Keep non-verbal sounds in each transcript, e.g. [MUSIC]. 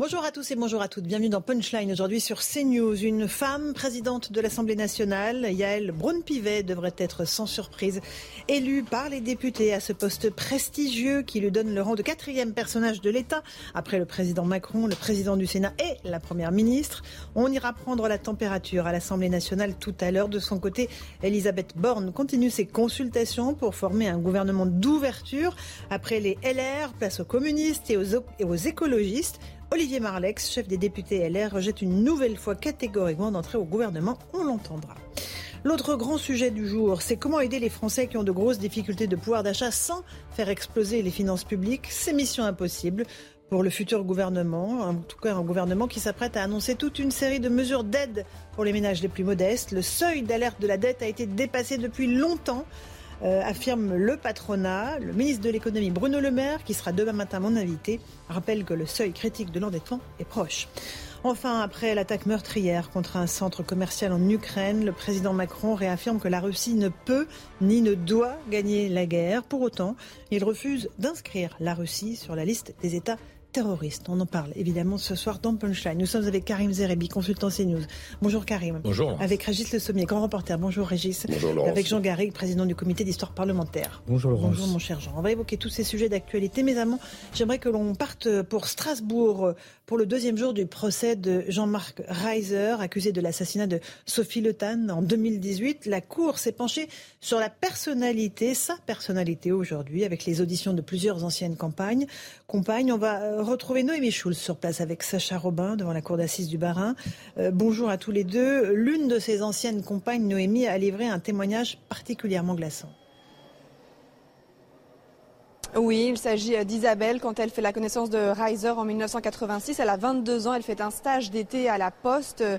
Bonjour à tous et bonjour à toutes. Bienvenue dans Punchline aujourd'hui sur CNews. Une femme présidente de l'Assemblée nationale, Yael Braun-Pivet, devrait être sans surprise élue par les députés à ce poste prestigieux qui lui donne le rang de quatrième personnage de l'État après le président Macron, le président du Sénat et la première ministre. On ira prendre la température à l'Assemblée nationale tout à l'heure. De son côté, Elisabeth Borne continue ses consultations pour former un gouvernement d'ouverture après les LR, place aux communistes et aux, et aux écologistes. Olivier Marlex, chef des députés LR, rejette une nouvelle fois catégoriquement d'entrer au gouvernement. On l'entendra. L'autre grand sujet du jour, c'est comment aider les Français qui ont de grosses difficultés de pouvoir d'achat sans faire exploser les finances publiques. C'est mission impossible pour le futur gouvernement, en tout cas un gouvernement qui s'apprête à annoncer toute une série de mesures d'aide pour les ménages les plus modestes. Le seuil d'alerte de la dette a été dépassé depuis longtemps. Euh, affirme le patronat. Le ministre de l'économie Bruno Le Maire, qui sera demain matin mon invité, rappelle que le seuil critique de l'endettement est proche. Enfin, après l'attaque meurtrière contre un centre commercial en Ukraine, le président Macron réaffirme que la Russie ne peut ni ne doit gagner la guerre. Pour autant, il refuse d'inscrire la Russie sur la liste des États terroriste. On en parle évidemment ce soir dans Punchline. Nous sommes avec Karim Zerebi, consultant CNews. Bonjour Karim. Bonjour. Avec Régis Le Sommier, grand reporter. Bonjour Régis. Bonjour Laurence. Avec Jean Garrigue, président du comité d'histoire parlementaire. Bonjour Laurence. Bonjour mon cher Jean. On va évoquer tous ces sujets d'actualité, mais avant, j'aimerais que l'on parte pour Strasbourg pour le deuxième jour du procès de Jean-Marc Reiser, accusé de l'assassinat de Sophie Le Tan en 2018. La Cour s'est penchée sur la personnalité, sa personnalité aujourd'hui, avec les auditions de plusieurs anciennes campagnes. Compagnes, on va retrouver Noémie Schulz sur place avec Sacha Robin devant la cour d'assises du Barin. Euh, bonjour à tous les deux. L'une de ses anciennes compagnes, Noémie, a livré un témoignage particulièrement glaçant. Oui, il s'agit d'Isabelle quand elle fait la connaissance de Reiser en 1986. Elle a 22 ans, elle fait un stage d'été à la poste. Euh,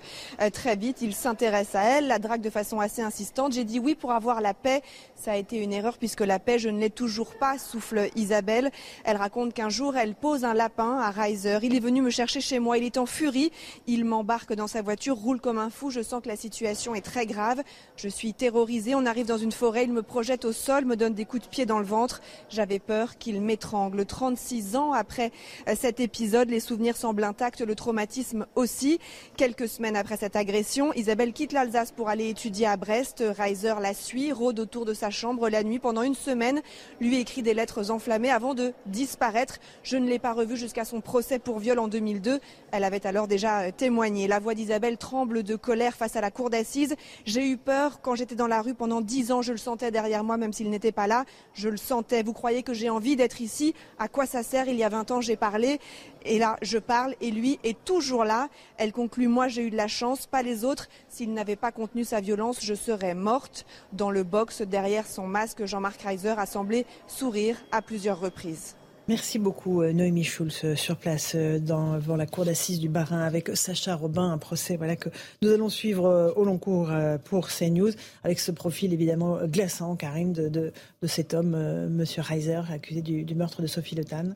très vite, il s'intéresse à elle, la drague de façon assez insistante. J'ai dit oui pour avoir la paix. Ça a été une erreur puisque la paix, je ne l'ai toujours pas, souffle Isabelle. Elle raconte qu'un jour, elle pose un lapin à Reiser. Il est venu me chercher chez moi, il est en furie. Il m'embarque dans sa voiture, roule comme un fou. Je sens que la situation est très grave. Je suis terrorisée. On arrive dans une forêt, il me projette au sol, me donne des coups de pied dans le ventre. J'avais peur qu'il m'étrangle. 36 ans après euh, cet épisode, les souvenirs semblent intacts, le traumatisme aussi. Quelques semaines après cette agression, Isabelle quitte l'Alsace pour aller étudier à Brest. Reiser la suit, rôde autour de sa chambre la nuit pendant une semaine, lui écrit des lettres enflammées avant de disparaître. Je ne l'ai pas revue jusqu'à son procès pour viol en 2002. Elle avait alors déjà euh, témoigné. La voix d'Isabelle tremble de colère face à la cour d'assises. J'ai eu peur quand j'étais dans la rue pendant dix ans. Je le sentais derrière moi, même s'il n'était pas là. Je le sentais. Vous croyez que j'ai envie d'être ici À quoi ça sert Il y a 20 ans, j'ai parlé. Et là, je parle et lui est toujours là. Elle conclut, moi, j'ai eu de la chance, pas les autres. S'il n'avait pas contenu sa violence, je serais morte. Dans le box, derrière son masque, Jean-Marc Reiser a semblé sourire à plusieurs reprises. Merci beaucoup Noémie Schulz sur place dans, devant la cour d'assises du Barin avec Sacha Robin, un procès voilà, que nous allons suivre au long cours pour CNews avec ce profil évidemment glaçant, Karine, de, de, cet homme, Monsieur Reiser, accusé du, meurtre de Sophie Le Tan.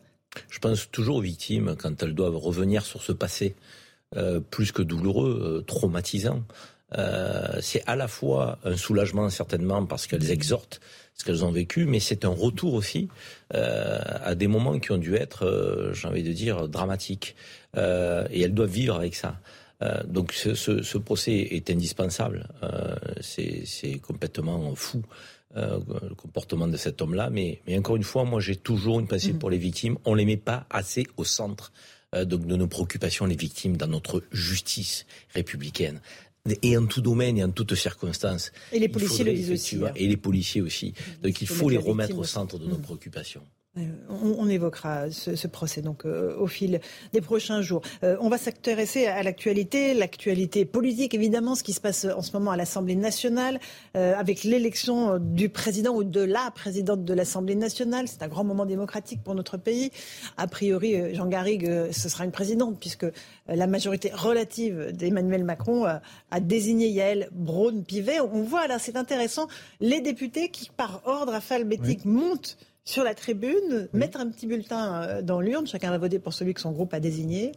Je pense toujours aux victimes quand elles doivent revenir sur ce passé euh, plus que douloureux, euh, traumatisant. Euh, c'est à la fois un soulagement certainement parce qu'elles exhortent ce qu'elles ont vécu, mais c'est un retour aussi euh, à des moments qui ont dû être, euh, j'ai envie de dire, dramatiques. Euh, et elles doivent vivre avec ça. donc ce, ce, ce, procès est indispensable. c'est complètement fou. le comportement de cet homme-là, mais, mais encore une fois, moi j'ai toujours une pensée mmh. pour les victimes. On les met pas assez au centre de nos préoccupations, les victimes, dans notre justice républicaine et en tout domaine et en toutes circonstances. Et les policiers le disent aussi. Hein. Et les policiers aussi. Donc il faut, faut les remettre au centre de nos mmh. préoccupations. On, évoquera ce, procès donc euh, au fil des prochains jours. Euh, on va s'intéresser à l'actualité, l'actualité politique évidemment, ce qui se passe en ce moment à l'Assemblée nationale euh, avec l'élection du président ou de la présidente de l'Assemblée nationale. C'est un grand moment démocratique pour notre pays. A priori, Jean Garrigue, ce sera une présidente puisque la majorité relative d'Emmanuel Macron a désigné Yael Braun-Pivet. On voit là, c'est intéressant, les députés qui par ordre alphabétique montent sur la tribune, mettre un petit bulletin euh, dans l'urne, chacun va voter pour celui que son groupe a désigné.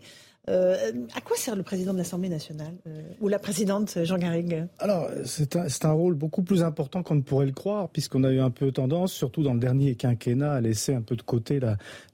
Euh, à quoi sert le président de l'Assemblée nationale euh, ou la présidente Jean Garrigue Alors, c'est un, un, rôle beaucoup plus important qu'on ne pourrait le croire, puisqu'on a eu un peu tendance, surtout dans le dernier quinquennat, à laisser un peu de côté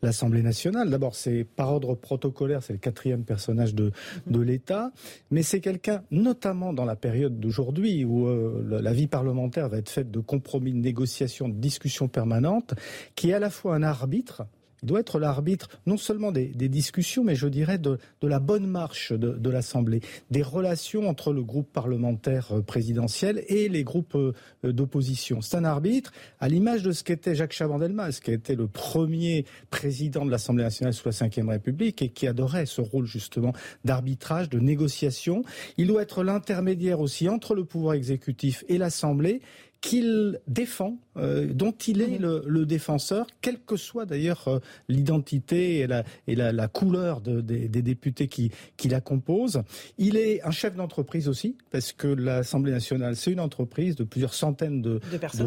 l'Assemblée nationale. D'abord, c'est par ordre protocolaire, c'est le quatrième personnage de, de l'État, mais c'est quelqu'un, notamment dans la période d'aujourd'hui, où euh, la vie parlementaire va être faite de compromis, de négociations, de discussions permanentes, qui est à la fois un arbitre, doit être l'arbitre non seulement des, discussions, mais je dirais de, la bonne marche de, l'Assemblée, des relations entre le groupe parlementaire euh, présidentiel et les groupes euh, d'opposition. C'est un arbitre à l'image de ce qu'était Jacques Chaban-Delmas, qui été le premier président de l'Assemblée nationale sous la Ve République et qui adorait ce rôle justement d'arbitrage, de négociation. Il doit être l'intermédiaire aussi entre le pouvoir exécutif et l'Assemblée qu'il défend, euh, dont il est mhm. le, défenseur, quelle que soit d'ailleurs euh, l'identité et la, et la, couleur des, députés qui, qui, la composent. Il est un chef d'entreprise aussi, parce que l'Assemblée nationale, c'est une entreprise de plusieurs centaines de,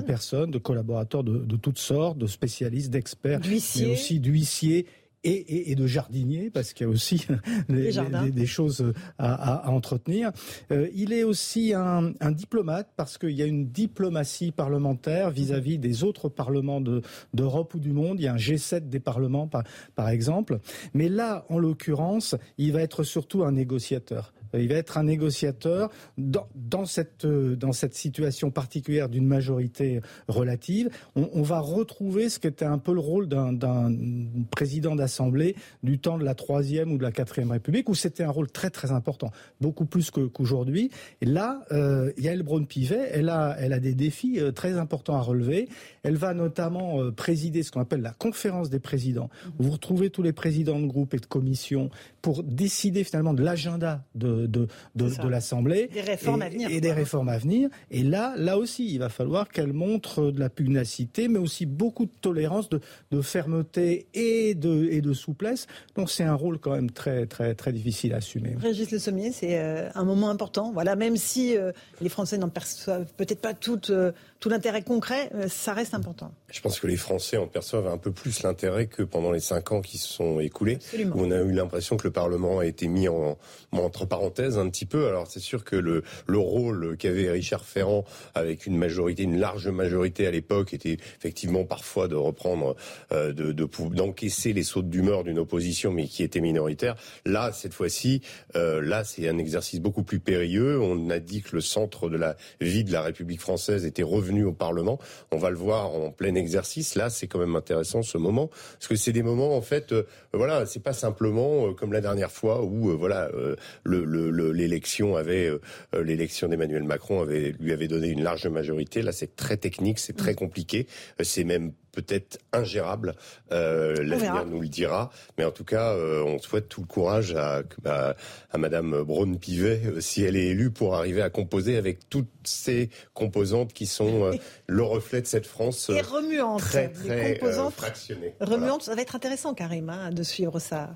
personnes. de, collaborateurs de, de, toutes sortes, de spécialistes, d'experts, mais aussi d'huissiers et, de jardinier, parce qu'il y a aussi [LAUGHS] des, choses à, entretenir. Euh, il est aussi un, diplomate, parce qu'il y a une diplomatie parlementaire vis-à-vis des autres parlements d'Europe ou du monde. Il y a un G7 des parlements, par, par exemple. Mais là, en l'occurrence, il va être surtout un négociateur. Il va être un négociateur dans, cette, dans cette situation particulière d'une majorité relative. On, va retrouver ce qui était un peu le rôle d'un président d'Assemblée du temps de la Troisième ou de la Quatrième République, où c'était un rôle très très important, beaucoup plus qu'aujourd'hui. Et là, euh, Yael Braun-Pivet, elle a, des défis euh, très importants à relever. Elle va notamment euh, présider ce qu'on appelle la conférence des présidents, où vous retrouvez tous les présidents de groupe et de commission pour décider finalement de l'agenda de, de, de, l'Assemblée. Des réformes et, à venir. Et des réformes à venir. Et là, là aussi, il va falloir qu'elle montre de la pugnacité, mais aussi beaucoup de tolérance, de, de fermeté et de, et de souplesse. Donc c'est un rôle quand même très, très, très difficile à assumer. Régis Le Sommier, c'est euh, un moment important. Voilà, même si euh, les Français n'en perçoivent peut-être pas tout, euh, tout l'intérêt concret, ça reste important. Je pense que les Français en perçoivent un peu plus l'intérêt que pendant les cinq ans qui se sont écoulés, où on a eu l'impression que le Parlement a été mis en, entre parenthèses un petit peu. Alors c'est sûr que le, le rôle qu'avait Richard Ferrand avec une majorité, une large majorité à l'époque, était effectivement parfois de reprendre, euh, de, d'encaisser les sautes d'humeur d'une opposition, mais qui était minoritaire. Là, cette fois-ci, euh, là, c'est un exercice beaucoup plus périlleux. On a dit que le centre de la vie de la République française était revenu au Parlement. On va le voir en plein exercice. Là, c'est quand même intéressant ce moment, parce que c'est des moments en fait, euh, voilà, c'est pas simplement comme la dernière fois où voilà l'élection avait l'élection d'Emmanuel Macron avait lui avait donné une large majorité. Là, c'est très technique, c'est très mm. compliqué, c'est même peut-être ingérable. Euh, L'avenir nous le dira. Mais en tout cas, euh, on souhaite tout le courage à, à, à Madame Braun-Pivet, euh, si elle est élue, pour arriver à composer avec toutes ces composantes qui sont euh, [LAUGHS] le reflet de cette France Et remuantes, très, très composantes fractionnées. Remuantes, ça va être intéressant, Karim, hein, de suivre ça.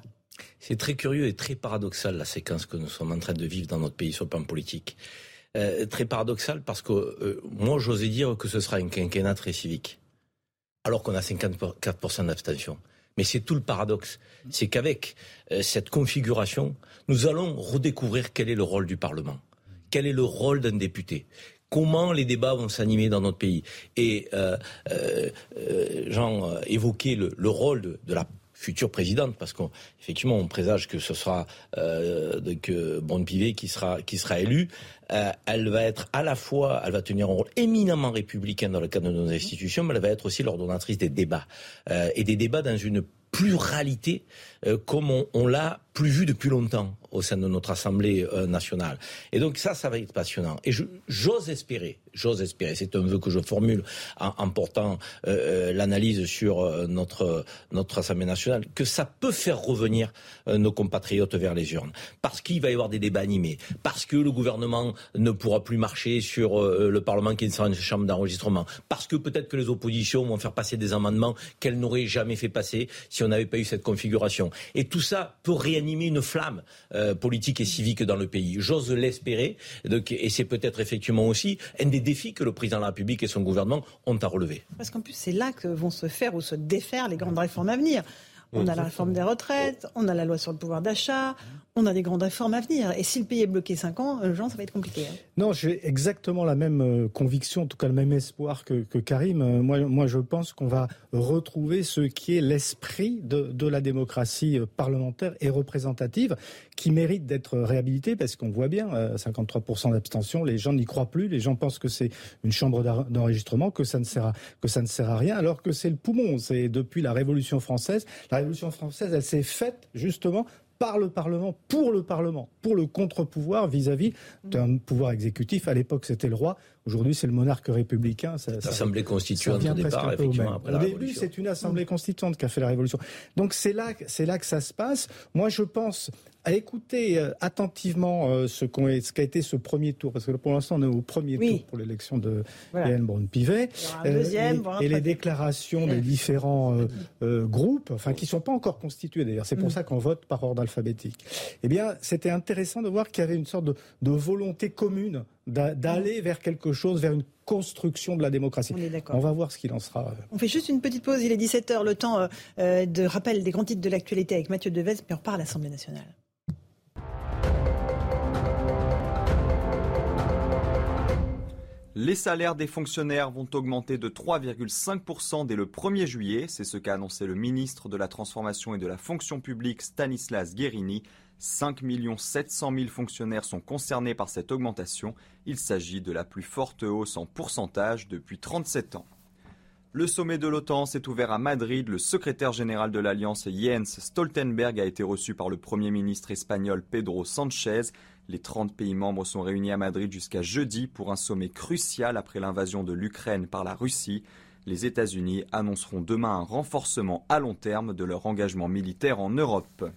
C'est très curieux et très paradoxal la séquence que nous sommes en train de vivre dans notre pays sur le plan politique. Euh, très paradoxal parce que euh, moi j'osais dire que ce sera un quinquennat très civique, alors qu'on a 54% d'abstention. Mais c'est tout le paradoxe, c'est qu'avec euh, cette configuration, nous allons redécouvrir quel est le rôle du Parlement, quel est le rôle d'un député, comment les débats vont s'animer dans notre pays? Et euh, euh, Jean évoquait le, le rôle de, la future présidente, parce qu'effectivement, on présage que ce sera euh, que Pivet qui sera qui sera élue. Euh, elle va être à la fois, elle va tenir un rôle éminemment républicain dans le cadre de nos institutions, mais elle va être aussi l'ordonnatrice des débats. Euh, et des débats dans une pluralité euh, comme on, l'a plus vu depuis longtemps. au sein de notre Assemblée nationale. Et donc ça, ça va être passionnant. Et j'ose espérer, j'ose espérer, c'est un vœu que je formule en, portant l'analyse sur notre, notre Assemblée nationale, que ça peut faire revenir nos compatriotes vers les urnes. Parce qu'il va y avoir des débats animés, parce que le gouvernement ne pourra plus marcher sur le Parlement qui sera une chambre d'enregistrement, parce que peut-être que les oppositions vont faire passer des amendements qu'elles n'auraient jamais fait passer si on n'avait pas eu cette configuration. Et tout ça peut réanimer une flamme euh, politique et civique dans le pays. J'ose l'espérer. Et c'est peut-être effectivement aussi un des défis que le président de la République et son gouvernement ont à relever. Parce qu'en plus, c'est là que vont se faire ou se défaire les grandes réformes à venir. On a la réforme des retraites, on a la loi sur le pouvoir d'achat, on a des grandes réformes à venir. Et si le pays est bloqué 5 ans, euh, Jean, ça va être compliqué. Hein. Non, j'ai exactement la même euh, conviction, en tout cas le même espoir que, Karim. Euh, moi, je pense qu'on va retrouver ce qui est l'esprit de, la démocratie parlementaire et représentative, qui mérite d'être réhabilité, parce qu'on voit bien, 53% d'abstention, les gens n'y croient plus, les gens pensent que c'est une chambre d'enregistrement, que ça ne sert à rien, alors que c'est le poumon. C'est depuis la Révolution française. La Révolution française, elle s'est faite justement par le Parlement, pour le Parlement, pour le contre-pouvoir vis-à-vis d'un pouvoir exécutif. À l'époque, c'était le roi. Aujourd'hui, c'est le monarque républicain. L'Assemblée constituante au départ, effectivement. Après au début, c'est une Assemblée constituante qui a fait la Révolution. Donc c'est là, c'est là que ça se passe. Moi, je pense à écouter euh, attentivement euh, ce qu'a été ce premier tour, parce que pour l'instant on est au premier tour pour l'élection de voilà. Hélène Brown-Pivet, euh, et, les déclarations des différents groupes, enfin qui sont pas encore constitués d'ailleurs, c'est pour mm. ça qu'on vote par ordre alphabétique. Eh bien, c'était intéressant de voir qu'il y avait une sorte de, de volonté commune d'aller vers quelque chose, vers une construction de la démocratie. On, On va voir ce qu'il en sera. On fait juste une petite pause, il est 17h, le temps de rappel des grands titres de l'actualité avec Mathieu Devez, puis on repart à l'Assemblée nationale. Les salaires des fonctionnaires vont augmenter de 3,5% dès le 1er juillet. C'est ce qu'a annoncé le ministre de la Transformation et de la Fonction publique Stanislas Guérini. 5 700 000 fonctionnaires sont concernés par cette augmentation. Il s'agit de la plus forte hausse en pourcentage depuis 37 ans. Le sommet de l'OTAN s'est ouvert à Madrid. Le secrétaire général de l'Alliance Jens Stoltenberg a été reçu par le Premier ministre espagnol Pedro Sanchez. Les 30 pays membres sont réunis à Madrid jusqu'à jeudi pour un sommet crucial après l'invasion de l'Ukraine par la Russie. Les États-Unis annonceront demain un renforcement à long terme de leur engagement militaire en Europe.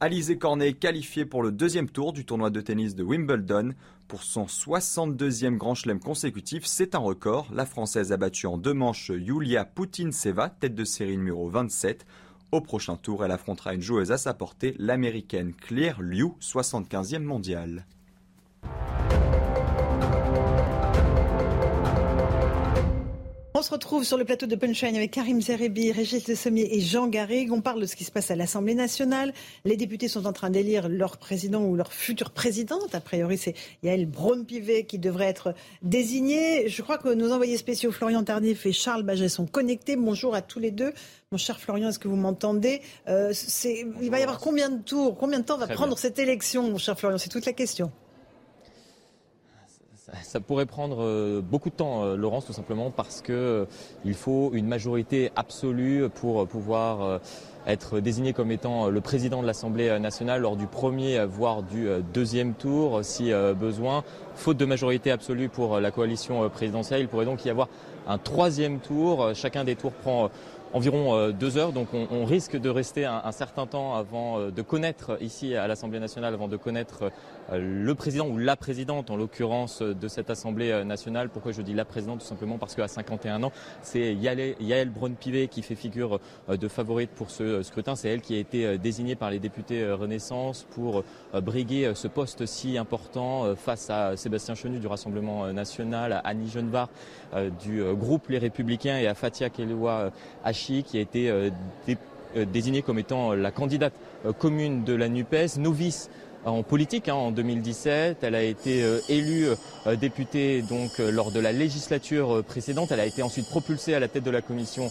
Alizé Cornet qualifiée pour le deuxième tour du tournoi de tennis de Wimbledon. Pour son 62e Grand Chelem consécutif, c'est un record. La Française a battu en deux manches Yulia Putin-Seva, tête de série numéro 27. Au prochain tour, elle affrontera une joueuse à sa portée, l'américaine Claire Liu, 75e mondiale. On se retrouve sur le plateau de Punchline avec Karim Zerebi, Régis Le Sommier et Jean Garrigue. On parle de ce qui se passe à l'Assemblée nationale. Les députés sont en train d'élire leur président ou leur future présidente. A priori, c'est Yael Braun-Pivet qui devrait être désignée. Je crois que nos envoyés spéciaux Florian Tardif et Charles Baget sont connectés. Bonjour à tous les deux. Mon cher Florian, est-ce que vous m'entendez? Euh, Il va y avoir combien de tours Combien de temps va prendre cette élection, mon cher Florian? C'est toute la question. Ça pourrait prendre euh, beaucoup de temps, euh, Laurence, tout simplement parce qu'il faut une majorité absolue pour pouvoir être désigné comme étant le président de l'Assemblée nationale lors du premier, voire du deuxième tour, si besoin. Faute de majorité absolue pour la coalition présidentielle, il pourrait donc y avoir un troisième tour. Chacun des tours prend environ euh, deux heures. Donc on, risque de rester un, certain temps avant euh, de connaître ici à l'Assemblée nationale, avant de connaître euh, le président ou la présidente en l'occurrence de cette Assemblée nationale. Pourquoi je dis la présidente? Tout simplement parce qu'à 51 ans, c'est Yael, Braun-Pivet qui fait figure de favorite pour ce scrutin. C'est elle qui a été désignée par les députés Renaissance pour briguer ce poste si important face à Sébastien Chenu du Rassemblement national, à Annie Genevard du groupe Les Républicains et à Fatia Keloua qui a été euh, euh, désignée comme étant la candidate euh, commune de la NUPES, novice en politique hein, en 2017. Elle a été élue députée donc lors de la législature précédente. Elle a été ensuite propulsée à la tête de la commission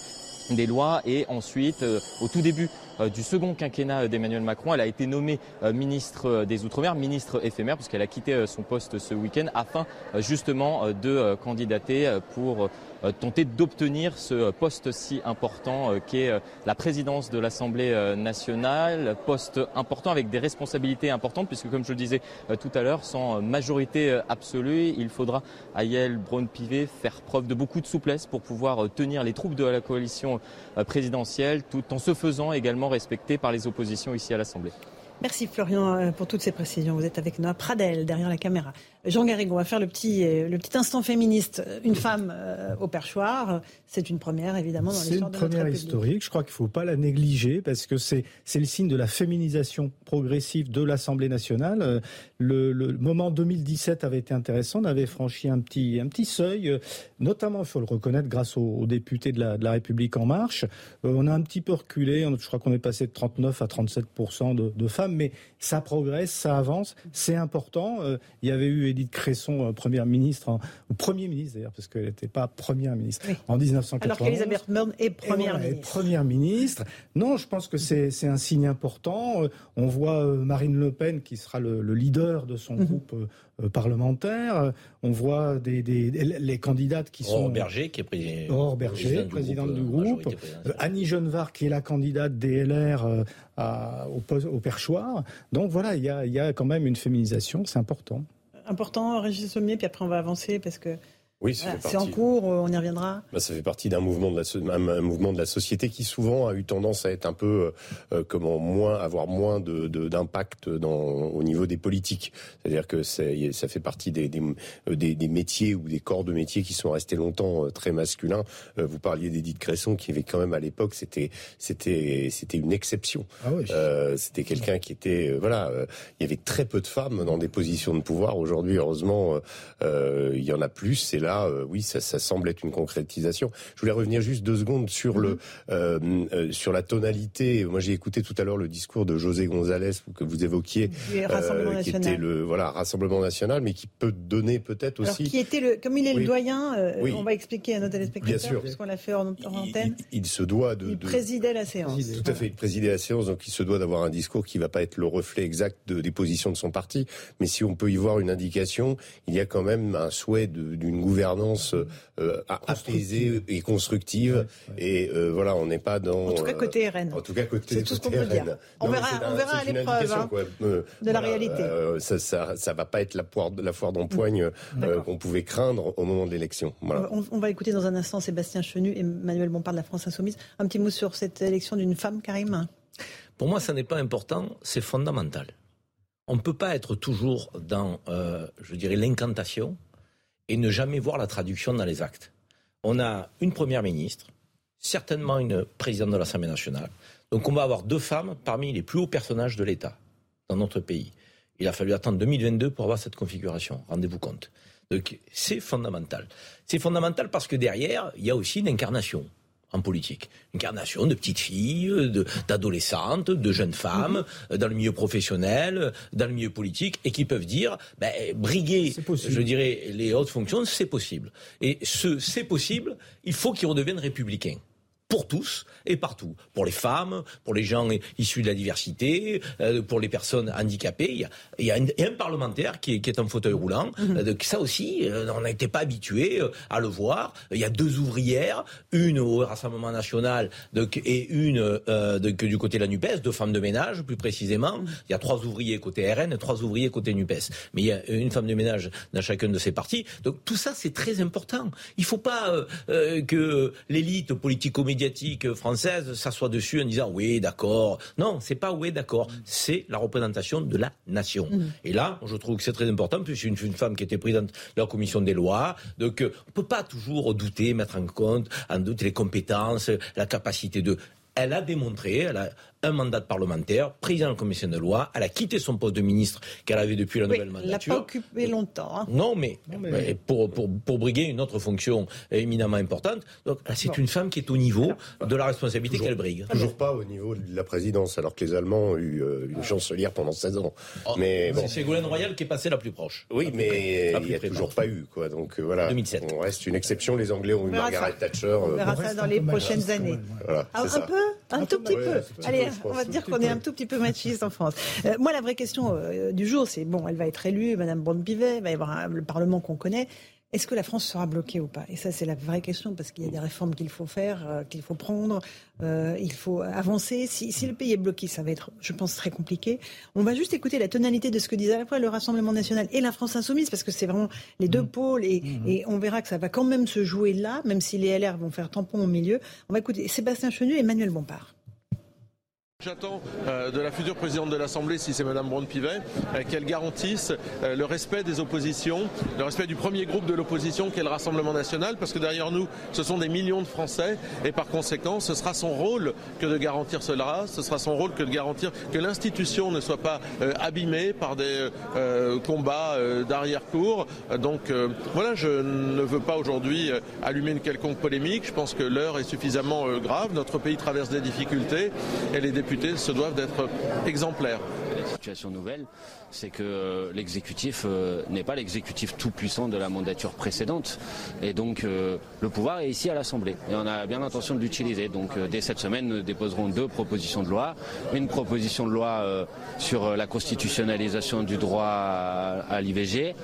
des lois et ensuite au tout début du second quinquennat d'Emmanuel Macron, elle a été nommée ministre des Outre-mer, ministre éphémère puisqu'elle a quitté son poste ce week-end afin justement de candidater pour euh, tenter d'obtenir ce poste si important euh, qu'est euh, la présidence de l'Assemblée nationale, poste important avec des responsabilités importantes puisque comme je le disais tout à l'heure, sans majorité absolue, il faudra à Yael Braun-Pivet faire preuve de beaucoup de souplesse pour pouvoir tenir les troupes de la coalition présidentielle tout en se faisant également respecter par les oppositions ici à l'Assemblée. Merci Florian pour toutes ces précisions. Vous êtes avec Noah Pradel derrière la caméra. Jean Garrigue, on va faire le petit, euh, le petit instant féministe. Une femme euh, au perchoir, c'est une première évidemment dans l'histoire de C'est une première historique. Je crois qu'il ne faut pas la négliger parce que c'est le signe de la féminisation progressive de l'Assemblée nationale. Euh, le, le, moment 2017 avait été intéressant. On avait franchi un petit un petit seuil, notamment il faut le reconnaître grâce aux, députés de la, de la, République en marche. on a un petit peu reculé. Je crois qu'on est passé de 39 à 37 de, de femmes, mais ça progresse, ça avance, c'est important. il y avait eu Edith Cresson, euh, première ministre, ou premier ministre d'ailleurs, parce qu'elle n'était pas première ministre, en 1980. Alors qu'Elisabeth Borne est première ministre. Première ministre. Non, je pense que c'est un signe important. Euh, on voit euh, Marine Le Pen, qui sera le, leader de son mhm. groupe parlementaire. On voit des, les candidates qui sont... Berger, qui est président, Berger, présidente du groupe. Annie Genevard, qui est la candidate DLR au, au perchoir. Donc voilà, il y a, y a quand même une féminisation, c'est important important, Régis Sommier, puis après on va avancer parce que oui, c'est en cours, on y reviendra. Bah, ça fait partie d'un mouvement de la un mouvement de la société qui souvent a eu tendance à être un peu euh, euh, comment moins avoir moins de d'impact dans au niveau des politiques. C'est-à-dire que ça fait partie des, euh, des, des métiers ou des corps de métiers qui sont restés longtemps très masculins. vous parliez d'Edith Cresson qui avait quand même à l'époque c'était c'était c'était une exception. Ah oui. c'était quelqu'un qui était voilà il y avait très peu de femmes dans des positions de pouvoir. Aujourd'hui heureusement il y en a plus. C'est là euh, oui, ça, semble être une concrétisation. Je voulais revenir juste deux secondes sur le mhm. euh, euh, sur la tonalité. Moi, j'ai écouté tout à l'heure le discours de José González que vous évoquiez, qui était le voilà Rassemblement national, mais qui peut donner peut-être aussi. qui était le, comme il est le doyen, on va expliquer à nos téléspectateurs, puisqu'on l'a fait en, antenne. Il, se doit de. Il présidait la séance. Tout à fait, il présidait la séance, donc il se doit d'avoir un discours qui va pas être le reflet exact de, des positions de son parti, mais si on peut y voir une indication, il y a quand même un souhait d'une gouvernance gouvernance euh, apaisée et constructive. Et euh, voilà, on n'est pas dans. En tout cas, côté RN. En tout tout ce qu'on peut dire. On verra, on verra à l'épreuve hein, de la réalité. Euh, ça, ça, ça, va pas être la, poire, la foire d'empoigne qu'on pouvait craindre au moment de l'élection. Voilà. On, va écouter dans un instant Sébastien Chenu et Emmanuel Bompard de la France Insoumise. Un petit mot sur cette élection d'une femme, Karim Pour moi, ça n'est pas important, c'est fondamental. On ne peut pas être toujours dans, je dirais, l'incantation et ne jamais voir la traduction dans les actes. On a une première ministre, certainement une présidente de l'Assemblée nationale. Donc on va avoir deux femmes parmi les plus hauts personnages de l'État dans notre pays. Il a fallu attendre 2022 pour avoir cette configuration, rendez-vous compte. Donc c'est fondamental. C'est fondamental parce que derrière, il y a aussi une incarnation en politique. Une carnation de petites filles, d'adolescentes, de, jeunes femmes, mhm. dans le milieu professionnel, dans le milieu politique, et qui peuvent dire, ben, briguer, je dirais, les hautes fonctions, c'est possible. Et ce c'est possible, il faut qu'ils redeviennent républicains pour tous et partout. Pour les femmes, pour les gens issus de la diversité, euh, pour les personnes handicapées. Il y a, il y a, un, parlementaire qui est, qui est, en fauteuil roulant. Euh, ça aussi, euh, on n'était pas habitué à le voir. Il y a deux ouvrières, une au Rassemblement national et une du côté de la NUPES, deux femmes de ménage plus précisément. Mhm. Il y a trois ouvriers côté RN et trois ouvriers côté NUPES. Mais il y a une femme de ménage dans chacun de ces partis. Donc tout ça, c'est très important. Il ne faut pas que l'élite politico-médiatique française s'assoit dessus en disant oui, d'accord. Non, c'est pas oui, d'accord. C'est la représentation de la nation. Mm. Et là, je trouve que c'est très important, puisque une, une femme qui était présidente de la commission des lois. Donc, on peut pas toujours douter, mettre en compte, en doute les compétences, la capacité de. Elle a démontré, elle a un mandat de parlementaire, président de la commission de loi, elle a quitté son poste de ministre qu'elle avait depuis la nouvelle mandature. Elle l'a pas occupé longtemps. Hein. Non, mais, pour, pour, pour briguer une autre fonction éminemment importante. Donc c'est une femme qui est au niveau de la responsabilité qu'elle brigue. Toujours pas au niveau de la présidence, alors que les Allemands ont eu euh, une chancelière pendant 16 ans. Oh, mais bon. C'est Ségolène Royal qui est passée la plus proche. Oui, mais il n'y a toujours pas eu. Quoi. Donc euh, voilà. 2007. On reste une exception. Les Anglais ont eu Margaret Thatcher. On verra ça dans les prochaines années. Voilà, un, un peu un tout petit peu. Allez, on va dire qu'on est un tout petit peu machiste en France. Euh, moi, la vraie question du jour, c'est bon, elle va être élue, Madame Brown-Pivet, il va y avoir le Parlement qu'on connaît. Est-ce que la France sera bloquée ou pas? Et ça, c'est la vraie question, parce qu'il y a des réformes qu'il faut faire, euh, qu'il faut prendre, euh, il faut avancer. Si, le pays est bloqué, ça va être, je pense, très compliqué. On va juste écouter la tonalité de ce que disait à la fois le Rassemblement national et la France insoumise, parce que c'est vraiment les deux mmh. pôles, et, mmh. et, on verra que ça va quand même se jouer là, même si les LR vont faire tampon au milieu. On va écouter Sébastien Chenu et Emmanuel Bompard. J'attends euh, de la future présidente de l'Assemblée, si c'est Madame Brown-Pivet, euh, qu'elle garantisse euh, le respect des oppositions, le respect du premier groupe de l'opposition qui est le Rassemblement national, parce que derrière nous, ce sont des millions de Français, et par conséquent, ce sera son rôle que de garantir cela, ce sera son rôle que de garantir que l'institution ne soit pas abîmée par des combats d'arrière-cour. Donc voilà, je ne veux pas aujourd'hui allumer une quelconque polémique. Je pense que l'heure est suffisamment grave. Notre pays traverse des difficultés et les députés se doivent d'être exemplaires. C'est que euh, l'exécutif euh, n'est pas l'exécutif tout puissant de la mandature précédente. Et donc euh, le pouvoir est ici à l'Assemblée. Et on a bien l'intention de l'utiliser. Donc dès cette semaine, nous déposerons deux propositions de loi. Une proposition de loi sur la constitutionnalisation du droit à, l'IVG.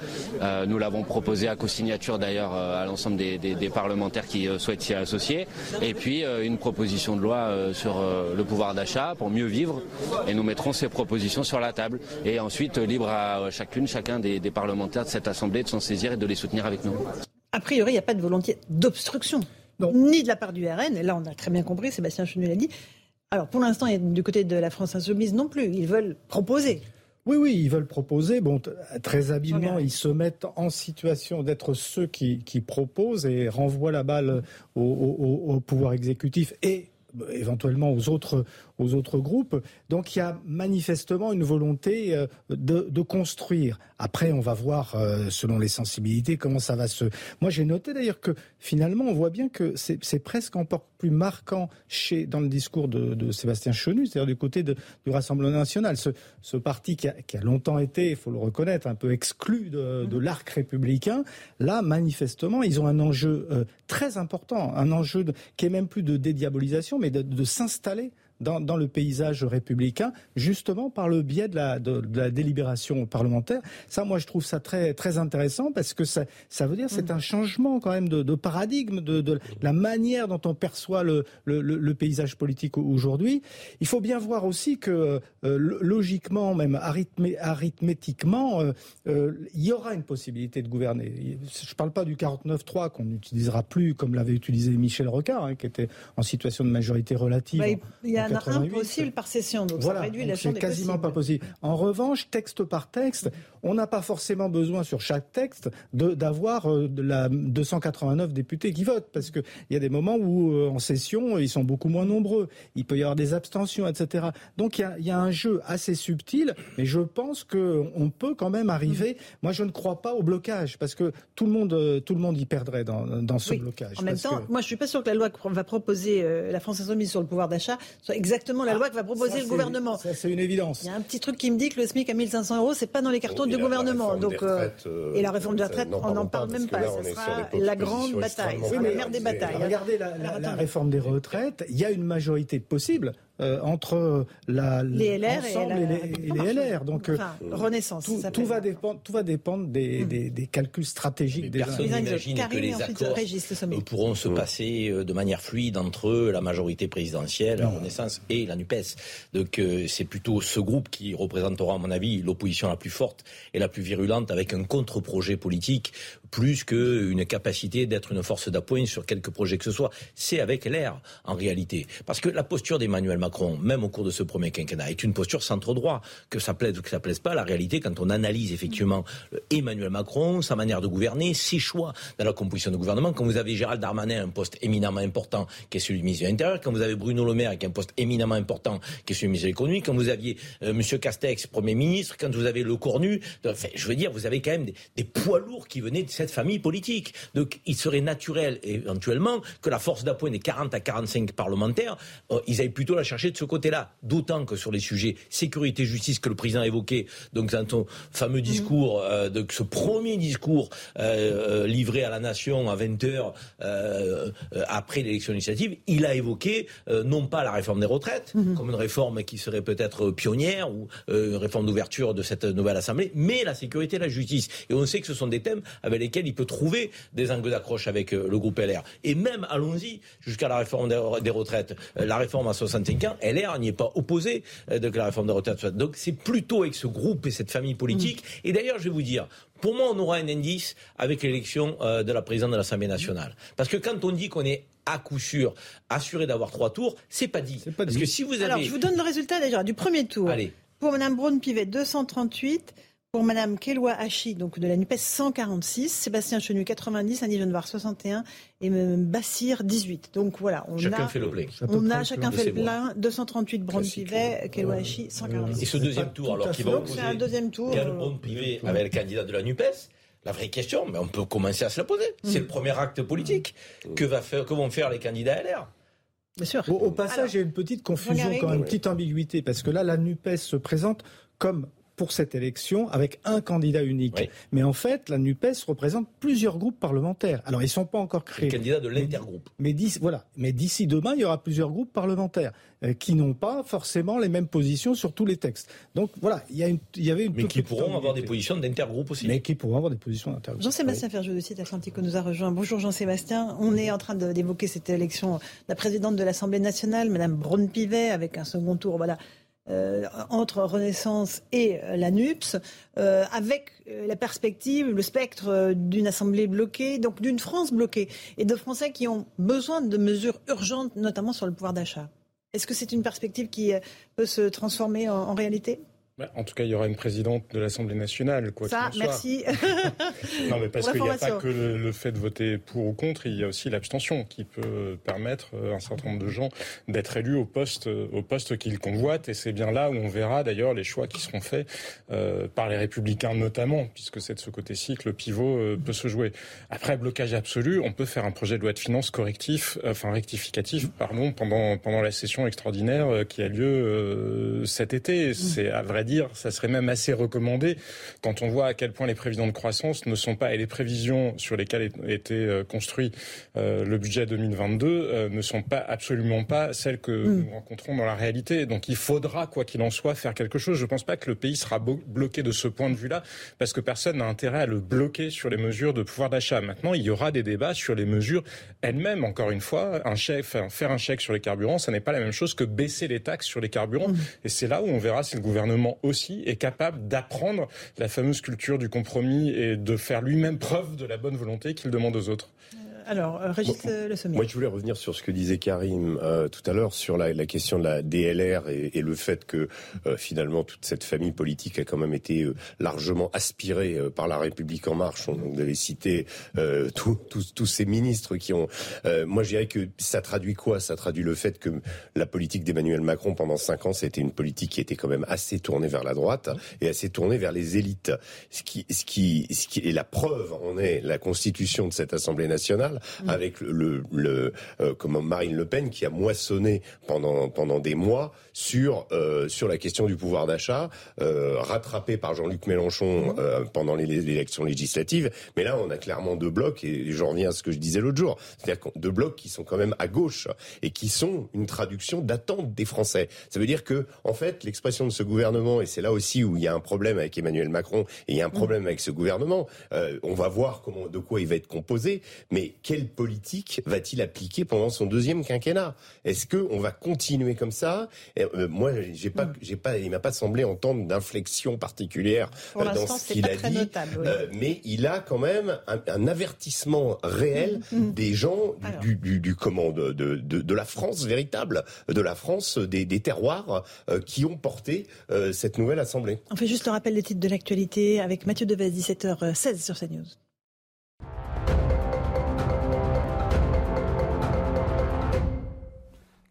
nous l'avons proposé à co-signature d'ailleurs à l'ensemble des, parlementaires qui souhaitent s'y associer. Et puis une proposition de loi sur le pouvoir d'achat pour mieux vivre. Et nous mettrons ces propositions sur la table. Et ensuite, libre à chacune, chacun des, parlementaires de cette Assemblée de s'en saisir et de les soutenir avec nous. A priori, il n'y a pas de volonté d'obstruction, ni de la part du RN, et là on a très bien compris, Sébastien Chenu l'a dit. Alors pour l'instant, du côté de la France insoumise non plus, ils veulent proposer. Oui, oui, ils veulent proposer. Bon, très habilement, ils se mettent en situation d'être ceux qui, proposent et renvoient la balle au pouvoir exécutif et éventuellement aux autres, aux autres groupes. Donc il y a manifestement une volonté euh, de, construire. Après, on va voir, euh, selon les sensibilités, comment ça va se... Moi, j'ai noté d'ailleurs que finalement, on voit bien que c'est presque encore plus marquant chez, dans le discours de, Sébastien Chenu, c'est-à-dire du côté du Rassemblement national. Ce, parti qui a, longtemps été, il faut le reconnaître, un peu exclu de, de l'arc républicain, là, manifestement, ils ont un enjeu euh, très important, un enjeu qui est même plus de dédiabolisation, mais de s'installer dans, dans, le paysage républicain, justement par le biais de la, de, la, délibération parlementaire. Ça, moi, je trouve ça très, très intéressant parce que ça, ça veut dire c'est mm. un changement quand même de, de paradigme, de, de, la manière dont on perçoit le, le, le paysage politique aujourd'hui. Il faut bien voir aussi que euh, logiquement, même arithmé, arithmétiquement, euh, euh, il y aura une possibilité de gouverner. Je ne parle pas du 49-3 qu'on n'utilisera plus comme l'avait utilisé Michel Rocard, hein, qui était en situation de majorité relative. Bah, il y a un possible par session, donc ça réduit la C'est quasiment pas possible. En revanche, texte par texte, on n'a pas forcément besoin sur chaque texte d'avoir euh, la 289 députés qui votent, parce qu'il y a des moments où euh, en session ils sont beaucoup moins nombreux. Il peut y avoir des abstentions, etc. Donc il y a, un jeu assez subtil, mais je pense qu'on peut quand même arriver. Moi, je ne crois pas au blocage, parce que tout le monde, euh, tout le monde y perdrait dans, ce blocage. En même temps, moi, je suis pas sûr que la loi qu'on va proposer la France Insoumise sur le pouvoir d'achat soit exactement la ah, loi que va proposer le gouvernement. Ça, c'est une évidence. Il y a un petit truc qui me dit que le SMIC à 1500 euros, c'est pas dans les cartons du gouvernement. Donc, euh, euh, et la réforme de la retraite, on n'en parle même pas. Ce sera la grande bataille. Oui, mais la mère des batailles. Regardez la réforme des retraites. Il y a une majorité possible euh, entre la, les LR et, les, LR. Donc, euh, Renaissance. Tout, tout, va dépendre, tout va dépendre des, hmm. des, calculs stratégiques des Personne n'imagine que les accords euh, pourront se passer de manière fluide entre la majorité présidentielle, la Renaissance et la NUPES. Donc c'est plutôt ce groupe qui représentera, à mon avis, l'opposition la plus forte et la plus virulente avec un contre-projet politique plus qu'une capacité d'être une force d'appoint sur quelques projets que ce soit. C'est avec l'air, en réalité. Parce que la posture d'Emmanuel Macron même au cours de ce premier quinquennat, est une posture centre-droit. Que ça plaise ou que ça plaise pas, la réalité, quand on analyse effectivement Emmanuel Macron, sa manière de gouverner, ses choix dans la composition de gouvernement, quand vous avez Gérald Darmanin, un poste éminemment important, qui est celui du ministre de l'Intérieur, quand vous avez Bruno Le Maire, qui a un poste éminemment important, qui est celui du ministre de l'Économie, quand vous aviez euh, M. Castex, Premier ministre, quand vous avez Le Cornu, enfin, je veux dire, vous avez quand même des, des poids lourds qui venaient de cette famille politique. Donc il serait naturel, éventuellement, que la force d'appoint des 40 à 45 parlementaires, euh, ils aillent plutôt la chercher de ce côté-là. D'autant que sur les sujets sécurité, justice que le président a évoqué, donc dans son fameux discours, euh, de ce premier discours euh, euh, livré à la nation à 20 heures après l'élection législative, il a évoqué non pas la réforme des retraites Mhm. comme une réforme qui serait peut-être pionnière ou une réforme d'ouverture de cette nouvelle assemblée, mais la sécurité et la justice. Et on sait que ce sont des thèmes avec lesquels il peut trouver des angles d'accroche avec euh, le groupe LR. Et même, allons-y, jusqu'à la réforme des, des retraites. Euh, la réforme à 65 ans, LR n'y est pas opposé euh, de que la réforme des retraites soit. Donc c'est plutôt avec ce groupe et cette famille politique. Et d'ailleurs, je vais vous dire, pour moi, on aura un indice avec l'élection euh, de la présidente de l'Assemblée nationale. Parce que quand on dit qu'on est à coup sûr assuré d'avoir trois tours, c'est pas dit. pas Parce dit. que si vous avez... Alors, je vous donne le résultat déjà du premier tour. Allez. Pour Madame Braun-Pivet, 238. Pour Madame Kelwa Hachi, donc de la NUPES, 146. Sébastien Chenu, 90. Annie Genevard, 61. Et Mme Bassir, 18. Donc voilà, on Chacun a, fait le plein. on a le chacun plein. fait le plein. 238 Braun-Pivet, Kelwa Hachi, 146. Et ce deuxième tour, alors, qui va Donc opposer c'est un deuxième tour. Yann euh, Braun-Pivet avec le candidat de la NUPES la vraie question, mais on peut commencer à se la poser. C'est le premier acte politique. Que, va faire, que vont faire les candidats LR Bien sûr. Au, au passage, Alors, il y a une petite confusion, quand même, une petite ambiguïté, parce que là, la NUPES se présente comme pour cette élection avec un candidat unique. Oui. Mais en fait, la NUPES représente plusieurs groupes parlementaires. Alors, ils ne sont pas encore C'est le créés. candidat de l'intergroupe. Mais d'ici, voilà. Mais d'ici demain, il y aura plusieurs groupes parlementaires euh, qui n'ont pas forcément les mêmes positions sur tous les textes. Donc voilà, il y, a une, il y avait une Mais qui pourront avoir des positions d'intergroupe aussi. Mais qui pourront avoir des positions d'intergroupe. Jean-Sébastien Ferjou de Site Atlantico nous a rejoint. Bonjour Jean-Sébastien. On est en train de- d'évoquer cette élection de la présidente de l'Assemblée nationale, Madame Braun-Pivet, avec un second tour, voilà, euh, entre Renaissance et euh, la NUPS, euh, avec la perspective, le spectre d'une Assemblée bloquée, donc d'une France bloquée, et de Français qui ont besoin de mesures urgentes, notamment sur le pouvoir d'achat. Est-ce que c'est une perspective qui peut se transformer en, réalité? En tout cas, il y aura une présidente de l'Assemblée nationale. Quoi Ça, merci. [LAUGHS] Non, mais parce qu'il n'y a pas que le, le fait de voter pour ou contre, il y a aussi l'abstention qui peut permettre à un certain nombre de gens d'être élus au poste, au poste qu'ils convoitent. Et c'est bien là où on verra d'ailleurs les choix qui seront faits euh, par les républicains notamment, puisque c'est de ce côté-ci que le pivot euh, peut se jouer. Après, blocage absolu, on peut faire un projet de loi de finances correctif, euh, enfin rectificatif, pardon, pendant, pendant la session extraordinaire euh, qui a lieu euh, cet été. C'est, à vrai dire, ça serait même assez recommandé quand on voit à quel point les prévisions de croissance ne sont pas, et les prévisions sur lesquelles été euh, construit euh, le budget 2022 euh, ne sont pas absolument pas celles que Mm. nous rencontrons dans la réalité. Donc il faudra, quoi qu'il en soit, faire quelque chose. Je ne pense pas que le pays sera bloqué de ce point de vue-là, parce que personne n'a intérêt à le bloquer sur les mesures de pouvoir d'achat. Maintenant, il y aura des débats sur les mesures elles-mêmes. Encore une fois, un faire un chèque sur les carburants, ça n'est pas la même chose que baisser les taxes sur les carburants. Et c'est là où on verra si le gouvernement aussi est capable d'apprendre la fameuse culture du compromis et de faire lui-même preuve de la bonne volonté qu'il demande aux autres. Alors, euh, Régis euh, Le Sommier. Moi, je voulais revenir sur ce que disait Karim euh, tout à l'heure sur la, la question de la DLR et, et le fait que euh, finalement toute cette famille politique a quand même été euh, largement aspirée euh, par la République en marche. On, vous avez cité euh, tous ces ministres qui ont. euh, moi, je dirais que ça traduit quoi? Ça traduit le fait que la politique d'Emmanuel Macron pendant cinq ans, c'était une politique qui était quand même assez tournée vers la droite et assez tournée vers les élites. Ce qui, ce qui, ce qui est la preuve en est la constitution de cette Assemblée nationale avec le, le, euh, comment Marine Le Pen qui a moissonné pendant pendant des mois sur euh, sur la question du pouvoir d'achat, euh, rattrapé par Jean-Luc Mélenchon euh, pendant élections législatives. Mais là, on a clairement deux blocs et j'en reviens à ce que je disais l'autre jour, c'est-à-dire deux blocs qui sont quand même à gauche et qui sont une traduction d'attente des Français. Ça veut dire que en fait, l'expression de ce gouvernement et c'est là aussi où il y a un problème avec Emmanuel Macron et il y a un problème avec ce gouvernement. on va voir comment de quoi il va être composé, mais quelle politique va-t-il appliquer pendant son deuxième quinquennat? Est-ce que on va continuer comme ça? Euh, Moi, j'ai pas, j'ai pas, il m'a pas semblé entendre d'inflexion particulière Pour dans ce qu'il a dit. Notable, oui. mais il a quand même un, un avertissement réel mmh, mmh. des gens du, du, du, comment de, de, de, la France véritable, de la France des, des terroirs euh, qui ont porté euh, cette nouvelle assemblée. On fait juste le rappel des titres de l'actualité avec Mathieu Devez, 17h16 sur CNews.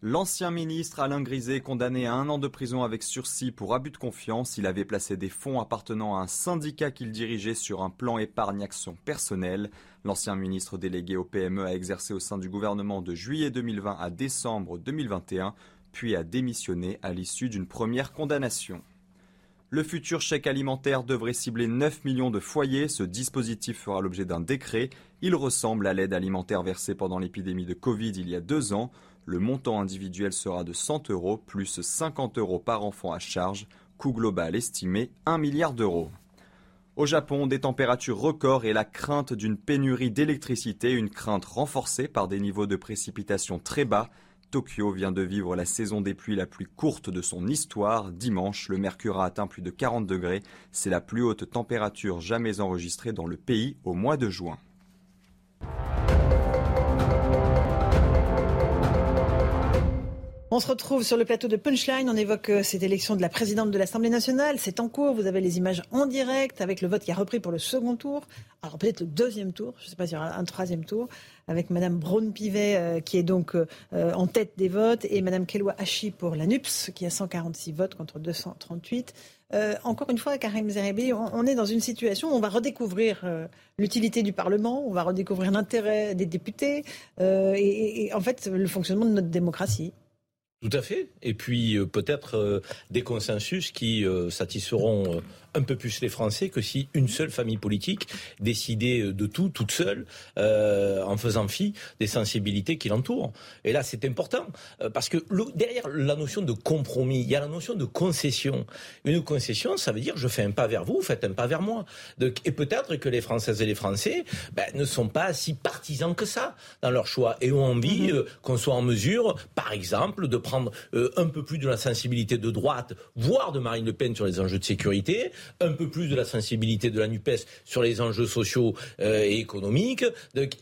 L'ancien ministre Alain Griset, condamné à un an de prison avec sursis pour abus de confiance, il avait placé des fonds appartenant à un syndicat qu'il dirigeait sur un plan épargne action personnelle. L'ancien ministre délégué au PME a exercé au sein du gouvernement de juillet 2020 à décembre 2021, puis a démissionné à l'issue d'une première condamnation. Le futur chèque alimentaire devrait cibler 9 millions de foyers. Ce dispositif fera l'objet d'un décret. Il ressemble à l'aide alimentaire versée pendant l'épidémie de Covid il y a deux ans. Le montant individuel sera de 100 euros plus 50 euros par enfant à charge, coût global estimé 1 milliard d'euros. Au Japon, des températures records et la crainte d'une pénurie d'électricité, une crainte renforcée par des niveaux de précipitation très bas. Tokyo vient de vivre la saison des pluies la plus courte de son histoire. Dimanche, le mercure a atteint plus de 40 degrés. C'est la plus haute température jamais enregistrée dans le pays au mois de juin. On se retrouve sur le plateau de Punchline. On évoque euh, cette élection de la présidente de l'Assemblée nationale. C'est en cours. Vous avez les images en direct avec le vote qui a repris pour le second tour. Alors peut-être le deuxième tour. Je ne sais pas s'il y aura un troisième tour avec Madame Braun-Pivet euh, qui est donc euh, en tête des votes et Madame Kelwa Hachi pour la NUPS qui a 146 votes contre 238. encore une fois, Karim Zerebi, on, est dans une situation où on va redécouvrir l'utilité du Parlement, on va redécouvrir l'intérêt des députés et en fait le fonctionnement de notre démocratie. Tout à fait. Et puis euh, peut-être euh, des consensus qui euh, satisferont un peu plus les Français que si une seule famille politique décidait de tout, toute seule, euh, en faisant fi des sensibilités qui l'entourent. Et là, c'est important, euh, parce que le, derrière la notion de compromis, il y a la notion de concession. Une concession, ça veut dire je fais un pas vers vous, vous faites un pas vers moi. Donc, et peut-être que les Françaises et les Français ben, ne sont pas si partisans que ça dans leur choix et ont envie mm-hmm. euh, qu'on soit en mesure, par exemple, de prendre euh, un peu plus de la sensibilité de droite, voire de Marine Le Pen sur les enjeux de sécurité, un peu plus de la sensibilité de la NUPES sur les enjeux sociaux euh, et économiques.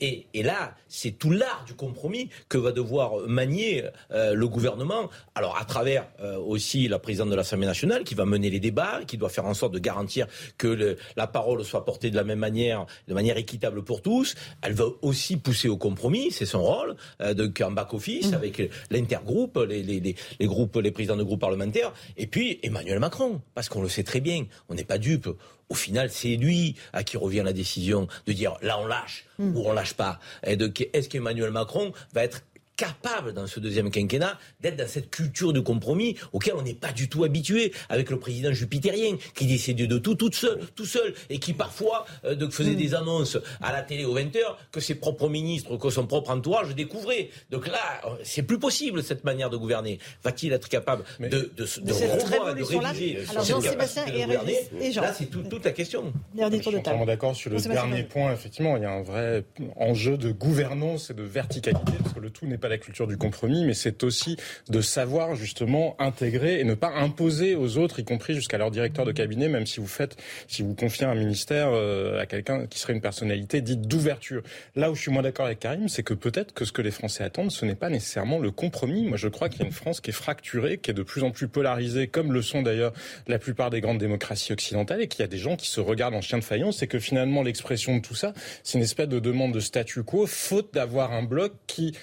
et, là, c'est tout l'art du compromis que va devoir manier euh, le gouvernement. Alors à travers euh, aussi la présidente de l'Assemblée nationale qui va mener les débats, qui doit faire en sorte de garantir que la parole soit portée de la même manière, de manière équitable pour tous. Elle va aussi pousser au compromis, c'est son rôle, de, en back-office mmh. avec l'intergroupe, les, les, groupes, les présidents de groupes parlementaires, et puis Emmanuel Macron, parce qu'on le sait très bien, on n'est pas dupe. Au final, c'est lui à qui revient la décision de dire là on lâche hmm. ou on lâche pas. est-ce qu'Emmanuel Macron va être capable dans ce deuxième quinquennat d'être dans cette culture de compromis auquel on n'est pas du tout habitué avec le président jupitérien qui décidait de tout tout seul, tout seul et qui parfois euh, faisait mm. des annonces à la télé aux 20h que ses propres ministres, que son propre entourage découvraient. Donc là, euh, c'est plus possible cette manière de gouverner. Va-t-il être capable de, de, de, de revoir, de réviser Alors Jean-Sébastien et, Jean. Là, c'est toute la question. Je suis entièrement d'accord sur le dernier point. Effectivement, il y a un vrai enjeu de gouvernance et de verticalité parce que le tout n'est pas la culture du compromis, mais c'est aussi de savoir justement intégrer et ne pas imposer aux autres, y compris jusqu'à leur directeur de cabinet, même si vous faites, si vous confiez un ministère euh, à quelqu'un qui serait une personnalité dite d'ouverture. Là où je suis moins d'accord avec Karim, c'est que peut-être que ce que les Français attendent, ce n'est pas nécessairement le compromis. Moi, je crois qu'il y a une France qui est fracturée, qui est de plus en plus polarisée, comme le sont d'ailleurs la plupart des grandes démocraties occidentales, et qu'il y a des gens qui se regardent en chien de faïence, et que finalement l'expression de tout ça, c'est une espèce de demande de statu quo, faute d'avoir un bloc qui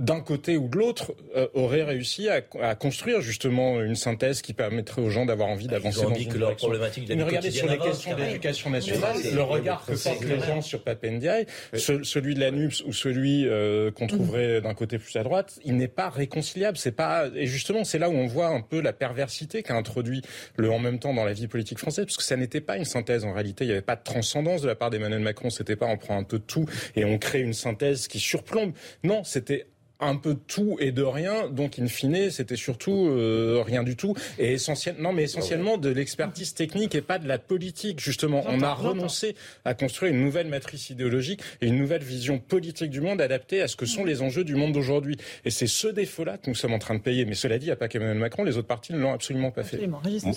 d'un côté ou de l'autre, euh, aurait réussi à, à, construire justement une synthèse qui permettrait aux gens d'avoir envie d'avancer dans une que leur problématique Mais regardez sur les questions d'éducation nationale, le regard que portent les gens sur Papendiaï, celui de la NUPS ou celui euh, qu'on trouverait d'un côté plus à droite, il n'est pas réconciliable. C'est pas et justement c'est là où on voit un peu la perversité qu'a introduit le en même temps dans la vie politique française, parce que ça n'était pas une synthèse en réalité. Il n'y avait pas de transcendance de la part d'Emmanuel Macron. C'était pas on prend un peu de tout et on crée une synthèse qui surplombe. Non, c'était un peu de tout et de rien. Donc, in fine, c'était surtout euh, rien du tout. Et essentiel, non, mais essentiellement de l'expertise technique et pas de la politique. Justement, on a renoncé à construire une nouvelle matrice idéologique et une nouvelle vision politique du monde adaptée à ce que sont les enjeux du monde d'aujourd'hui. Et c'est ce défaut-là que nous sommes en train de payer. Mais cela dit, il n'y a pas qu'Emmanuel Macron, les autres partis ne l'ont absolument pas fait.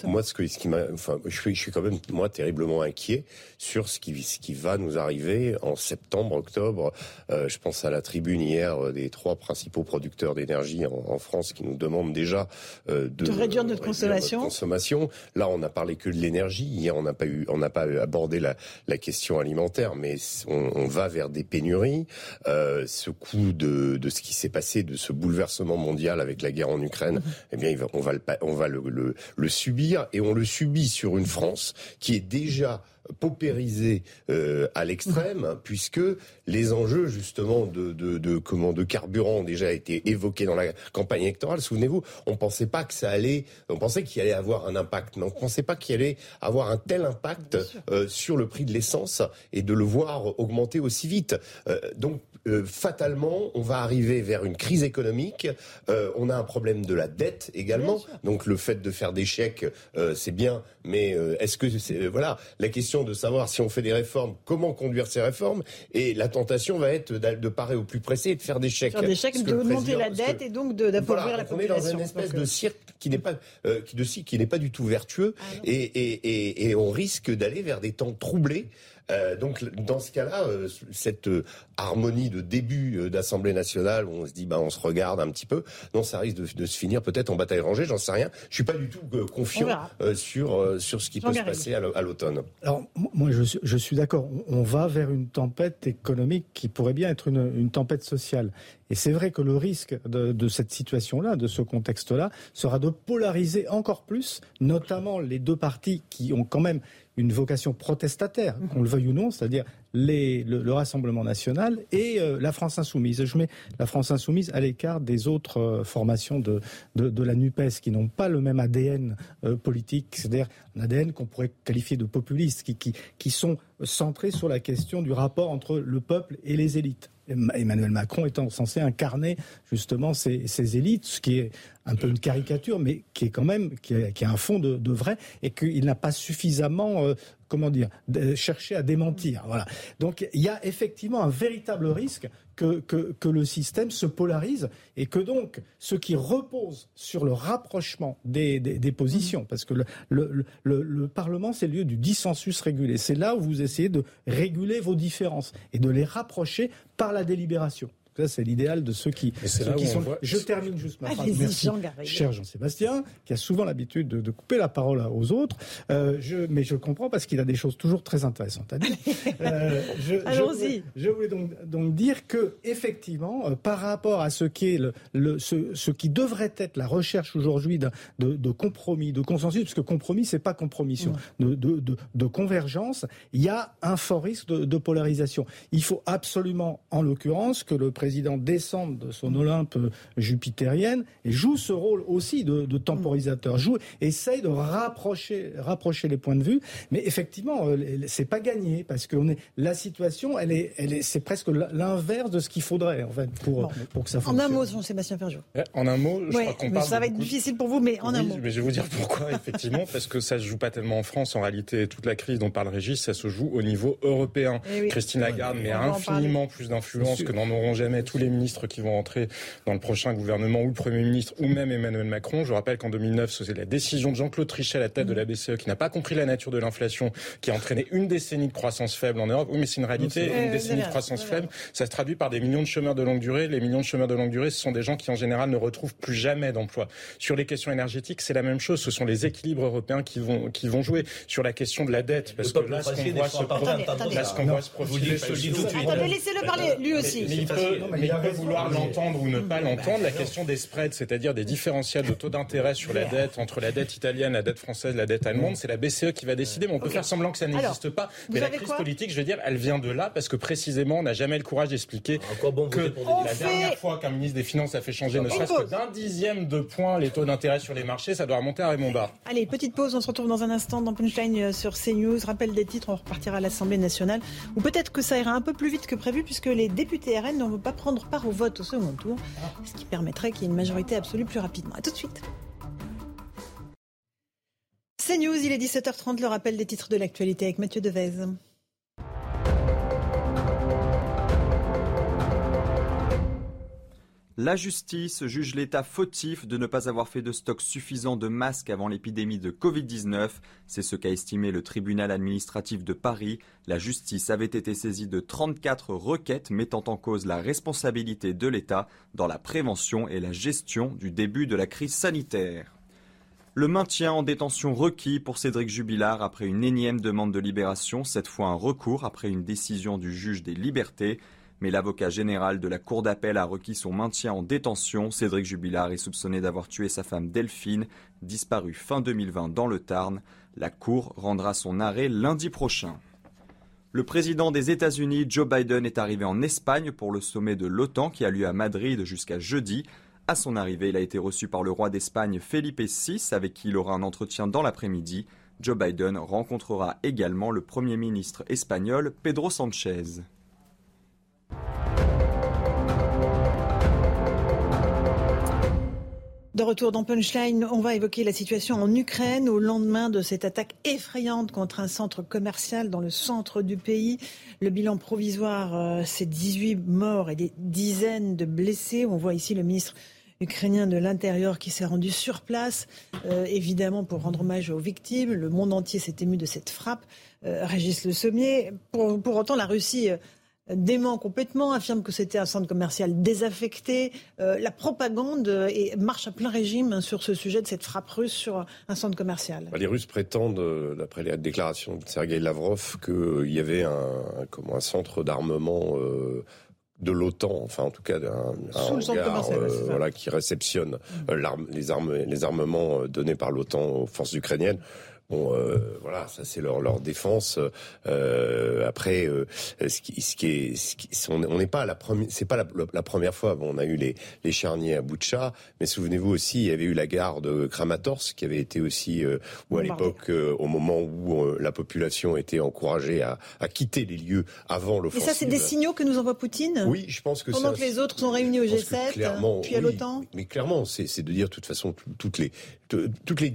Moi, ce, que, ce qui m'a, enfin, je suis, je suis quand même moi terriblement inquiet sur ce qui, ce qui va nous arriver en septembre, octobre. Euh, je pense à la tribune hier euh, des trois principaux producteurs d'énergie en, France qui nous demandent déjà euh, de, réduire notre consommation. consommation. Là, on n'a parlé que de l'énergie. Hier, on n'a pas eu, on n'a pas abordé la, la, question alimentaire, mais on, on, va vers des pénuries. Euh, ce coup de, de ce qui s'est passé, de ce bouleversement mondial avec la guerre en Ukraine, mhm. eh bien, on va le, on va le, le, le subir et on le subit sur une France qui est déjà paupérisé euh, à l'extrême, puisque les enjeux justement de, de, de, comment, de carburant ont déjà été évoqués dans la campagne électorale. Souvenez-vous, on pensait pas que ça allait, on pensait qu'il allait avoir un impact, mais on pensait pas qu'il allait avoir un tel impact euh, sur le prix de l'essence et de le voir augmenter aussi vite. Euh, donc euh, fatalement, on va arriver vers une crise économique. Euh, on a un problème de la dette également. Donc le fait de faire des chèques, euh, c'est bien, mais est-ce que c'est voilà la question de savoir si on fait des réformes, comment conduire ces réformes Et la tentation va être de parer au plus pressé et de faire des chèques. Faire des chèques, de monter la dette et donc d'appauvrir la population. On est dans une espèce de cirque qui n'est pas de qui n'est pas du tout vertueux ah et, et, et, et on risque d'aller vers des temps troublés. Euh, donc dans ce cas-là, euh, cette euh, harmonie de début d'Assemblée nationale où on se dit bah on se regarde un petit peu, non ça risque de, se finir peut-être en bataille rangée, j'en sais rien. Je suis pas du tout confiant sur sur ce qui peut se passer à l'automne. Alors moi je, je suis d'accord, on va vers une tempête économique qui pourrait bien être une, une tempête sociale. Et c'est vrai que le risque de, de cette situation-là, de ce contexte-là, sera de polariser encore plus, notamment les deux partis qui ont quand même une vocation protestataire, mhm. qu'on le veuille ou non, c'est-à-dire le, le, Rassemblement national et euh, la France insoumise. Je mets la France insoumise à l'écart des autres euh, formations de, de, de, la NUPES qui n'ont pas le même ADN euh, politique, c'est-à-dire un ADN qu'on pourrait qualifier de populiste, qui, qui, qui sont centrés sur la question du rapport entre le peuple et les élites. Emmanuel Macron étant censé incarner justement ces, élites, ce qui est un peu une caricature, mais qui est quand même qui, a un fond de, de vrai et qu'il n'a pas suffisamment euh, comment dire, cherché à démentir. Voilà. Donc il y a effectivement un véritable risque que, le système se polarise et que donc ce qui repose sur le rapprochement des, positions, parce que le, le Parlement c'est le lieu du dissensus régulé, c'est là où vous essayez de réguler vos différences et de les rapprocher par la délibération c'est l'idéal de ceux qui, sont. Je termine juste ma phrase. Merci, cher Jean-Sébastien, qui a souvent l'habitude de, couper la parole aux autres. Euh, je, mais je comprends parce qu'il a des choses toujours très intéressantes à dire. [LAUGHS] Euh, Allons-y. Je, voulais donc, donc dire que effectivement, euh, par rapport à ce qui est le, le ce, ce, qui devrait être la recherche aujourd'hui de, de, de, compromis, de consensus, parce que compromis c'est pas compromission, de, de, de, convergence, il y a un fort risque de, polarisation. Il faut absolument, en l'occurrence, que le président président descende de son Olympe jupitérienne et joue ce rôle aussi de, de temporisateur, joue, essaye de rapprocher, rapprocher les points de vue, mais effectivement, euh, c'est pas gagné parce que on est, la situation, elle est, elle est, c'est presque l'inverse de ce qu'il faudrait en fait pour, pour que ça fonctionne. En un mot, Jean-Sébastien Ferjou. Eh, en un mot, je crois qu'on parle. Ça va être difficile pour vous, mais en un mot. Mais je vais vous dire pourquoi, [LAUGHS] effectivement, parce que ça se joue pas tellement en France. En réalité, toute la crise dont parle Régis, ça se joue au niveau européen. Eh Christine Lagarde met infiniment plus d'influence que n'en auront jamais tous les ministres qui vont entrer dans le prochain gouvernement ou le Premier ministre ou même Emmanuel Macron. Je rappelle qu'en 2009, c'est la décision de Jean-Claude Trichet à la tête de la BCE qui n'a pas compris la nature de l'inflation, qui a entraîné une décennie de croissance faible en Europe. Oui, mais c'est une réalité. Une décennie de croissance faible, ça se traduit par des millions de chômeurs de longue durée. Les millions de chômeurs de longue durée, ce sont des gens qui en général ne retrouvent plus jamais d'emploi. Sur les questions énergétiques, c'est la même chose. Ce sont les équilibres européens qui vont qui vont jouer sur la question de la dette, parce que là, ce qu'on voit se, là, ce qu'on voit se profiler. Attendez, laissez-le parler lui aussi. Mais, il peut, vouloir l'entendre ou ne pas l'entendre, la question des spreads, c'est-à-dire des différentiels de taux d'intérêt sur la dette entre la dette italienne, la dette française, la dette allemande, c'est la BCE qui va décider. Mais on peut faire semblant que ça n'existe pas. Mais la crise politique, je veux dire, elle vient de là parce que précisément, on n'a jamais le courage d'expliquer que la dernière fois qu'un ministre des Finances a fait changer ne serait-ce que d'un dixième de point les taux d'intérêt sur les marchés, ça doit remonter à Raymond Barre. Allez, petite pause, on se retrouve dans un instant dans Punchline euh, sur CNews. Rappel des titres, on repartira à l'Assemblée nationale. Ou peut-être que ça ira un peu plus vite que prévu puisque les députés RN n'ont pas prendre part au vote au second tour, ce qui permettrait qu'il y ait une majorité absolue plus rapidement. A tout de suite. C'est News, il est 17h30, le rappel des titres de l'actualité avec Mathieu Devez. La justice juge l'État fautif de ne pas avoir fait de stock suffisant de masques avant l'épidémie de Covid-19. C'est ce qu'a estimé le tribunal administratif de Paris. La justice avait été saisie de 34 requêtes mettant en cause la responsabilité de l'État dans la prévention et la gestion du début de la crise sanitaire. Le maintien en détention requis pour Cédric Jubilard après une énième demande de libération, cette fois un recours après une décision du juge des libertés. Mais l'avocat général de la Cour d'appel a requis son maintien en détention. Cédric Jubilard est soupçonné d'avoir tué sa femme Delphine, disparue fin 2020 dans le Tarn. La Cour rendra son arrêt lundi prochain. Le président des États-Unis, Joe Biden, est arrivé en Espagne pour le sommet de l'OTAN qui a lieu à Madrid jusqu'à jeudi. À son arrivée, il a été reçu par le roi d'Espagne Felipe VI, avec qui il aura un entretien dans l'après-midi. Joe Biden rencontrera également le Premier ministre espagnol Pedro Sanchez. De retour dans Punchline, on va évoquer la situation en Ukraine au lendemain de cette attaque effrayante contre un centre commercial dans le centre du pays. Le bilan provisoire, euh, c'est 18 morts et des dizaines de blessés. On voit ici le ministre ukrainien de l'Intérieur qui s'est rendu sur place, euh, évidemment pour rendre hommage aux victimes. Le monde entier s'est ému de cette frappe. Euh, Régis Le Sommier. Pour, pour, autant, la Russie dément complètement, affirme que c'était un centre commercial désaffecté. Euh, la propagande et marche à plein régime sur ce sujet de cette frappe russe sur un centre commercial. Bah, les Russes prétendent, euh, d'après les déclarations de Sergei Lavrov, qu'il y avait un, comme un centre d'armement. Euh, de l'OTAN, enfin en tout cas d'un hangar euh, voilà, qui réceptionne les, armes, les armements donnés par l'OTAN aux forces ukrainiennes. Bon, euh, voilà, ça c'est leur leur défense. Euh, après, euh, ce qui, ce qui est, ce qui, on n'est pas la première, c'est pas la, la, première fois. Bon, on a eu les les charniers à Boutcha, mais souvenez-vous aussi, il y avait eu la gare de Kramatorsk qui avait été aussi, euh, où à l'époque, euh, au moment où euh, la population était encouragée à, à quitter les lieux avant l'offensive. Et ça, c'est des signaux que nous envoie Poutine. Oui, je pense que pendant que les autres sont réunis au G7, puis à l'OTAN. Mais clairement, c'est de dire de toute façon toutes les toutes les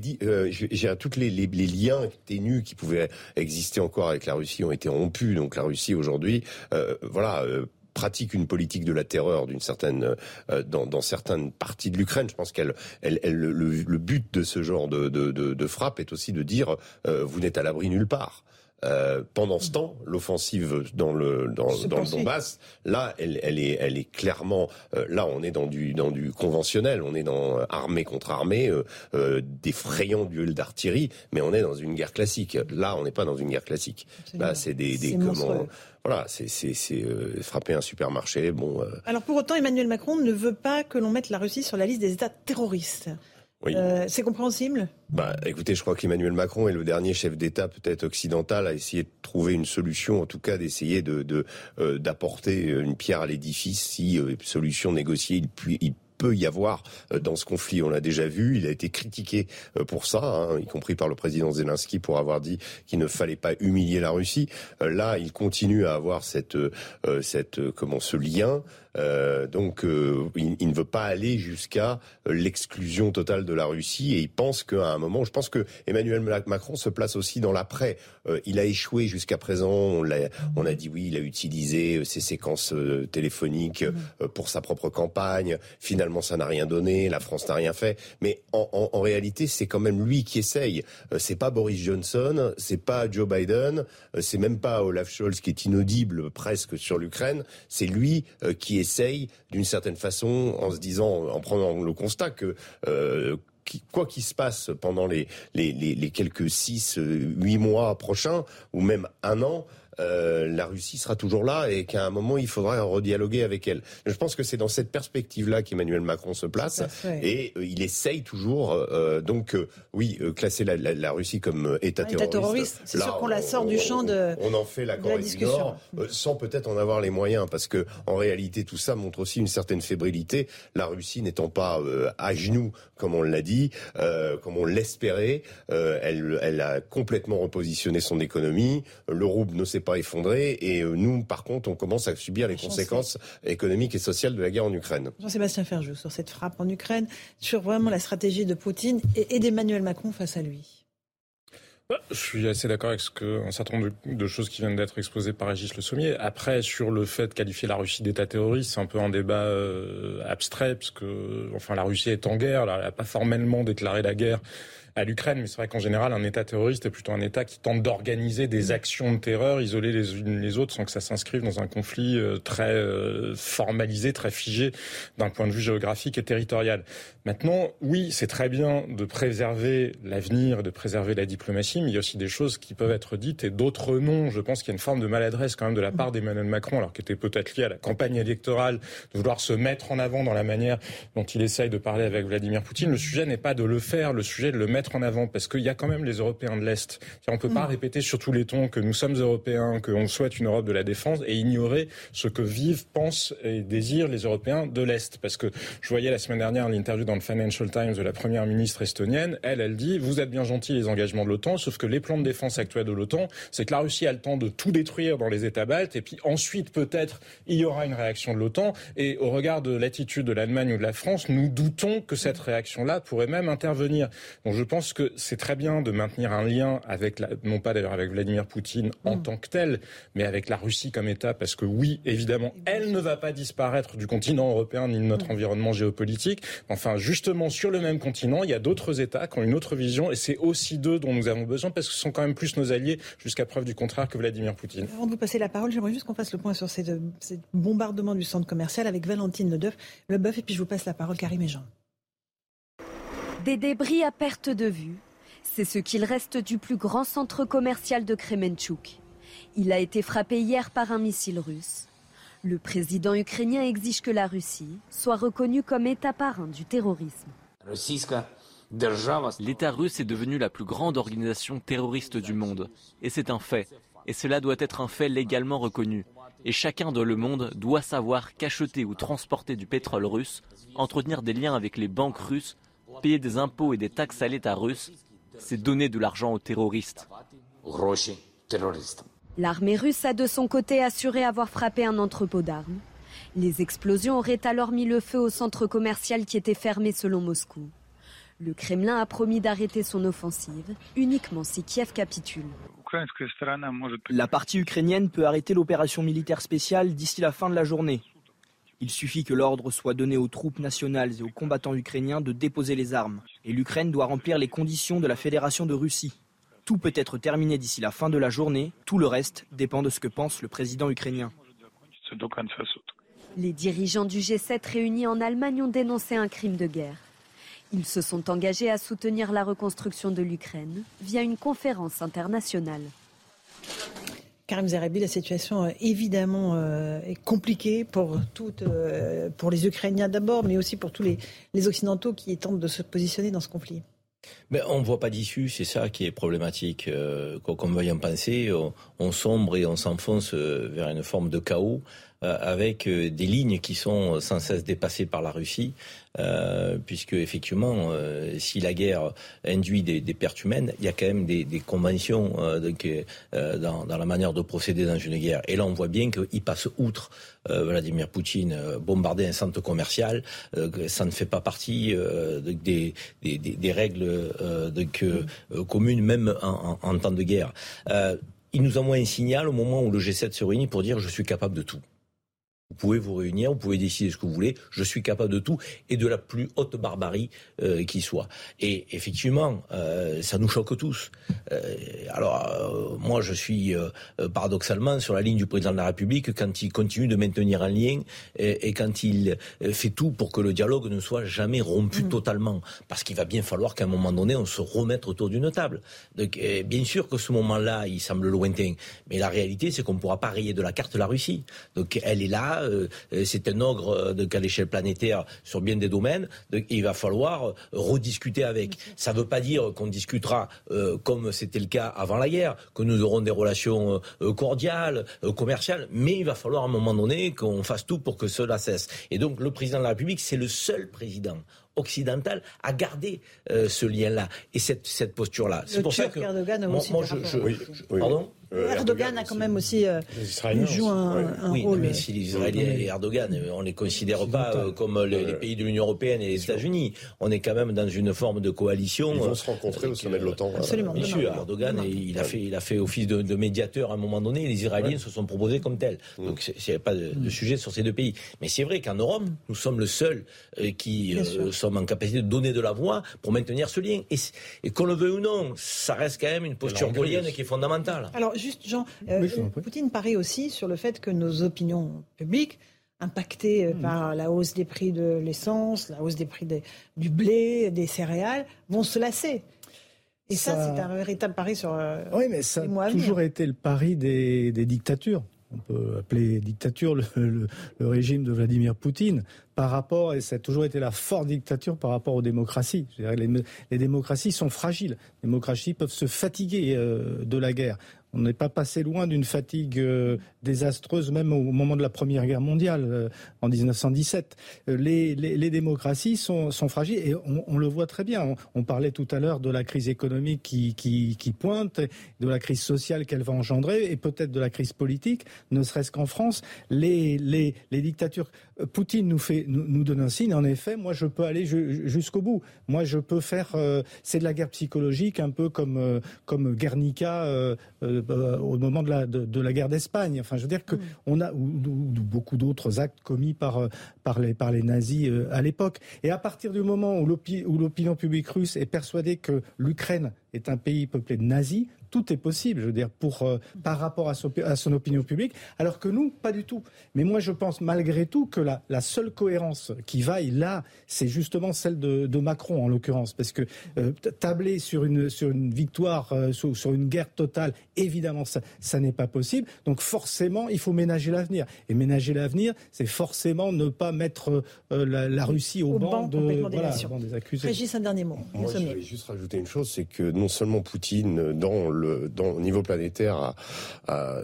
toutes les, liens ténus qui pouvaient exister encore avec la Russie ont été rompus. Donc la Russie aujourd'hui, euh, voilà. Euh, pratique une politique de la terreur d'une certaine euh, dans, certaines parties de l'Ukraine. Je pense qu'elle, elle, elle, le, but de ce genre de, frappe est aussi de dire euh, vous n'êtes à l'abri nulle part. Euh, pendant ce temps, l'offensive dans le dans, dans le Donbass, là, elle, elle est elle est clairement euh, là, on est dans du dans du conventionnel, on est dans euh, armée contre armée, euh, euh, d'effrayants duels d'artillerie, mais on est dans une guerre classique. Là, on n'est pas dans une guerre classique. Là, c'est des, des comment voilà, c'est c'est euh, frapper un supermarché. Bon. Alors pour autant, Emmanuel Macron ne veut pas que l'on mette la Russie sur la liste des États terroristes. Oui. Euh, c'est compréhensible? Bah, Écoutez, je crois qu'Emmanuel Macron est le dernier chef d'État peut-être occidental à essayer de trouver une solution, en tout cas d'essayer de, de euh, d'apporter une pierre à l'édifice si euh, solution négociée il, puis, il peut y avoir euh, dans ce conflit. On l'a déjà vu, il a été critiqué euh, pour ça, hein, y compris par le président Zelensky pour avoir dit qu'il ne fallait pas humilier la Russie. Euh, là, il continue à avoir cette, cette comment ce lien. Euh, donc, euh, il, il, ne veut pas aller jusqu'à l'exclusion totale de la Russie et il pense qu'à un moment, je pense que Emmanuel Macron se place aussi dans l'après. Euh, il a échoué jusqu'à présent. On a, on a dit oui, il a utilisé ses séquences téléphoniques pour sa propre campagne. Finalement, ça n'a rien donné. La France n'a rien fait. Mais en, en, en réalité, c'est quand même lui qui essaye. c'est pas Boris Johnson, c'est pas Joe Biden, c'est même pas Olaf Scholz qui est inaudible presque sur l'Ukraine. C'est lui qui essaye d'une certaine façon, en se disant, en prenant le constat que euh, quoi qu'il se passe pendant les, les, les, les quelques six, huit mois prochains, ou même un an, euh, la Russie sera toujours là et qu'à un moment il faudra redialoguer avec elle. Je pense que c'est dans cette perspective-là qu'Emmanuel Macron se place et euh, il essaye toujours euh, donc euh, oui classer la, la, la, Russie comme État terroriste. terroriste c'est sûr qu'on la sort on, du champ de on en fait la Corée du Nord sans peut-être en avoir les moyens parce que en réalité tout ça montre aussi une certaine fébrilité. La Russie n'étant pas à genoux comme on l'a dit, comme on l'espérait, elle, elle a complètement repositionné son économie. Le rouble ne s'est pas effondré. Et nous, par contre, on commence à subir les conséquences économiques et sociales de la guerre en Ukraine. Jean-Sébastien Ferjou, sur cette frappe en Ukraine, sur vraiment la stratégie de Poutine et d'Emmanuel Macron face à lui. Je suis assez d'accord avec ce que, un certain nombre de, choses qui viennent d'être exposées par Régis Le Sommier. Après, sur le fait de qualifier la Russie d'État terroriste, c'est un peu un débat euh, abstrait, parce que, enfin, la Russie est en guerre, elle n'a pas formellement déclaré la guerre à l'Ukraine, mais c'est vrai qu'en général, un État terroriste est plutôt un État qui tente d'organiser des mm. actions de terreur isolées les unes les autres sans que ça s'inscrive dans un conflit euh, très euh, formalisé, très figé d'un point de vue géographique et territorial. Maintenant, oui, c'est très bien de préserver l'avenir, de préserver la diplomatie, mais il y a aussi des choses qui peuvent être dites et d'autres non. Je pense qu'il y a une forme de maladresse quand même de la part d'Emmanuel Macron, alors qui était peut-être liée à la campagne électorale, de vouloir se mettre en avant dans la manière dont il essaye de parler avec Vladimir Poutine. Le sujet n'est pas de le faire, le sujet de le mettre en avant, parce qu'il y a quand même les Européens de l'Est. On ne peut pas mm. répéter sur tous les tons que nous sommes Européens, qu'on souhaite une Europe de la défense et ignorer ce que vivent, pensent et désirent les Européens de l'Est. Parce que je voyais la semaine dernière l'interview dans le Financial Times de la première ministre estonienne. Elle, elle dit, vous êtes bien gentils les engagements de l'OTAN, sauf que les plans de défense actuels de l'OTAN, c'est que la Russie a le temps de tout détruire dans les États baltes et puis ensuite peut-être il y aura une réaction de l'OTAN. Et au regard de l'attitude de l'Allemagne ou de la France, nous doutons que cette réaction-là pourrait même intervenir. Donc je pense que c'est très bien de maintenir un lien avec, la, non pas d'ailleurs avec Vladimir Poutine en mm. tant que tel, mais avec la Russie comme État, parce que oui, évidemment, elle ne va pas disparaître du continent européen ni de notre mm. environnement géopolitique. Enfin, justement, sur le même continent, il y a d'autres États qui ont une autre vision, et c'est aussi d'eux dont nous avons besoin, parce que ce sont quand même plus nos alliés, jusqu'à preuve du contraire, que Vladimir Poutine. Avant de vous passer la parole, j'aimerais juste qu'on fasse le point sur ces, bombardements du centre commercial avec Valentine Ledeuf, Leboeuf, et puis je vous passe la parole, Karim et Jean. Des débris à perte de vue. C'est ce qu'il reste du plus grand centre commercial de Kremenchuk. Il a été frappé hier par un missile russe. Le président ukrainien exige que la Russie soit reconnue comme État parrain du terrorisme. L'État russe est devenu la plus grande organisation terroriste du monde. Et c'est un fait. Et cela doit être un fait légalement reconnu. Et chacun dans le monde doit savoir qu'acheter ou transporter du pétrole russe, entretenir des liens avec les banques russes payer des impôts et des taxes à l'État russe, c'est donner de l'argent aux terroristes. L'armée russe a de son côté assuré avoir frappé un entrepôt d'armes. Les explosions auraient alors mis le feu au centre commercial qui était fermé selon Moscou. Le Kremlin a promis d'arrêter son offensive uniquement si Kiev capitule. La partie ukrainienne peut arrêter l'opération militaire spéciale d'ici la fin de la journée. Il suffit que l'ordre soit donné aux troupes nationales et aux combattants ukrainiens de déposer les armes. Et l'Ukraine doit remplir les conditions de la Fédération de Russie. Tout peut être terminé d'ici la fin de la journée, tout le reste dépend de ce que pense le président ukrainien. Les dirigeants du G7 réunis en Allemagne ont dénoncé un crime de guerre. Ils se sont engagés à soutenir la reconstruction de l'Ukraine via une conférence internationale. Karim Zerabi, la situation euh, évidemment euh, est compliquée pour, toutes, euh, pour les Ukrainiens d'abord, mais aussi pour tous les, Occidentaux qui tentent de se positionner dans ce conflit. Mais on ne voit pas d'issue, c'est ça qui est problématique. Qu'on qu'on veuille en penser, on, on, sombre et on s'enfonce vers une forme de chaos avec des lignes qui sont sans cesse dépassées par la Russie. Euh, puisque effectivement, euh, si la guerre induit des, pertes humaines, il y a quand même des, conventions euh, euh, dans, la manière de procéder dans une guerre. Et là, on voit bien qu'il passe outre Vladimir Poutine bombarder un centre commercial. ça ne fait pas partie des, règles communes, même en, temps de guerre. il nous envoie un signal au moment où le G7 se réunit pour dire je suis capable de tout. Vous pouvez vous réunir, vous pouvez décider ce que vous voulez. Je suis capable de tout et de la plus haute barbarie euh, qui soit. Et effectivement, euh, ça nous choque tous. Euh, alors, moi, je suis paradoxalement sur la ligne du président de la République quand il continue de maintenir un lien et, et quand il fait tout pour que le dialogue ne soit jamais rompu mmh. totalement. Parce qu'il va bien falloir qu'à un moment donné, on se remette autour d'une table. Donc, bien sûr que ce moment-là, il semble lointain. Mais la réalité, c'est qu'on ne pourra pas rayer de la carte la Russie. Donc, elle est là euh, c'est un ogre euh, à l'échelle planétaire sur bien des domaines. il va falloir euh, rediscuter avec. Ça ne veut pas dire qu'on discutera comme c'était le cas avant la guerre, que nous aurons des relations cordiales, commerciales, mais il va falloir à un moment donné qu'on fasse tout pour que cela cesse. Et donc le président de la République, c'est le seul président occidentale à garder ce lien-là et cette, cette posture-là. C'est pour ça que Erdogan a aussi moi, je, pardon. Euh, Erdogan, a quand même aussi euh, joué un, oui, rôle. mais si les Israéliens et Erdogan, on ne les considère pas euh, comme les, pays de l'Union européenne et les États-Unis. On est quand même dans une forme de coalition. Ils vont se rencontrer au sommet de l'OTAN. Absolument. Bien sûr, Erdogan, il a fait, il a fait office de, médiateur à un moment donné. Et les Israéliens se sont proposés comme tels. Mm. Donc il n'y a pas de, sujet sur ces deux pays. Mais c'est vrai qu'en Europe, nous sommes le seul qui sommes en capacité de donner de la voix pour maintenir ce lien. Et, qu'on le veuille ou non, ça reste quand même une posture gaulienne qui est fondamentale. Alors juste, Jean, Poutine parie aussi sur le fait que nos opinions publiques impactées euh, hmm. par la hausse des prix de l'essence, la hausse des prix du blé, des céréales, vont se lasser. Et ça, c'est un véritable pari sur. Euh, oui, mais ça a toujours été le pari des, dictatures. On peut appeler dictature le, régime de Vladimir Poutine par rapport, et ça a toujours été la forte dictature par rapport aux démocraties. Les, les, démocraties sont fragiles. Les démocraties peuvent se fatiguer euh, de la guerre. On n'est pas passé loin d'une fatigue euh, désastreuse, même au moment de la Première Guerre mondiale, euh, en 1917. Euh, les, démocraties sont, fragiles et on, le voit très bien. On, parlait tout à l'heure de la crise économique qui, pointe, de la crise sociale qu'elle va engendrer et peut-être de la crise politique, ne serait-ce qu'en France. Les, dictatures. Poutine nous, fait, nous, nous, donne un signe. En effet, moi, je peux aller jusqu'au bout. Moi, je peux faire. c'est de la guerre psychologique, un peu comme, comme Guernica euh, au moment de la, de, la guerre d'Espagne. Enfin, je veux dire que mm. on a ou, beaucoup d'autres actes commis par euh, par les par les nazis euh, à l'époque. Et à partir du moment où l'opinion publique russe est persuadée que l'Ukraine est un pays peuplé de nazis, tout est possible, je veux dire, pour, euh, par rapport à son, opinion publique, alors que nous, pas du tout. Mais moi, je pense malgré tout que la, la seule cohérence qui vaille là, c'est justement celle de, Macron, en l'occurrence, parce que euh, tabler sur une, sur une victoire, euh, sur, une guerre totale, évidemment, ça, ça n'est pas possible. Donc forcément, il faut ménager l'avenir. Et ménager l'avenir, c'est forcément ne pas mettre la, Russie au, banc, de, des accusés. Régis, un dernier mot. Moi, je vais juste rajouter une chose, c'est que non seulement Poutine, dans le, au niveau planétaire,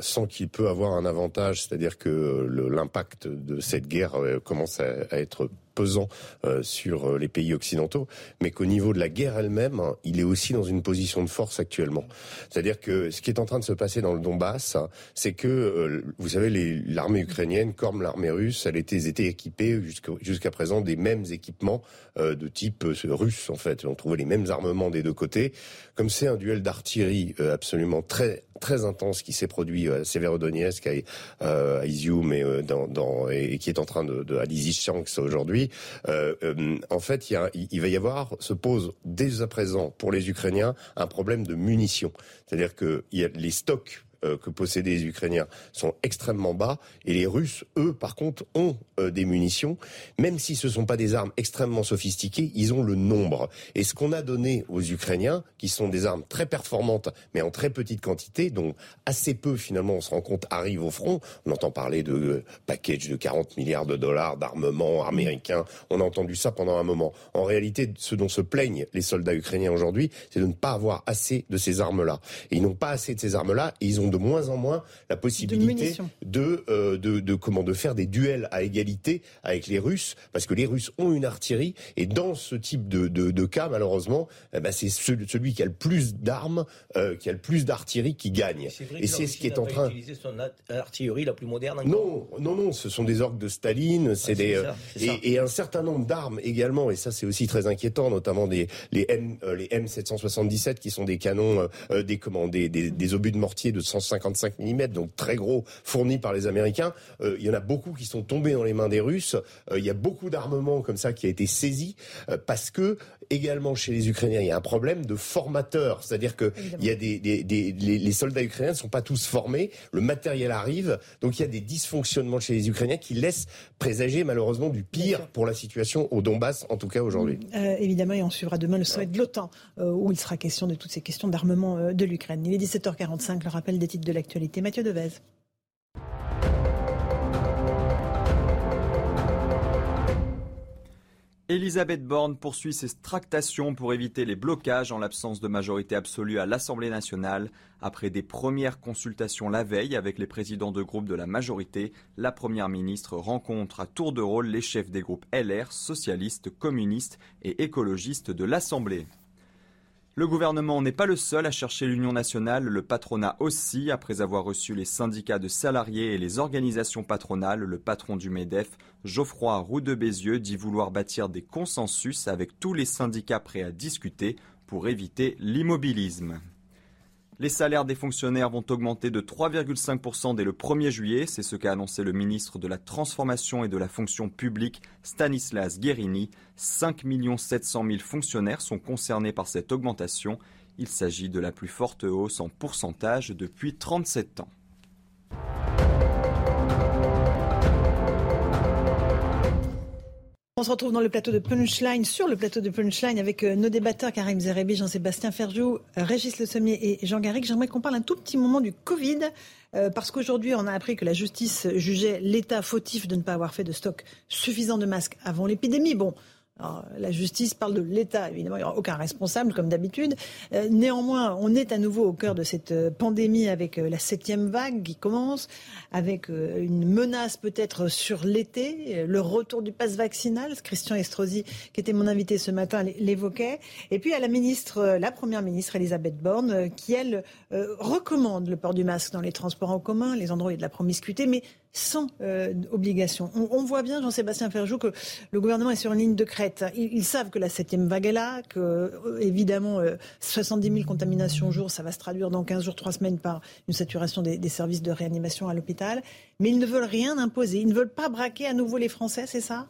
sans qu'il peut avoir un avantage, c'est-à-dire que l'impact de cette guerre euh, commence à être pesant euh, sur euh, les pays occidentaux, mais qu'au niveau de la guerre elle-même, il est aussi dans une position de force actuellement. C'est-à-dire que ce qui est en train de se passer dans le Donbass, c'est que, euh, vous savez, l'armée ukrainienne, comme l'armée russe, elle était, était équipée jusqu'à présent des mêmes équipements de type russe, en fait. On trouvait les mêmes armements des deux côtés. Comme c'est un duel d'artillerie absolument très très intense qui s'est produit à Severodonetsk, à, Izium et, dans, et, qui est en train de, de à aujourd'hui, euh, euh, en fait, il, va y avoir, se pose dès à présent pour les Ukrainiens un problème de munitions. C'est-à-dire que y a les stocks que possédaient les Ukrainiens sont extrêmement bas et les Russes, eux, par contre, ont euh, des munitions. Même si ce ne sont pas des armes extrêmement sophistiquées, ils ont le nombre. Et ce qu'on a donné aux Ukrainiens, qui sont des armes très performantes, mais en très petite quantité, dont assez peu finalement, on se rend compte, arrivent au front. On entend parler de euh, package de 40 milliards de dollars d'armement américain. On a entendu ça pendant un moment. En réalité, ce dont se plaignent les soldats ukrainiens aujourd'hui, c'est de ne pas avoir assez de ces armes-là. Ils n'ont pas assez de ces armes-là ils ont de moins en moins la possibilité de, euh, de, de, comment de faire des duels à égalité avec les Russes, parce que les Russes ont une artillerie et dans ce type de, de, de cas, malheureusement, eh ben c'est celui, qui a le plus d'armes, euh, qui a le plus d'artillerie qui gagne. Et c'est ce qui est en train. Son artillerie la plus moderne. Non, non, non, ce sont des orques de Staline, c'est des euh, et, et, un certain nombre d'armes également, et ça c'est aussi très inquiétant, notamment des les M les M777 qui sont des canons, des comment des, des, des obus de mortier de 100 155 mm, donc très gros, fournis par les Américains. Euh, il y en a beaucoup qui sont tombés dans les mains des Russes. Euh, il y a beaucoup d'armements comme ça qui a été saisi euh, parce que également chez les Ukrainiens, il y a un problème de formateur, c'est-à-dire que il y a des, des, des les, soldats ukrainiens ne sont pas tous formés, le matériel arrive, donc il y a des dysfonctionnements chez les Ukrainiens qui laissent présager malheureusement du pire pour la situation au Donbass, en tout cas aujourd'hui. évidemment, et on suivra demain le sommet de l'OTAN, où il sera question de toutes ces questions d'armement de l'Ukraine. Il est 17h45, le rappel des titres de l'actualité. Mathieu Devez. Elisabeth Borne poursuit ses tractations pour éviter les blocages en l'absence de majorité absolue à l'Assemblée nationale. Après des premières consultations la veille avec les présidents de groupe de la majorité, la Première ministre rencontre à tour de rôle les chefs des groupes LR, socialistes, communistes et écologistes de l'Assemblée. Le gouvernement n'est pas le seul à chercher l'union nationale, le patronat aussi, après avoir reçu les syndicats de salariés et les organisations patronales, le patron du MEDEF, Geoffroy Roux de Bézieux, dit vouloir bâtir des consensus avec tous les syndicats prêts à discuter pour éviter l'immobilisme. Les salaires des fonctionnaires vont augmenter de 3,5% dès le 1er juillet, c'est ce qu'a annoncé le ministre de la Transformation et de la Fonction publique Stanislas Guérini. 5 700 000 fonctionnaires sont concernés par cette augmentation. Il s'agit de la plus forte hausse en pourcentage depuis 37 ans. On se retrouve dans le plateau de Punchline, sur le plateau de Punchline, avec euh, nos débatteurs Karim Zerebi, Jean-Sébastien Ferjou, Régis Le Sommier et Jean Garrigue. J'aimerais qu'on parle un tout petit moment du Covid, euh, parce qu'aujourd'hui, on a appris que la justice jugeait l'État fautif de ne pas avoir fait de stock suffisant de masques avant l'épidémie. Bon, la justice parle de l'État, évidemment, il n'y aura aucun responsable, comme d'habitude. Euh, néanmoins, on est à nouveau au cœur de cette euh, pandémie avec euh, la septième vague qui commence, avec une menace peut-être sur l'été, le retour du pass vaccinal. Christian Estrosi, qui était mon invité ce matin, l'évoquait. Et puis à la ministre, la première ministre, Elisabeth Borne, qui, elle, recommande le port du masque dans les transports en commun, les endroits de la promiscuité, mais sans euh, obligation. On, voit bien, Jean-Sébastien Ferjou, que le gouvernement est sur une ligne de crête. Ils, savent que la septième vague est là, que euh, évidemment 70 euh, 000 contaminations au jour, ça va se traduire dans 15 jours, 3 semaines par une saturation des services de réanimation à l'hôpital. Mais ils ne veulent rien imposer. Ils ne veulent pas braquer à nouveau les Français, c'est ça?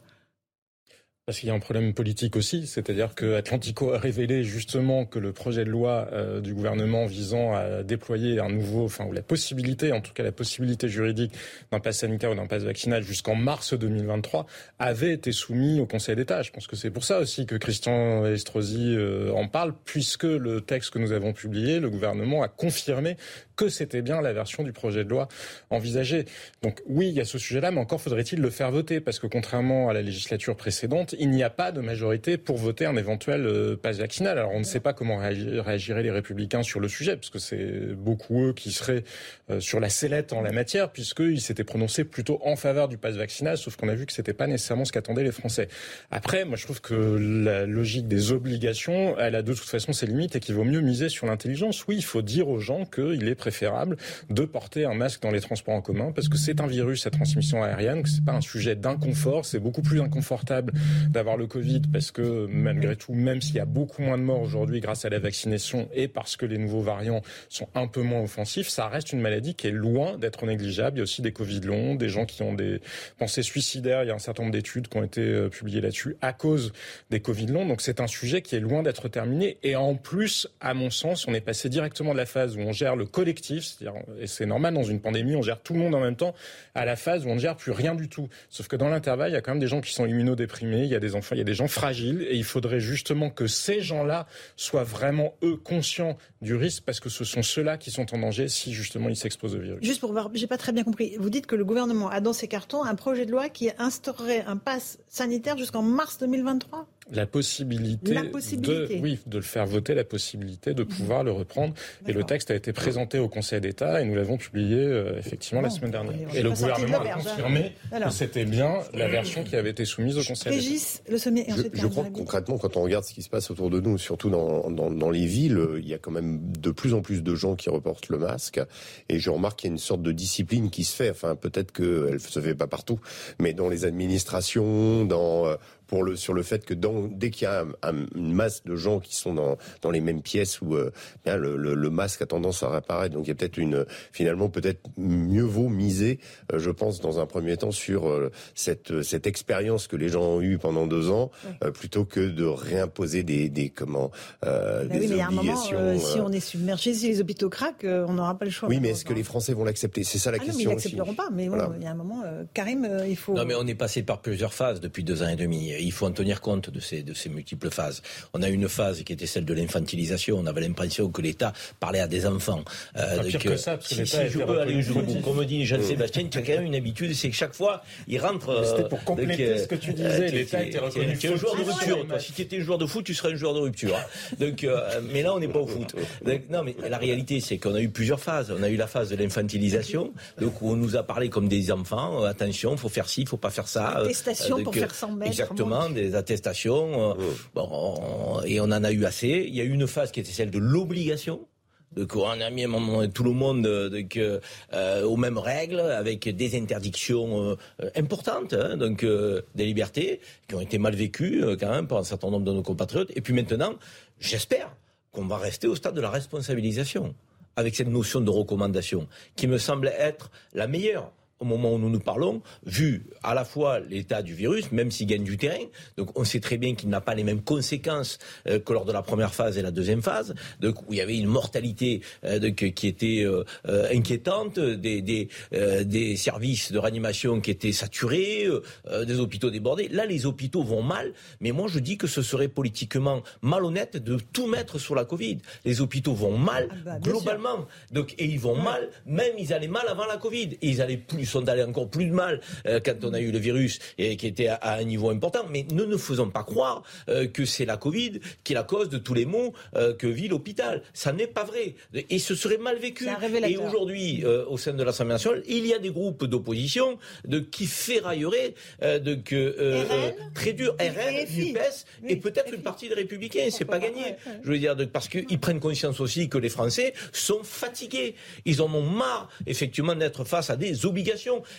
Parce qu'il y a un problème politique aussi, c'est-à-dire que Atlantico a révélé justement que le projet de loi euh, du gouvernement visant à déployer un nouveau, enfin ou la possibilité, en tout cas la possibilité juridique d'un pass sanitaire ou d'un pass vaccinal jusqu'en mars 2023 avait été soumis au Conseil d'État. Je pense que c'est pour ça aussi que Christian Estrosi euh, en parle, puisque le texte que nous avons publié, le gouvernement a confirmé que c'était bien la version du projet de loi envisagée. Donc oui, il y a ce sujet-là, mais encore faudrait-il le faire voter, parce que contrairement à la législature précédente, il n'y a pas de majorité pour voter un éventuel euh, pass vaccinal. Alors on ne sait pas comment réagiraient les républicains sur le sujet, parce que c'est beaucoup eux qui seraient euh, sur la sellette en la matière, puisqu'ils s'étaient prononcés plutôt en faveur du pass vaccinal, sauf qu'on a vu que c'était pas nécessairement ce qu'attendaient les Français. Après, moi je trouve que la logique des obligations, elle a de toute façon ses limites et qu'il vaut mieux miser sur l'intelligence. Oui, il faut dire aux gens qu'il est préférable de porter un masque dans les transports en commun, parce que c'est un virus à transmission aérienne, que c'est pas un sujet d'inconfort, c'est beaucoup plus inconfortable d'avoir le Covid parce que malgré tout, même s'il y a beaucoup moins de morts aujourd'hui grâce à la vaccination et parce que les nouveaux variants sont un peu moins offensifs, ça reste une maladie qui est loin d'être négligeable. Il y a aussi des Covid longs, des gens qui ont des pensées suicidaires. Il y a un certain nombre d'études qui ont été euh, publiées là-dessus à cause des Covid longs. Donc c'est un sujet qui est loin d'être terminé. Et en plus, à mon sens, on est passé directement de la phase où on gère le collectif, c'est-à-dire, et c'est normal dans une pandémie, on gère tout le monde en même temps, à la phase où on ne gère plus rien du tout. Sauf que dans l'intervalle, il y a quand même des gens qui sont immunodéprimés, il y a des enfants il y a des gens fragiles et il faudrait justement que ces gens-là soient vraiment, eux, conscients du risque parce que ce sont ceux-là qui sont en danger si justement ils s'exposent au virus. Juste pour voir, j'ai pas très bien compris. Vous dites que le gouvernement a dans ses cartons un projet de loi qui instaurerait un pass sanitaire jusqu'en mars 2023 la possibilité, de, oui, de le faire voter, la possibilité de pouvoir le reprendre. Et le texte a été présenté au Conseil d'État et nous l'avons publié euh, effectivement la semaine dernière. Et le gouvernement a confirmé que c'était bien la version qui avait été soumise au Conseil d'État. Le sommet je, je crois que concrètement, quand on regarde ce qui se passe autour de nous, surtout dans, dans, dans, les villes, il y a quand même de plus en plus de gens qui reportent le masque. Et je remarque qu'il y a une sorte de discipline qui se fait. Enfin, peut-être qu'elle ne se fait pas partout, mais dans les administrations, dans euh, pour le, sur le fait que dans, dès qu'il y a une masse de gens qui sont dans, dans les mêmes pièces où euh, bien le, le, masque a tendance à réapparaître, donc il y a peut-être une finalement peut-être mieux vaut miser, euh, je pense dans un premier temps sur euh, cette cette expérience que les gens ont eue pendant deux ans, plutôt que de réimposer des, des comment bah des oui, mais obligations. Un moment, si on est submergé, si les hôpitaux craquent, on n'aura pas le choix. Oui, mais est-ce que les Français vont l'accepter? C'est ça la ah question. Non, mais ils l'accepteront pas. Mais bon, il y a un moment, Karim, il faut. Non, mais on est passé par plusieurs phases depuis deux ans et demi il faut en tenir compte de ces, de ces multiples phases. On a une phase qui était celle de l'infantilisation. On avait l'impression que l'État parlait à des enfants. Euh, pire que ça, parce que si, si je peux aller jusqu'au bout, comme dit Jean-Sébastien, tu as quand même une habitude, c'est que chaque fois, il rentre. C'était pour compléter ce que tu disais. L'État était reconnu. Tu es un joueur de rupture. Toi. Si tu étais joueur de foot, tu serais un joueur de rupture. Hein. Donc, mais là, on n'est pas au foot. Donc, non, mais la réalité, c'est qu'on a eu plusieurs phases. On a eu la phase de l'infantilisation, donc où on nous a parlé comme des enfants. attention, faut faire ci, faut pas faire ça. Attestation pour faire 100 mètres. Des attestations. Bon, et on en a eu assez. Il y a eu une phase qui était celle de l'obligation. Donc on a mis tout le monde donc, euh, aux mêmes règles, avec des interdictions euh, importantes, hein, donc euh, des libertés qui ont été mal vécues quand même par un certain nombre de nos compatriotes. Et puis maintenant, j'espère qu'on va rester au stade de la responsabilisation avec cette notion de recommandation, qui me semble être la meilleure au moment où nous nous parlons, vu à la fois l'état du virus, même s'il gagne du terrain, donc on sait très bien qu'il n'a pas les mêmes conséquences euh, que lors de la première phase et la deuxième phase, donc où il y avait une mortalité euh, qui était euh, inquiétante, des, des, des, services de réanimation qui étaient saturés, des hôpitaux débordés. Là, les hôpitaux vont mal, mais moi je dis que ce serait politiquement malhonnête de tout mettre sur la Covid. Les hôpitaux vont mal ah bah, globalement, donc et ils vont mal, même ils allaient mal avant la Covid, et ils allaient plus sont allés encore plus de mal euh, quand on a eu le virus et qui était à, un niveau important. Mais ne nous faisons pas croire euh, que c'est la Covid qui est la cause de tous les maux euh, que vit l'hôpital. Ça n'est pas vrai. Et ce serait mal vécu. Et aujourd'hui, au sein de l'Assemblée nationale, il y a des groupes d'opposition de, qui ferrailleraient de, que, très dur, RN, NUPES, et peut-être une partie des Républicains. C'est pas gagné. Je veux dire, parce qu'ils prennent conscience aussi que les Français sont fatigués. Ils en ont marre, effectivement, d'être face à des obligations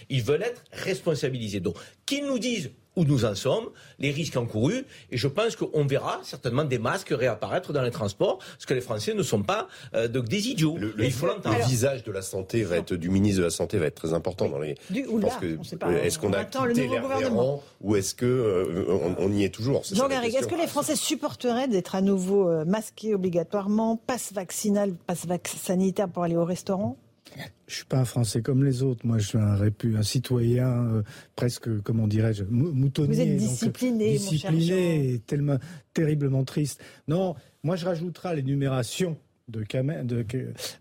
ils veulent être responsabilisés. Donc, qu'ils nous disent où nous en sommes, les risques encourus, et je pense qu'on verra certainement des masques réapparaître dans les transports, parce que les Français ne sont pas euh, des idiots. Le, visage de la santé va être, du ministre de la Santé va être très important dans les. Du, ou là, est-ce qu'on a quitté l'air ou est-ce que euh, on, y est toujours Jean Garrigue, est-ce que les Français supporteraient d'être à nouveau euh, masqués obligatoirement, passe vaccinal, passe sanitaire pour aller au restaurant? Je suis pas un Français comme les autres. Moi, je suis un, un citoyen euh, presque, comment dirais-je, moutonnier. Vous êtes discipliné, discipliné, tellement terriblement triste. Non, moi, je rajouterai à l'énumération de, de,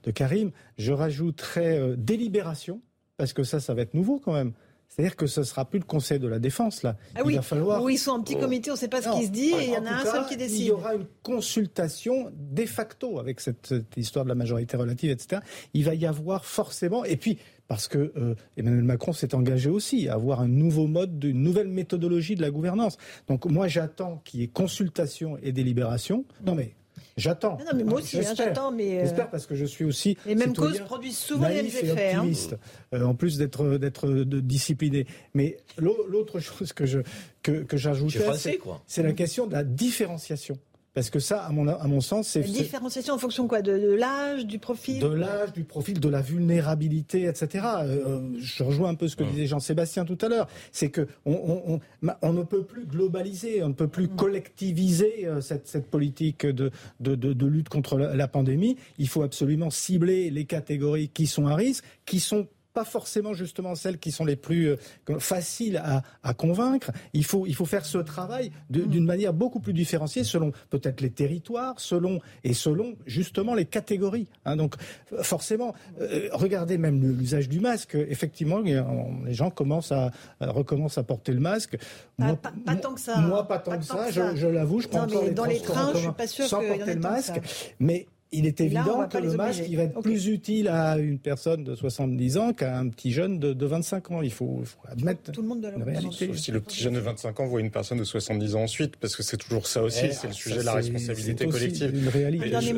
de, Karim, je rajouterai euh, délibération parce que ça, ça va être nouveau quand même. C'est-à-dire que ce ne sera plus le Conseil de la Défense, là. Ah il va falloir... Où ils sont en petit comité, on ne sait pas ce qui se dit, et il y en a un seul qui décide. Il y aura une consultation de facto avec cette, histoire de la majorité relative, etc. Il va y avoir forcément... Et puis, parce que euh, Emmanuel Macron s'est engagé aussi à avoir un nouveau mode, une nouvelle méthodologie de la gouvernance. Donc moi, j'attends qu'il y ait consultation et délibération. Non mais J'attends. Non, mais moi aussi, hein, j'attends. Mais euh, J'espère parce que je suis aussi. Les mêmes causes produisent souvent les mêmes effets. Hein. Euh, en plus d'être d'être discipliné. Mais l'autre [LAUGHS] chose que je que, que j'ajoutais, c'est la question de la différenciation. Parce que ça, à mon, à mon sens, c'est... Différenciation en fonction de quoi? De, l'âge, du profil? De l'âge, du profil, de la vulnérabilité, etc. Euh, euh, je rejoins un peu ce que disait Jean-Sébastien tout à l'heure. C'est que on, on, ne peut plus globaliser, on ne peut plus collectiviser euh, cette, cette politique de, de, de, lutte contre la pandémie. Il faut absolument cibler les catégories qui sont à risque, qui sont pas forcément justement celles qui sont les plus euh, faciles à, convaincre. Il faut, il faut faire ce travail d'une manière beaucoup plus différenciée selon peut-être les territoires, selon et selon justement les catégories. Hein. Donc forcément, euh, regardez même l'usage du masque. Effectivement, les gens commencent à, recommencent à porter le masque. Moi, pas, tant que ça. Moi, pas tant que, ça. Je, l'avoue, je prends encore les dans les trains, je suis pas sûr sans porter le masque. Mais il est évident que le masque il va être plus utile à une personne de 70 ans qu'à un petit jeune de, 25 ans. Il faut, admettre tout le monde la Si le petit jeune de 25 ans voit une personne de 70 ans ensuite, parce que c'est toujours ça aussi, c'est le sujet de la responsabilité collective.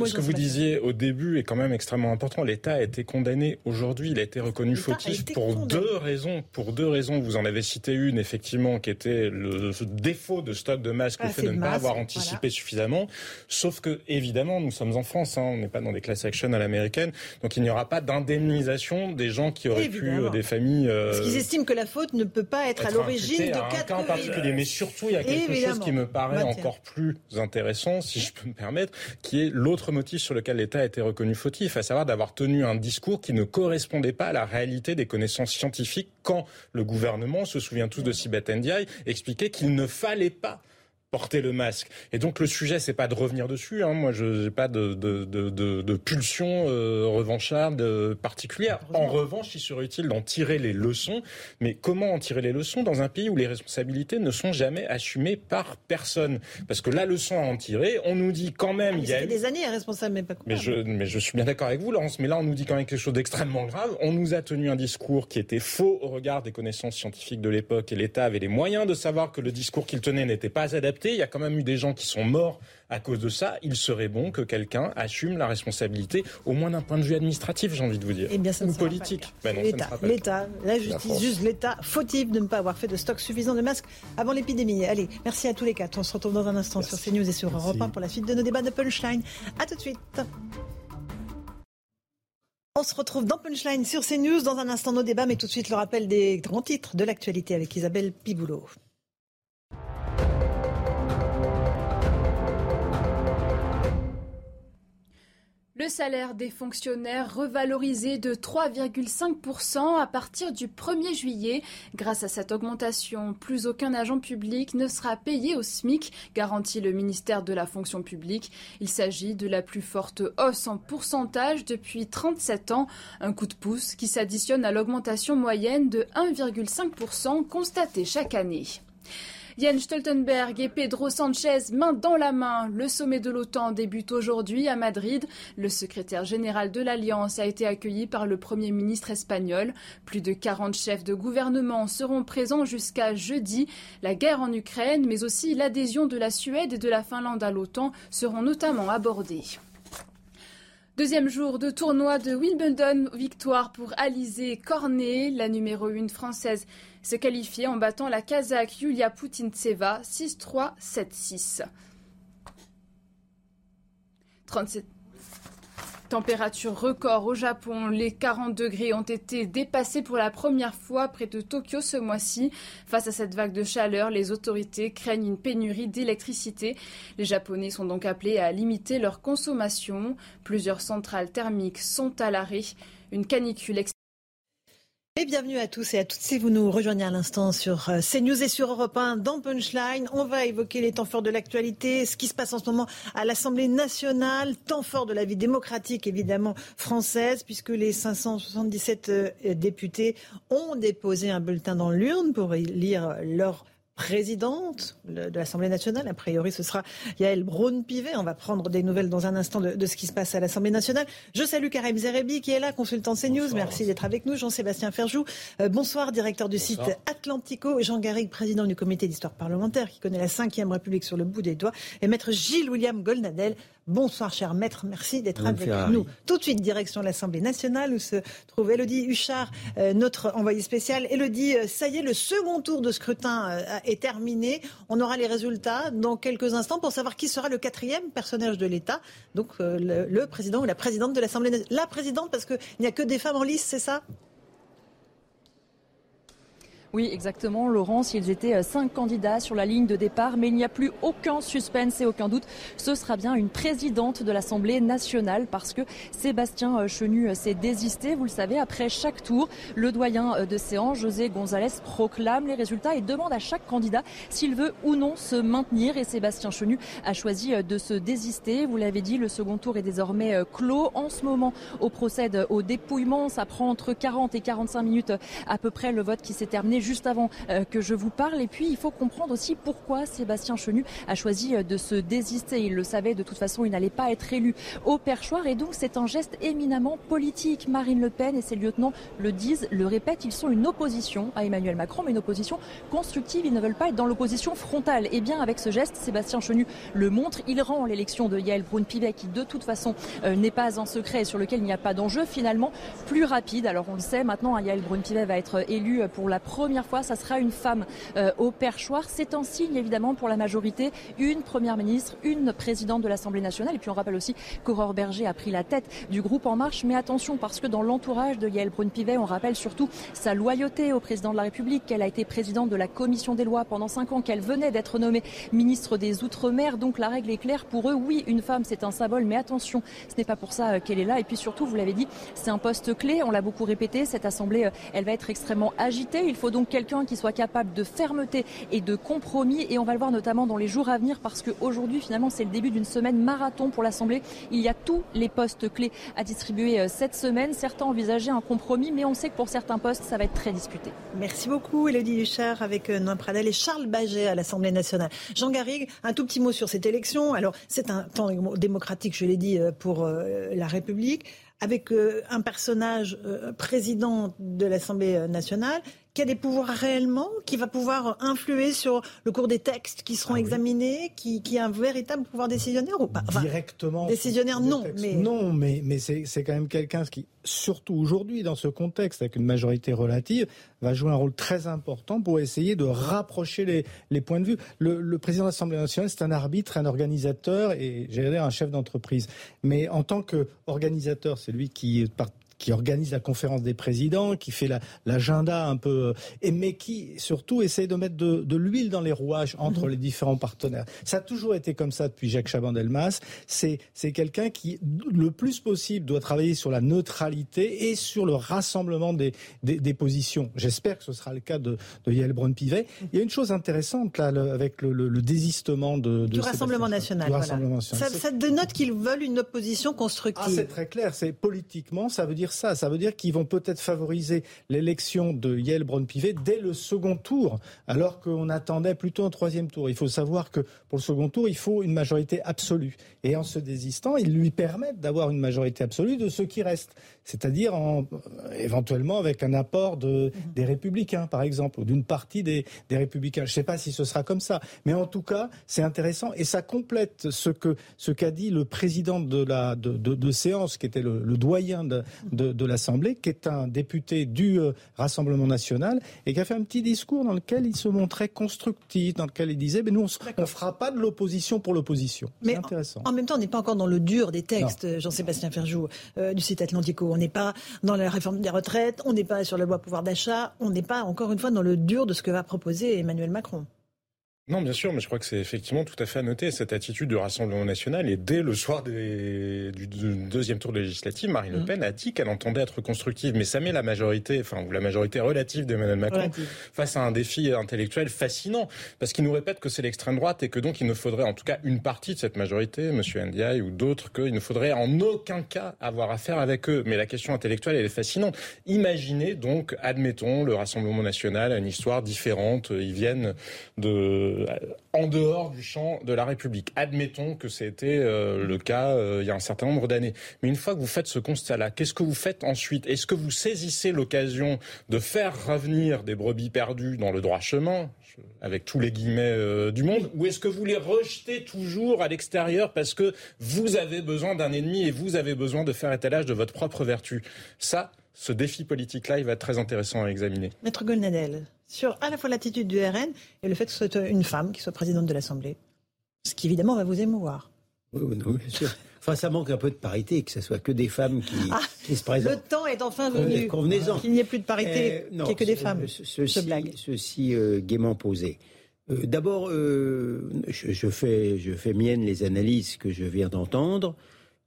ce que vous disiez au début est quand même extrêmement important. L'État a été condamné aujourd'hui, il a été reconnu fautif pour deux raisons. Pour deux raisons, vous en avez cité une effectivement qui était le défaut de stock de masques, le fait de ne pas avoir anticipé suffisamment. Sauf que évidemment, nous sommes en France hein, on n'est pas dans des class action à l'américaine, donc il n'y aura pas d'indemnisation des gens qui auraient pu, euh, des familles... Euh, Parce qu'ils estiment que la faute ne peut pas être, à l'origine de cas, cas particulier. Mais surtout, il y a quelque chose qui me paraît encore plus intéressant, si je peux me permettre, qui est l'autre motif sur lequel l'État a été reconnu fautif, à savoir d'avoir tenu un discours qui ne correspondait pas à la réalité des connaissances scientifiques quand le gouvernement, on se souvient tous de Sibeth Ndiaye, expliquait qu'il ne fallait pas porter le masque. Et donc le sujet, c'est pas de revenir dessus. Hein. Moi, je n'ai pas de, de, de, de pulsion euh, revancharde particulière. En revanche, il serait utile d'en tirer les leçons. Mais comment en tirer les leçons dans un pays où les responsabilités ne sont jamais assumées par personne? Parce que la leçon à en tirer, on nous dit quand même... Ah, il y a eu... des années responsable, mais pas Mais je, mais je suis bien d'accord avec vous, Laurence. Mais là, on nous dit quand même quelque chose d'extrêmement grave. On nous a tenu un discours qui était faux au regard des connaissances scientifiques de l'époque et l'État avait les moyens de savoir que le discours qu'il tenait n'était pas adapté il y a quand même eu des gens qui sont morts à cause de ça. Il serait bon que quelqu'un assume la responsabilité, au moins d'un point de vue administratif, j'ai envie de vous dire. Et eh bien, ça Ou politique. Ben L'État, la justice, juste l'État, fautif de ne pas avoir fait de stock suffisant de masques avant l'épidémie? Allez, merci à tous les quatre. On se retrouve dans un instant sur CNews et sur Europe 1 pour la suite de nos débats de Punchline. A tout de suite. On se retrouve dans Punchline sur CNews dans un instant nos débats, mais tout de suite le rappel des grands titres de l'actualité avec Isabelle Piboulot. Le salaire des fonctionnaires revalorisé de 3,5% à partir du 1er juillet. Grâce à cette augmentation, plus aucun agent public ne sera payé au SMIC, garantit le ministère de la fonction publique. Il s'agit de la plus forte hausse en pourcentage depuis 37 ans, un coup de pouce qui s'additionne à l'augmentation moyenne de 1,5% constatée chaque année. Jens Stoltenberg et Pedro Sanchez main dans la main. Le sommet de l'OTAN débute aujourd'hui à Madrid. Le secrétaire général de l'Alliance a été accueilli par le Premier ministre espagnol. Plus de 40 chefs de gouvernement seront présents jusqu'à jeudi. La guerre en Ukraine, mais aussi l'adhésion de la Suède et de la Finlande à l'OTAN seront notamment abordées. Deuxième jour de tournoi de Wimbledon, victoire pour Alizé Cornet, la numéro 1 française se qualifier en battant la Kazakh Yulia Putintseva 6-3, 7-6. 37 Température record au Japon. Les 40 degrés ont été dépassés pour la première fois près de Tokyo ce mois-ci. Face à cette vague de chaleur, les autorités craignent une pénurie d'électricité. Les Japonais sont donc appelés à limiter leur consommation. Plusieurs centrales thermiques sont à l'arrêt. Une canicule et bienvenue à tous et à toutes si vous nous rejoignez à l'instant sur euh, CNews et sur Europe 1 dans Punchline. On va évoquer les temps forts de l'actualité, ce qui se passe en ce moment à l'Assemblée nationale, temps fort de la vie démocratique évidemment française, puisque les 577 euh, députés ont déposé un bulletin dans l'urne pour lire leur présidente de l'Assemblée nationale. A priori, ce sera Yael Braun-Pivet. On va prendre des nouvelles dans un instant de, ce qui se passe à l'Assemblée nationale. Je salue Karim Zerebi qui est là, consultant CNews. Merci d'être avec nous. Jean-Sébastien Ferjou, euh, bonsoir, directeur du site Atlantico. Jean Garrigue, président du comité d'histoire parlementaire qui connaît la 5e République sur le bout des doigts. Et maître Gilles William Golnadel, Bonsoir, cher maître. Merci d'être avec nous. Tout de suite, direction de l'Assemblée nationale où se trouve Elodie Huchard, euh, notre envoyée spéciale. Elodie, euh, ça y est, le second tour de scrutin est terminé. On aura les résultats dans quelques instants pour savoir qui sera le quatrième personnage de l'État. Donc, le, le, président ou la présidente de l'Assemblée nationale. La présidente, parce qu'il n'y a que des femmes en lice, c'est ça? Oui, exactement, Laurence. Ils étaient euh, cinq candidats sur la ligne de départ, mais il n'y a plus aucun suspense et aucun doute. Ce sera bien une présidente de l'Assemblée nationale parce que Sébastien euh, Chenu euh, s'est désisté. Vous le savez, après chaque tour, le doyen de séance, José González, proclame les résultats et demande à chaque candidat s'il veut ou non se maintenir. Et Sébastien Chenu a choisi de se désister. Vous l'avez dit, le second tour est désormais clos. En ce moment, on procède au dépouillement. Ça prend entre 40 et 45 minutes à peu près le vote qui s'est terminé juste avant euh, que je vous parle. Et puis, il faut comprendre aussi pourquoi Sébastien Chenu a choisi euh, de se désister. Il le savait, de toute façon, il n'allait pas être élu au perchoir. Et donc, c'est un geste éminemment politique. Marine Le Pen et ses lieutenants le disent, le répètent, ils sont une opposition à Emmanuel Macron, mais une opposition constructive. Ils ne veulent pas être dans l'opposition frontale. Et bien, avec ce geste, Sébastien Chenu le montre. Il rend l'élection de Yael Braun-Pivet, qui de toute façon euh, n'est pas un secret et sur lequel il n'y a pas d'enjeu, finalement plus rapide. Alors, on le sait, maintenant, hein, Yael Braun-Pivet va être élu pour la première première fois, ça sera une femme au perchoir. C'est un signe évidemment pour la majorité, une première ministre, une présidente de l'Assemblée nationale. Et puis on rappelle aussi qu'Aurore Berger a pris la tête du groupe En Marche. Mais attention, parce que dans l'entourage de Yael Braun-Pivet, on rappelle surtout sa loyauté au président de la République, qu'elle a été présidente de la commission des lois pendant cinq ans, qu'elle venait d'être nommée ministre des Outre-mer. Donc la règle est claire pour eux. Oui, une femme, c'est un symbole, mais attention, ce n'est pas pour ça euh, qu'elle est là. Et puis surtout, vous l'avez dit, c'est un poste clé. On l'a beaucoup répété. Cette assemblée, euh, elle va être extrêmement agitée. Il faut donc quelqu'un qui soit capable de fermeté et de compromis. Et on va le voir notamment dans les jours à venir parce qu'aujourd'hui, finalement, c'est le début d'une semaine marathon pour l'Assemblée. Il y a tous les postes clés à distribuer euh, cette semaine. Certains envisageaient un compromis, mais on sait que pour certains postes, ça va être très discuté. Merci beaucoup, Elodie Duchard, avec Noam Pradel et Charles Baget à l'Assemblée nationale. Jean Garrigue, un tout petit mot sur cette élection. Alors, c'est un temps démocratique, je l'ai dit, pour la République avec un personnage président de l'Assemblée nationale qui a des pouvoirs réellement, qui va pouvoir influer sur le cours des textes qui seront ah examinés, qui, qui, a un véritable pouvoir décisionnaire ou pas? Directement. Décisionnaire, non. Mais... Non, mais, mais c'est quand même quelqu'un qui, surtout aujourd'hui, dans ce contexte, avec une majorité relative, va jouer un rôle très important pour essayer de rapprocher les, les points de vue. Le, le président de l'Assemblée nationale, c'est un arbitre, un organisateur et, j'allais dire, un chef d'entreprise. Mais en tant qu'organisateur, c'est lui qui qui organise la conférence des présidents, qui fait l'agenda un peu, et, mais qui surtout essaye de mettre de, l'huile dans les rouages entre mhm. les différents partenaires. Ça a toujours été comme ça depuis Jacques Chaban-Delmas. C'est quelqu'un qui, le plus possible, doit travailler sur la neutralité et sur le rassemblement des, des, positions. J'espère que ce sera le cas de, de Yael Braun-Pivet. Il y a une chose intéressante là, avec le, le, désistement de, du Rassemblement national. Du Rassemblement national. Ça, ça dénote qu'ils veulent une opposition constructive. Ah, c'est très clair. C'est politiquement, ça veut dire ça. Veut dire qu'ils vont peut-être favoriser l'élection de Yael Braun-Pivet dès le second tour, alors qu'on attendait plutôt un troisième tour. Il faut savoir que pour le second tour, il faut une majorité absolue. Et en se désistant, ils lui permettent d'avoir une majorité absolue de ceux qui restent. C'est-à-dire en, éventuellement avec un apport de, des républicains, par exemple, ou d'une partie des, des républicains. Je ne sais pas si ce sera comme ça. Mais en tout cas, c'est intéressant. Et ça complète ce que ce qu'a dit le président de la de, de, séance, qui était le, doyen de, de, l'Assemblée, qui est un député du euh, Rassemblement national, et qui a fait un petit discours dans lequel il se montrait constructif, dans lequel il disait, mais nous, on ne fera pas de l'opposition pour l'opposition. C'est intéressant. En, même temps, on n'est pas encore dans le dur des textes, Jean-Sébastien Ferjou, euh, du site Atlantico. On n'est pas dans la réforme des retraites, on n'est pas sur la loi pouvoir d'achat, on n'est pas, encore une fois, dans le dur de ce que va proposer Emmanuel Macron. Non, bien sûr, mais je crois que c'est effectivement tout à fait à noter cette attitude du Rassemblement national. Et dès le soir du, deuxième tour législatif, Marine Le mmh. Pen a dit qu'elle entendait être constructive. Mais ça met la majorité, enfin, ou la majorité relative d'Emmanuel Macron face à un défi intellectuel fascinant. Parce qu'il nous répète que c'est l'extrême droite et que donc il ne faudrait, en tout cas, une partie de cette majorité, M. Ndiaye ou d'autres, qu'il ne faudrait en aucun cas avoir affaire avec eux. Mais la question intellectuelle, elle est fascinante. Imaginez donc, admettons, le Rassemblement national a une histoire différente. Ils viennent de euh, en dehors du champ de la République. Admettons que c'était euh, le cas euh, il y a un certain nombre d'années. Mais une fois que vous faites ce constat-là, qu'est-ce que vous faites ensuite? Est-ce que vous saisissez l'occasion de faire revenir des brebis perdues dans le droit chemin, avec tous les guillemets du monde, ou est-ce que vous les rejetez toujours à l'extérieur parce que vous avez besoin d'un ennemi et vous avez besoin de faire étalage de votre propre vertu? Ça, ce défi politique-là, il va être très intéressant à examiner. Maître Golnadel, sur à la fois l'attitude du RN et le fait que ce soit une femme qui soit présidente de l'Assemblée, ce qui évidemment va vous émouvoir. Oui, oui, bien sûr. Enfin, ça manque un peu de parité, que ce soit que des femmes qui, ah, se présentent. Le temps est enfin venu. Convenez-en. Qu'il n'y ait plus de parité, qu'il n'y ait que des femmes. Ceci, ceci euh, gaiement posé. Euh, d'abord, euh, je, je, fais, je fais mienne les analyses que je viens d'entendre.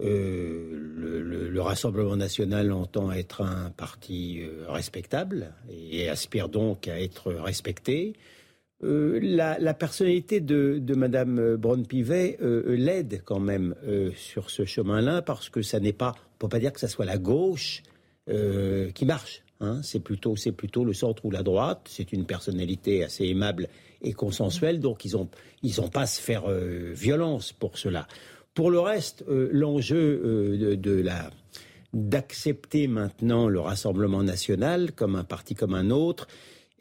Euh, le, Rassemblement national entend être un parti euh, respectable et aspire donc à être respecté. Euh, la, personnalité de, de Madame Braun-Pivet l'aide quand même sur ce chemin-là parce que ça n'est pas, on peut pas dire que ça soit la gauche qui marche. Hein. c'est plutôt, c'est plutôt le centre ou la droite. C'est une personnalité assez aimable et consensuelle, donc ils ont, ils ont pas à se faire violence pour cela. Pour le reste, euh, l'enjeu euh, de, la d'accepter maintenant le Rassemblement national comme un parti comme un autre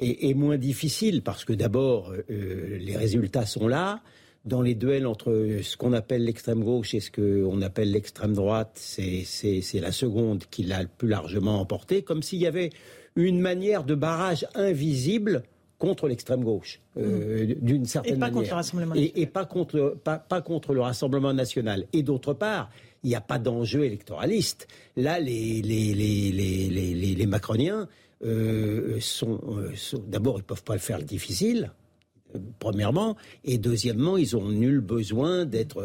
est, moins difficile parce que d'abord euh, les résultats sont là. dans les duels entre ce qu'on appelle l'extrême gauche et ce qu'on appelle l'extrême droite, c'est la seconde qui l'a plus largement emporté, comme s'il y avait une manière de barrage invisible contre l'extrême gauche, euh, mmh. d'une certaine manière. Et pas contre le Rassemblement national. Et, pas, contre, pas, pas contre le Rassemblement national. Et d'autre part, il n'y a pas d'enjeu électoraliste. Là, les, les, les, les macroniens euh, sont, euh, sont d'abord, ils ne peuvent pas le faire difficile premièrement, et deuxièmement, ils ont nul besoin d'être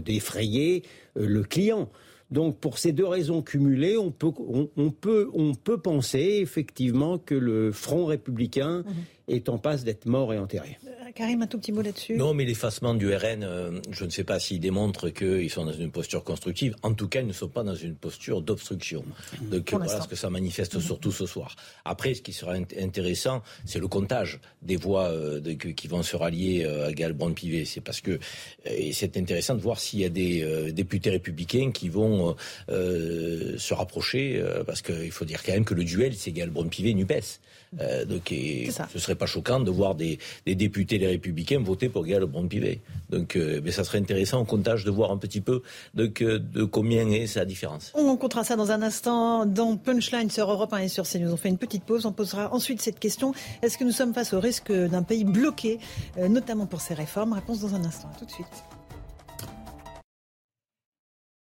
d'effrayer de, de, le client. Donc pour ces deux raisons cumulées, on peut, penser effectivement que le Front républicain mhm. Est en passe d'être mort et enterré. Karim, un tout petit mot là-dessus. Non, mais l'effacement du RN, euh, je ne sais pas s'il démontre qu'ils sont dans une posture constructive. En tout cas, ils ne sont pas dans une posture d'obstruction. Donc voilà ce que ça manifeste mhm. surtout ce soir. Après, ce qui sera intéressant, c'est le comptage des voix euh, qui vont se rallier euh, à Galbron-Pivet. C'est parce que c'est intéressant de voir s'il y a des députés républicains qui vont se rapprocher, parce qu'il faut dire quand même que le duel, c'est Galbron-Pivet-Nupes. Euh, donc, ce serait pas choquant de voir des, députés les Républicains voter pour Gaël Brown-Pivet. Donc, euh, mais ça serait intéressant au comptage de voir un petit peu euh, de combien est sa différence. On comptera ça dans un instant dans Punchline sur Europe 1 et sur CNews. On fait une petite pause. On posera ensuite cette question est-ce que nous sommes face au risque d'un pays bloqué, notamment pour ces réformes? Réponse dans un instant. Tout de suite.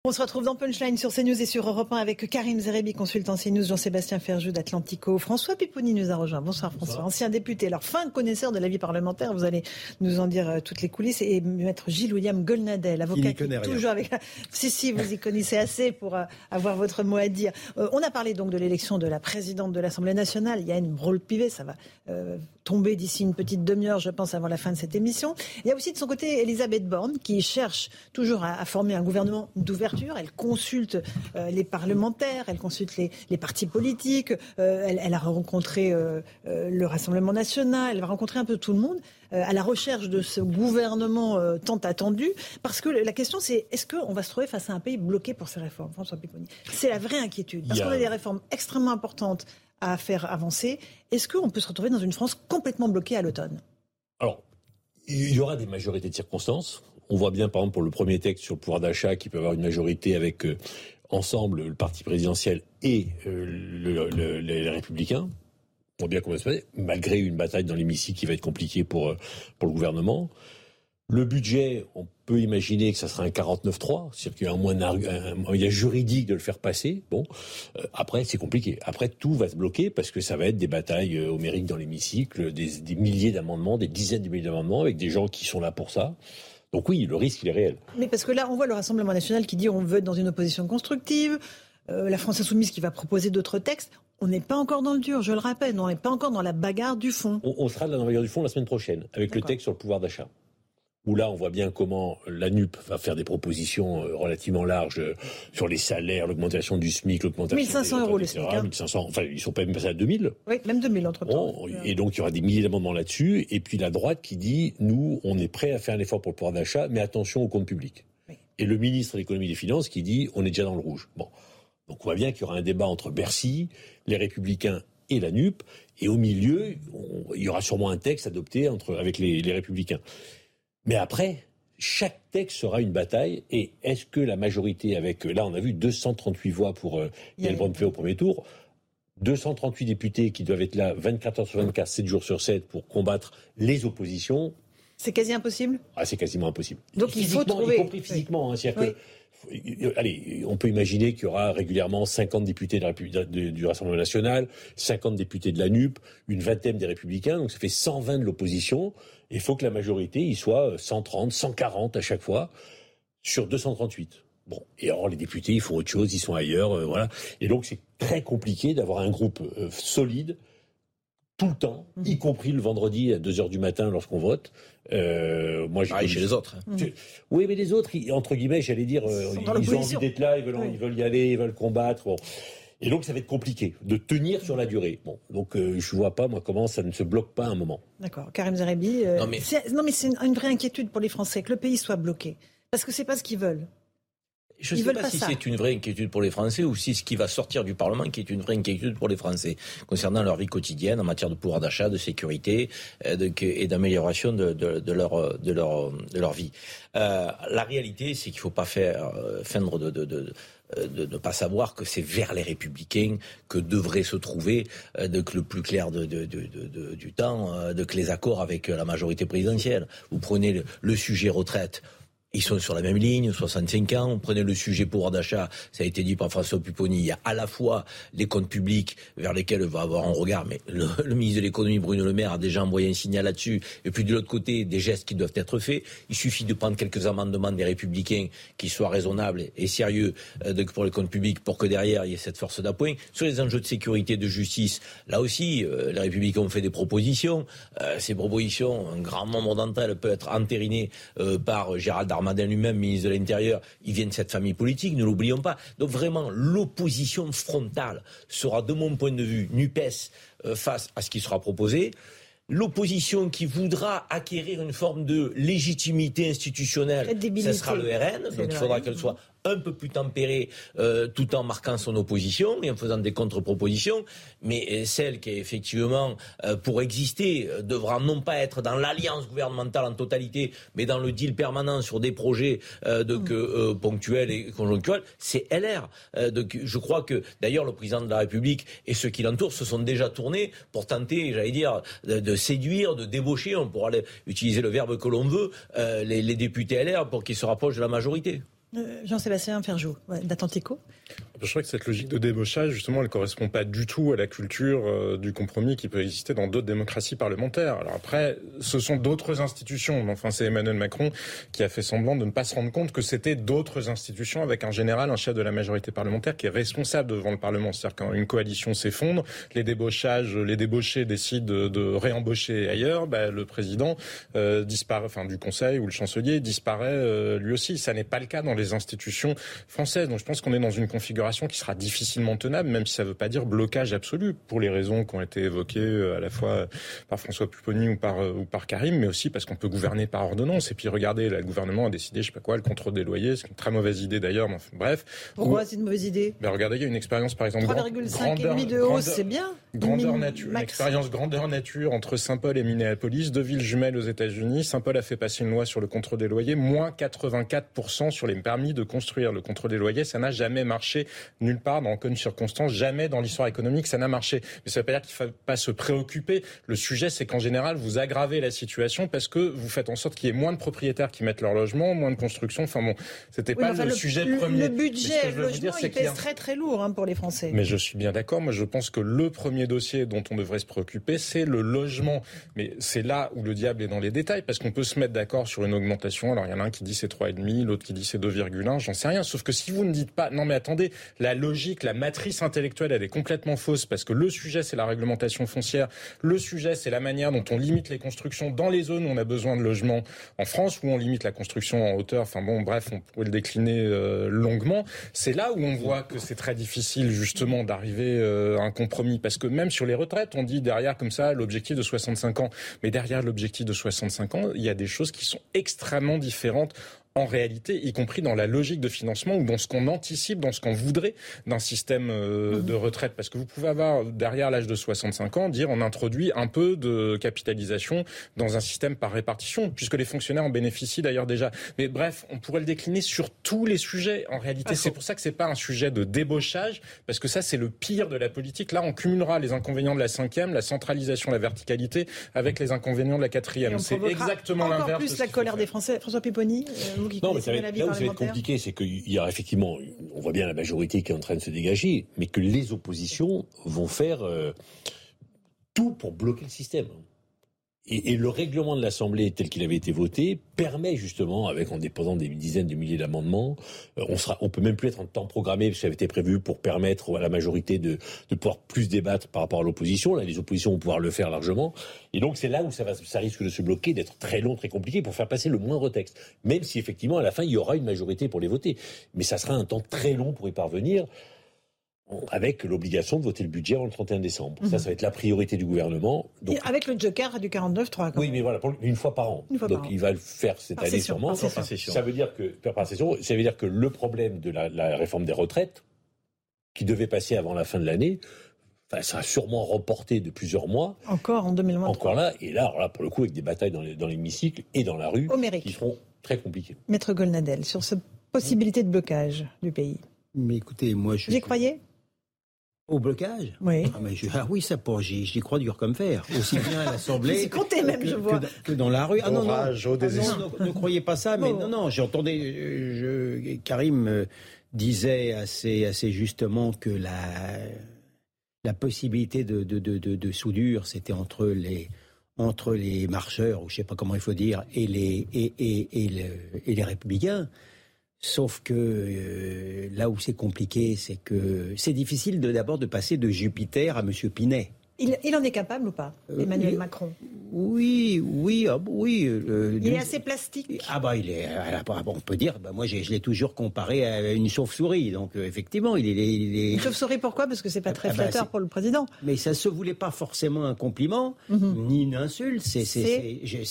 On se retrouve dans Punchline sur CNews et sur Europe 1 avec Karim Zerebi, consultant CNews, Jean-Sébastien Ferjou d'Atlantico. François Pipponi nous a rejoint. Bonsoir François, ancien député. Alors, fin connaisseur de la vie parlementaire, vous allez nous en dire euh, toutes les coulisses. Et maître Gilles William Golnadel, avocat qui, est toujours avec... [LAUGHS] si, si, vous y connaissez assez pour euh, avoir votre mot à dire. Euh, on a parlé donc de l'élection de la présidente de l'Assemblée nationale. Il y a une brôle-pivet, ça va tomber d'ici une petite demi-heure, je pense, avant la fin de cette émission. Il y a aussi de son côté Elisabeth Borne qui cherche toujours à, former un gouvernement d'ouverture. Elle consulte euh, les parlementaires, elle consulte les, partis politiques, euh, elle, a rencontré euh, le Rassemblement national, elle va rencontrer un peu tout le monde à la recherche de ce gouvernement tant attendu. Parce que la question, c'est est-ce qu'on va se trouver face à un pays bloqué pour ces réformes, François Picconi C'est la vraie inquiétude. Parce qu'on a des réformes extrêmement importantes à faire avancer. Est-ce qu'on peut se retrouver dans une France complètement bloquée à l'automne? Alors, il y aura des majorités de circonstances. On voit bien, par exemple, pour le premier texte sur le pouvoir d'achat, qui peut avoir une majorité avec euh, ensemble le parti présidentiel et euh, les républicains. On voit bien comment ça se passe, malgré une bataille dans l'hémicycle qui va être compliquée pour, euh, pour le gouvernement. Le budget, on peut imaginer que ça sera un 49-3, c'est-à-dire qu'il y a un, moyen juridique de le faire passer. Bon, euh, après c'est compliqué. Après tout va se bloquer parce que ça va être des batailles euh, homériques dans l'hémicycle, des, milliers d'amendements, des dizaines de milliers d'amendements avec des gens qui sont là pour ça. Donc oui, le risque il est réel. Mais parce que là, on voit le Rassemblement national qui dit on veut être dans une opposition constructive. Euh, la France insoumise qui va proposer d'autres textes. On n'est pas encore dans le dur, je le rappelle, on n'est pas encore dans la bagarre du fond. On, sera dans la bagarre du fond la semaine prochaine, avec le texte sur le pouvoir d'achat où là, on voit bien comment la NUP va faire des propositions euh, relativement larges euh, sur les salaires, l'augmentation du SMIC, l'augmentation 1500 euros le SMIC. Hein. 1500, enfin, ils sont pas même passés à 2000. Oui, même 2000 entre-temps. et donc, il y aura des milliers d'amendements là-dessus. Et puis, la droite qui dit, nous, on est prêt à faire un effort pour le pouvoir d'achat, mais attention au compte public. Et le ministre de l'économie et des finances qui dit, on est déjà dans le rouge. Bon. Donc, on voit bien qu'il y aura un débat entre Bercy, les Républicains et la NUP. Et au milieu, il y aura sûrement un texte adopté entre, avec les, les Républicains. Mais après, chaque texte sera une bataille. Et est-ce que la majorité, avec là, on a vu 238 voix pour euh, Yael au premier tour, 238 députés qui doivent être là 24 heures sur 24, 7 jours sur 7 pour combattre les oppositions. C'est quasi impossible? Ah, C'est quasiment impossible. Donc il faut trouver. Y compris physiquement. Hein, que Allez, on peut imaginer qu'il y aura régulièrement 50 députés du Rassemblement national, 50 députés de la NUP, une vingtaine des Républicains, donc ça fait 120 de l'opposition. Il faut que la majorité y soit 130, 140 à chaque fois sur 238. Bon, et alors les députés, ils font autre chose, ils sont ailleurs, euh, voilà. Et donc c'est très compliqué d'avoir un groupe euh, solide tout le temps, mhm. y compris le vendredi à 2 heures du matin lorsqu'on vote. Euh, moi, j'ai chez les autres. Hein. Oui, mais les autres, entre guillemets, j'allais dire, euh, ils, ont envie d'être là, ils veulent, y aller, ils veulent combattre. Bon. Et donc, ça va être compliqué de tenir sur la durée. Bon, donc, euh, je vois pas, moi, comment ça ne se bloque pas un moment. D'accord. Karim Zerebi. Euh, non, mais c'est une vraie inquiétude pour les Français que le pays soit bloqué. Parce que c'est pas ce qu'ils veulent. Je ne sais pas, si c'est une vraie inquiétude pour les Français ou si ce qui va sortir du Parlement qui est une vraie inquiétude pour les Français concernant leur vie quotidienne en matière de pouvoir d'achat, de sécurité euh, et d'amélioration de, de, leur, de, leur, de leur vie. Euh, la réalité, c'est qu'il ne faut pas faire euh, feindre de, de de ne pas savoir que c'est vers les républicains que devrait se trouver de, que le plus clair de, du temps, de que les accords avec la majorité présidentielle. Vous prenez le sujet retraite. Ils sont sur la même ligne, 65 ans. On prenait le sujet pouvoir d'achat, ça a été dit par François Pupponi. Il y a à la fois les comptes publics vers lesquels va avoir un regard, mais le, ministre de l'économie, Bruno Le Maire, a déjà envoyé un signal là-dessus. Et puis de l'autre côté, des gestes qui doivent être faits. Il suffit de prendre quelques amendements des républicains qui soient raisonnables et sérieux euh, pour les comptes publics pour que derrière il y ait cette force d'appoint. Sur les enjeux de sécurité, de justice, là aussi, euh, les républicains ont fait des propositions. Euh, ces propositions, un grand nombre d'entre elles peut être entérinées par Gérald Darmanin lui-même, ministre de l'Intérieur, il vient de cette famille politique, ne l'oublions pas. Donc vraiment, l'opposition frontale sera, de mon point de vue, NUPES euh, face à ce qui sera proposé. L'opposition qui voudra acquérir une forme de légitimité institutionnelle, ce sera le RN. Donc il faudra qu'elle soit un peu plus tempéré euh, tout en marquant son opposition et en faisant des contre-propositions, mais euh, celle qui effectivement, euh, pour exister, devra non pas être dans l'alliance gouvernementale en totalité, mais dans le deal permanent sur des projets de, que, ponctuels et conjoncturels, c'est LR. donc je crois que d'ailleurs le président de la République et ceux qui l'entourent se sont déjà tournés pour tenter, j'allais dire, de, séduire, de débaucher, on pourra utiliser le verbe que l'on veut, les, les députés LR pour qu'ils se rapprochent de la majorité. Euh, Jean-Sébastien Ferjou, d'Atlantico. Je crois que cette logique de débauchage, justement, elle correspond pas du tout à la culture euh, du compromis qui peut exister dans d'autres démocraties parlementaires. Alors après, ce sont d'autres institutions. Enfin, c'est Emmanuel Macron qui a fait semblant de ne pas se rendre compte que c'était d'autres institutions avec un général, un chef de la majorité parlementaire qui est responsable devant le Parlement. C'est-à-dire quand une coalition s'effondre, les débauchages, les débauchés décident de, réembaucher ailleurs, bah, le président euh, disparaît, enfin du Conseil ou le chancelier disparaît lui aussi. Ça n'est pas le cas dans les institutions françaises. Donc je pense qu'on est dans une configuration qui sera difficilement tenable, même si ça ne veut pas dire blocage absolu, pour les raisons qui ont été évoquées euh, à la fois par François Pupponi ou par, euh, ou par Karim, mais aussi parce qu'on peut gouverner par ordonnance. Et puis regardez, le gouvernement a décidé, je sais pas quoi, le contrôle des loyers, c'est une très mauvaise idée d'ailleurs. bref. Pourquoi c'est une mauvaise idée? Ben Regardez, il y a une expérience par exemple. 3,5 de hausse, c'est bien. Grandeur nature, une expérience grandeur nature entre Saint-Paul et Minneapolis, deux villes jumelles aux États-Unis. Saint-Paul a fait passer une loi sur le contrôle des loyers, moins 84% sur les permis de construire. Le contrôle des loyers, ça n'a jamais marché nulle part, dans aucune circonstance, jamais dans l'histoire économique, ça n'a marché. Mais ça ne veut pas dire qu'il ne faut pas se préoccuper. Le sujet, c'est qu'en général, vous aggravez la situation parce que vous faites en sorte qu'il y ait moins de propriétaires qui mettent leur logement, moins de construction. Enfin bon, c'était pas le, sujet premier. Le budget, le logement, il pèse très très lourd hein, pour les Français. Mais je suis bien d'accord. Moi, je pense que le premier dossier dont on devrait se préoccuper, c'est le logement. Mais c'est là où le diable est dans les détails, parce qu'on peut se mettre d'accord sur une augmentation. Alors, il y en a un qui dit c'est 3,5, l'autre qui dit c'est 2,1, j'en sais rien. Sauf que si vous ne dites pas, non mais attendez, la logique, la matrice intellectuelle, elle est complètement fausse, parce que le sujet, c'est la réglementation foncière. Le sujet, c'est la manière dont on limite les constructions dans les zones où on a besoin de logements en France, où on limite la construction en hauteur. Enfin bon, bref, on pourrait le décliner euh, longuement. C'est là où on voit que c'est très difficile, justement, d'arriver euh, à un compromis, parce que même sur les retraites, on dit derrière comme ça l'objectif de 65 ans. Mais derrière l'objectif de 65 ans, il y a des choses qui sont extrêmement différentes en réalité, y compris dans la logique de financement ou dans ce qu'on anticipe, dans ce qu'on voudrait d'un système euh, mhm. de retraite. Parce que vous pouvez avoir, derrière l'âge de 65 ans, dire on introduit un peu de capitalisation dans un système par répartition, puisque les fonctionnaires en bénéficient d'ailleurs déjà. Mais bref, on pourrait le décliner sur tous les sujets. En réalité, ah, c'est pour ça que c'est pas un sujet de débauchage, parce que ça, c'est le pire de la politique. Là, on cumulera les inconvénients de la cinquième, la centralisation, la verticalité, avec les inconvénients de la quatrième. C'est exactement l'inverse. Encore plus la colère des Français. François Pipponi, euh, non, mais ça va, là où ça va être compliqué, c'est qu'il y a effectivement, on voit bien la majorité qui est en train de se dégager, mais que les oppositions vont faire euh, tout pour bloquer le système. Et, le règlement de l'Assemblée tel qu'il avait été voté permet justement, avec en déposant des dizaines de milliers d'amendements, euh, on sera, on peut même plus être en temps programmé, parce que ça avait été prévu pour permettre à la majorité de, de pouvoir plus débattre par rapport à l'opposition. Là, les oppositions vont pouvoir le faire largement. Et donc c'est là où ça, va, ça risque de se bloquer, d'être très long, très compliqué pour faire passer le moindre texte. Même si effectivement à la fin il y aura une majorité pour les voter, mais ça sera un temps très long pour y parvenir. Avec l'obligation de voter le budget avant le 31 décembre. Ça, mhm. ça va être la priorité du gouvernement. Donc... avec le joker du 49-3. Oui, mais voilà, une fois par an. donc il va le faire cette année sûrement. Ça veut dire que ça veut dire que le problème de la, réforme des retraites, qui devait passer avant la fin de l'année, ça sera sûrement reporté de plusieurs mois. Encore en 2023. Encore là, et là, là pour le coup, avec des batailles dans l'hémicycle et dans la rue, qui seront très compliquées. Maître Golnadel, sur cette possibilité de blocage du pays. Mais écoutez, moi je. Vous y croyez? Au blocage Oui. Ah, mais ah oui, ça pour j'y crois dur comme fer. Aussi bien à l'Assemblée [LAUGHS] que, même, je vois. Que, dans la rue. Ah non, non, ah, ne, croyez pas ça, mais non, non, j'entendais. Je, Karim euh, disait assez, assez justement que la, la possibilité de, de, de, de soudure, c'était entre les, entre les marcheurs, ou je ne sais pas comment il faut dire, et les, et, et, et, et les républicains. Sauf que euh, là où c'est compliqué, c'est que c'est difficile d'abord de passer de Jupiter à Monsieur Pinet. Il, en est capable ou pas, euh, Emmanuel Macron? Oui, oui, ah, oui. Euh, il est assez plastique. Ah bah il est. on peut dire. Bah, moi, je l'ai toujours comparé à une chauve-souris. Donc effectivement, il est. Une chauve-souris pourquoi? Parce que c'est pas très ah, bah, flatteur pour le président. Mais ça se voulait pas forcément un compliment mhm. ni une insulte. C'est, je,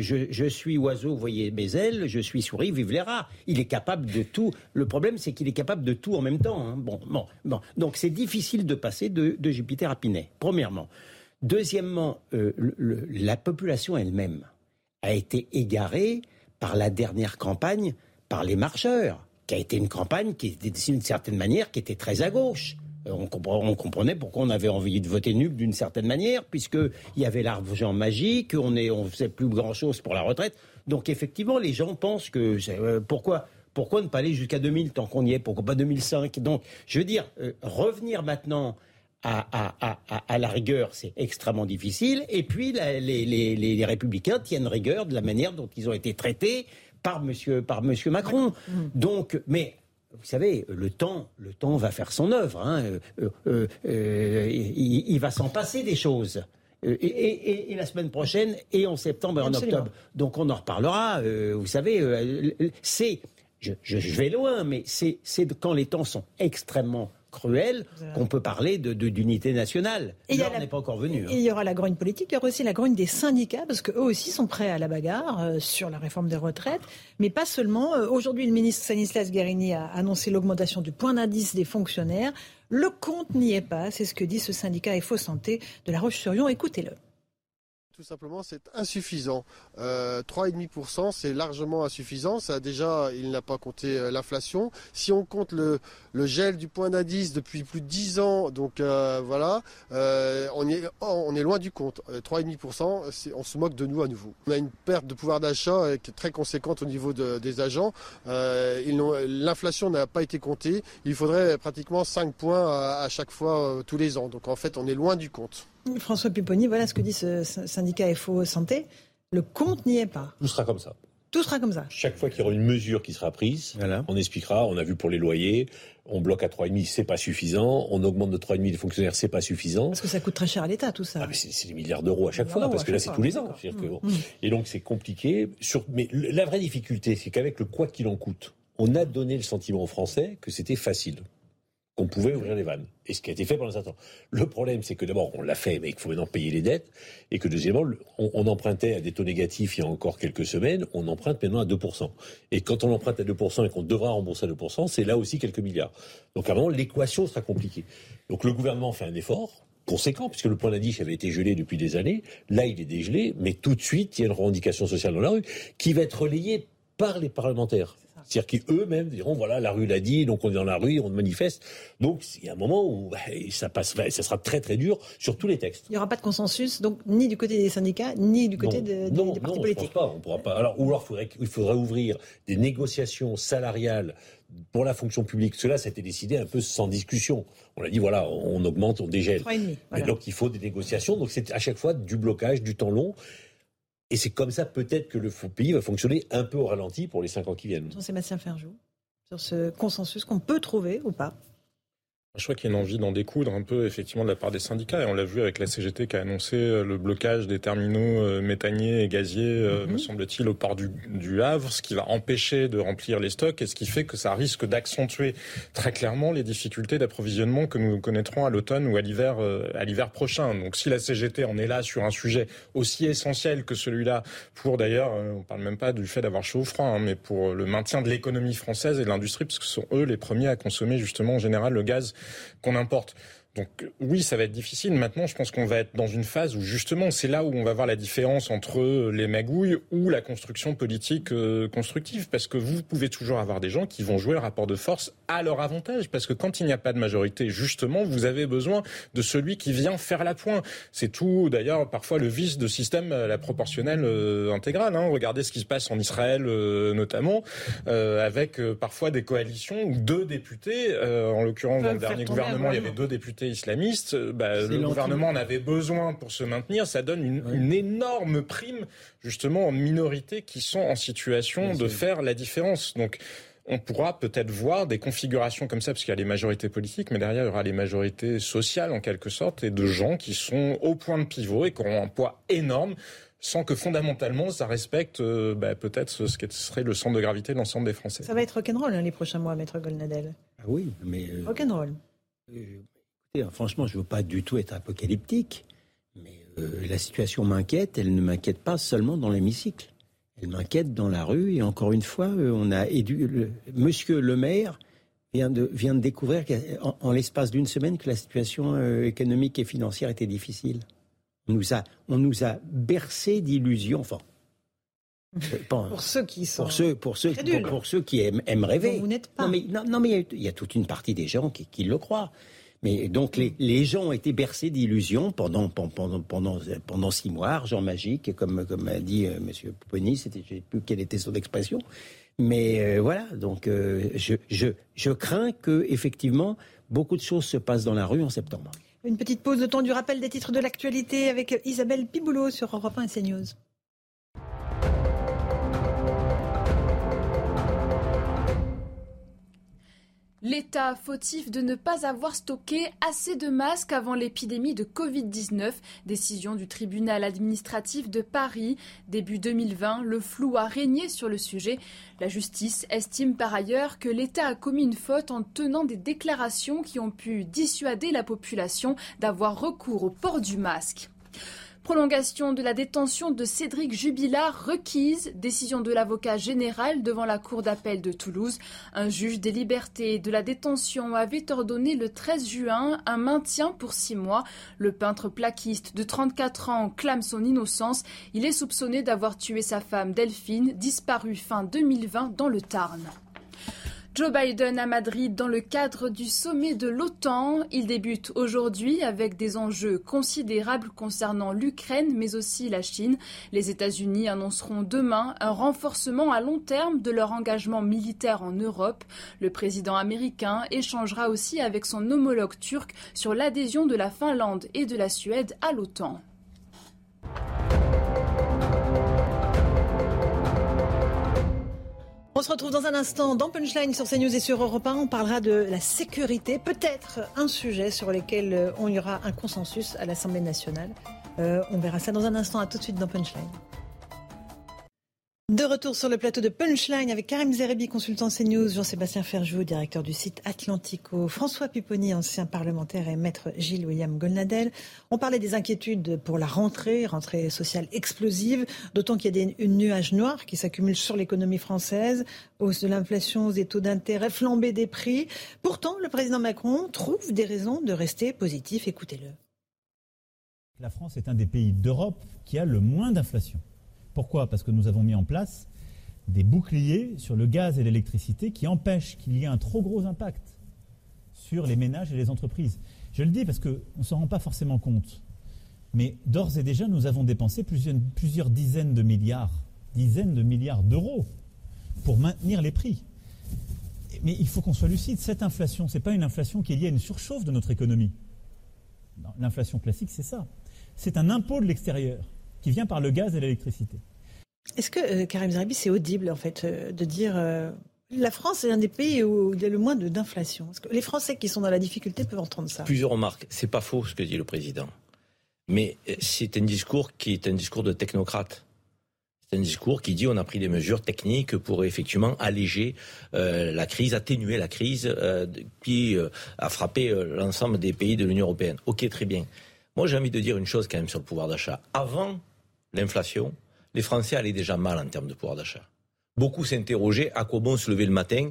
je, je, suis oiseau, voyez mes ailes. Je suis souris, vive les rats. Il est capable de tout. Le problème, c'est qu'il est capable de tout en même temps. Hein. Bon, bon, bon. Donc c'est difficile de passer de, de Jupiter à Pinet premièrement. Deuxièmement, euh, la population elle-même a été égarée par la dernière campagne, par les marcheurs, qui a été une campagne qui était d'une certaine manière qui était très à gauche. Euh, on, comprenait pourquoi on avait envie de voter nul d'une certaine manière, puisqu'il y avait l'argent magique, on ne on faisait plus grand-chose pour la retraite. Donc effectivement, les gens pensent que euh, pourquoi pourquoi ne pas aller jusqu'à 2000 tant qu'on y est Pourquoi pas 2005 Donc, je veux dire, revenir maintenant à, la rigueur, c'est extrêmement difficile. Et puis, les, républicains tiennent rigueur de la manière dont ils ont été traités par Monsieur, par monsieur Macron. Donc, mais vous savez, le temps, le temps va faire son œuvre. Hein. Euh, euh, euh, il, va s'en passer des choses. Et, la semaine prochaine, et en septembre et en octobre. Donc on en reparlera. vous savez, c'est, je, je, vais loin, mais c'est quand les temps sont extrêmement cruel qu'on peut parler de, d'unité nationale. Et n'est pas encore venu. Hein. il y aura la grogne politique, il y aura aussi la grogne des syndicats, parce qu'eux aussi sont prêts à la bagarre euh, sur la réforme des retraites. Mais pas seulement. Euh, aujourd'hui, le ministre Stanislas Guérini a annoncé l'augmentation du point d'indice des fonctionnaires. Le compte n'y est pas, c'est ce que dit ce syndicat FO Santé de La Roche-sur-Yon. Écoutez-le. Tout simplement, c'est insuffisant. Euh, 3,5%, c'est largement insuffisant. Ça, déjà, il n'a pas compté euh, l'inflation. Si on compte le, gel du point d'indice depuis plus de 10 ans, donc euh, voilà, euh, on, est, oh, on est loin du compte. 3,5%, on se moque de nous à nouveau. On a une perte de pouvoir d'achat très conséquente au niveau des agents. L'inflation n'a pas été comptée. Il faudrait pratiquement 5 points à chaque fois tous les ans. Donc en fait, on est loin du compte. François Pupponi, voilà ce que dit ce syndicat FO Santé. Le compte n'y est pas. Tout sera comme ça. Tout sera comme ça. Chaque fois qu'il y aura une mesure qui sera prise, on expliquera. On a vu pour les loyers, on bloque à 3,5, c'est pas suffisant. On augmente de 3,5 les fonctionnaires, c'est pas suffisant. Parce que ça coûte très cher à l'État, tout ça. Ah, c'est des milliards d'euros à chaque fois, parce que là, c'est tous les ans. Mmh. Et donc, c'est compliqué. Mais la vraie difficulté, c'est qu'avec le quoi qu'il en coûte, on a donné le sentiment aux Français que c'était facile qu'on pouvait ouvrir les vannes. Et ce qui a été fait pendant un certain temps. Le problème, c'est que d'abord, on l'a fait, mais qu'il faut maintenant payer les dettes. Et que deuxièmement, on, empruntait à des taux négatifs il y a encore quelques semaines, on emprunte maintenant à 2%. Et quand on emprunte à 2% et qu'on devra rembourser à 2%, c'est là aussi quelques milliards. Donc à un moment, l'équation sera compliquée. Donc le gouvernement fait un effort conséquent, puisque le point d'indice avait été gelé depuis des années. Là, il est dégelé, mais tout de suite, il y a une revendication sociale dans la rue qui va être relayée par les parlementaires. C'est-à-dire qu'eux-mêmes diront voilà, la rue l'a dit, donc on est dans la rue, on manifeste. Donc il y a un moment où bah, ça passe, ça sera très très dur sur tous les textes. Il n'y aura pas de consensus, donc ni du côté des syndicats, ni du côté des, non, partis non, politiques. Je pense pas, on pourra pas. Alors ou alors faudrait, il faudrait ouvrir des négociations salariales pour la fonction publique. Cela, ça a été décidé un peu sans discussion. On a dit voilà, on augmente, on dégèle. Donc il faut des négociations. Donc c'est à chaque fois du blocage, du temps long. Et c'est comme ça peut-être que le pays va fonctionner un peu au ralenti pour les cinq ans qui viennent. Jean-Sébastien Ferjou, sur ce consensus qu'on peut trouver ou pas je crois qu'il y a une envie d'en découdre un peu effectivement de la part des syndicats et on l'a vu avec la CGT qui a annoncé euh, le blocage des terminaux euh, méthaniers et gaziers, euh, mhm. me semble-t-il, au port du, Havre, ce qui va empêcher de remplir les stocks et ce qui fait que ça risque d'accentuer très clairement les difficultés d'approvisionnement que nous connaîtrons à l'automne ou à l'hiver à l'hiver prochain. Donc si la CGT en est là sur un sujet aussi essentiel que celui-là, pour d'ailleurs, on parle même pas du fait d'avoir chaud ou froid, hein, mais pour le maintien de l'économie française et de l'industrie, parce que ce sont eux les premiers à consommer justement en général le gaz qu'on importe. Donc oui, ça va être difficile. Maintenant, je pense qu'on va être dans une phase où justement, c'est là où on va voir la différence entre les magouilles ou la construction politique euh, constructive. Parce que vous pouvez toujours avoir des gens qui vont jouer le rapport de force à leur avantage. Parce que quand il n'y a pas de majorité, justement, vous avez besoin de celui qui vient faire la pointe. C'est tout, d'ailleurs, parfois le vice de système, euh, la proportionnelle euh, intégrale. Hein. Regardez ce qui se passe en Israël, notamment, avec parfois des coalitions où deux députés, en l'occurrence dans le dernier gouvernement, il y avait deux députés islamiste, euh, bah, le gouvernement en avait besoin pour se maintenir. Ça donne une, énorme prime justement aux minorités qui sont en situation de faire la différence. Donc on pourra peut-être voir des configurations comme ça, parce qu'il y a les majorités politiques, mais derrière, il y aura les majorités sociales, en quelque sorte, et de gens qui sont au point de pivot et qui auront un poids énorme, sans que fondamentalement, ça respecte euh, bah, peut-être ce qui serait le centre de gravité de l'ensemble des Français. Ça va être rock'n'roll hein, les prochains mois, Maître Golnadel. Ah oui, mais... Euh, rock'n'roll. Franchement, je ne veux pas du tout être apocalyptique, mais euh, la situation m'inquiète. Elle ne m'inquiète pas seulement dans l'hémicycle. Elle m'inquiète dans la rue. Et encore une fois, euh, on a édu... Monsieur le maire vient de, vient de découvrir en, l'espace d'une semaine que la situation euh, économique et financière était difficile. On nous a, on nous a bercé d'illusions. Enfin, pour ceux qui sont pour ceux pour ceux pour, ceux qui aiment, aiment rêver. vous n'êtes pas. Non mais non, mais il y, a toute une partie des gens qui, qui le croient. Mais donc les, les gens ont été bercés d'illusions pendant, pendant, pendant, pendant six mois, argent magique, comme, comme a dit euh, M. Pouponi, je ne sais plus quelle était son expression. Mais euh, voilà, donc euh, je, je, je crains que effectivement beaucoup de choses se passent dans la rue en septembre. Une petite pause de temps du rappel des titres de l'actualité avec Isabelle Piboulot sur Europe 1 et CNews. L'État fautif de ne pas avoir stocké assez de masques avant l'épidémie de Covid-19. Décision du tribunal administratif de Paris. Début 2020, le flou a régné sur le sujet. La justice estime par ailleurs que l'État a commis une faute en tenant des déclarations qui ont pu dissuader la population d'avoir recours au port du masque. Prolongation de la détention de Cédric Jubilard requise. Décision de l'avocat général devant la cour d'appel de Toulouse. Un juge des libertés de la détention avait ordonné le 13 juin un maintien pour six mois. Le peintre plaquiste de 34 ans clame son innocence. Il est soupçonné d'avoir tué sa femme Delphine, disparue fin 2020 dans le Tarn. Joe Biden à Madrid dans le cadre du sommet de l'OTAN. Il débute aujourd'hui avec des enjeux considérables concernant l'Ukraine mais aussi la Chine. Les États-Unis annonceront demain un renforcement à long terme de leur engagement militaire en Europe. Le président américain échangera aussi avec son homologue turc sur l'adhésion de la Finlande et de la Suède à l'OTAN. On se retrouve dans un instant dans Punchline sur CNews et sur Europe 1. On parlera de la sécurité, peut-être un sujet sur lequel euh, on y aura un consensus à l'Assemblée nationale. Euh, on verra ça dans un instant. À tout de suite dans Punchline. De retour sur le plateau de Punchline avec Karim Zerebi, consultant CNews, Jean-Sébastien Ferjou, directeur du site Atlantico, François Pipponi, ancien parlementaire, et maître Gilles William Golnadel. On parlait des inquiétudes pour la rentrée, rentrée sociale explosive, d'autant qu'il y a des nuages noirs qui s'accumulent sur l'économie française, hausse de l'inflation, des taux d'intérêt, flambée des prix. Pourtant, le président Macron trouve des raisons de rester positif. Écoutez-le. La France est un des pays d'Europe qui a le moins d'inflation. Pourquoi? Parce que nous avons mis en place des boucliers sur le gaz et l'électricité qui empêchent qu'il y ait un trop gros impact sur les ménages et les entreprises. Je le dis parce qu'on ne s'en rend pas forcément compte. Mais d'ores et déjà, nous avons dépensé plusieurs, dizaines de milliards, dizaines de milliards d'euros pour maintenir les prix. Mais il faut qu'on soit lucide, cette inflation, ce n'est pas une inflation qui est liée à une surchauffe de notre économie. L'inflation classique, c'est ça. C'est un impôt de l'extérieur qui vient par le gaz et l'électricité. Est-ce que, euh, Karim Zeribi, c'est audible, en fait, euh, de dire euh, La France est un des pays où il y a le moins d'inflation? Les Français qui sont dans la difficulté peuvent entendre ça. Plusieurs remarques. C'est pas faux ce que dit le président. Mais euh, c'est un discours qui est un discours de technocrate. C'est un discours qui dit on a pris des mesures techniques pour effectivement alléger euh, la crise, atténuer la crise euh, qui a frappé l'ensemble des pays de l'Union européenne. Ok, très bien. Moi, j'ai envie de dire une chose quand même sur le pouvoir d'achat. Avant l'inflation, les Français allaient déjà mal en termes de pouvoir d'achat. Beaucoup s'interrogeaient à quoi bon se lever le matin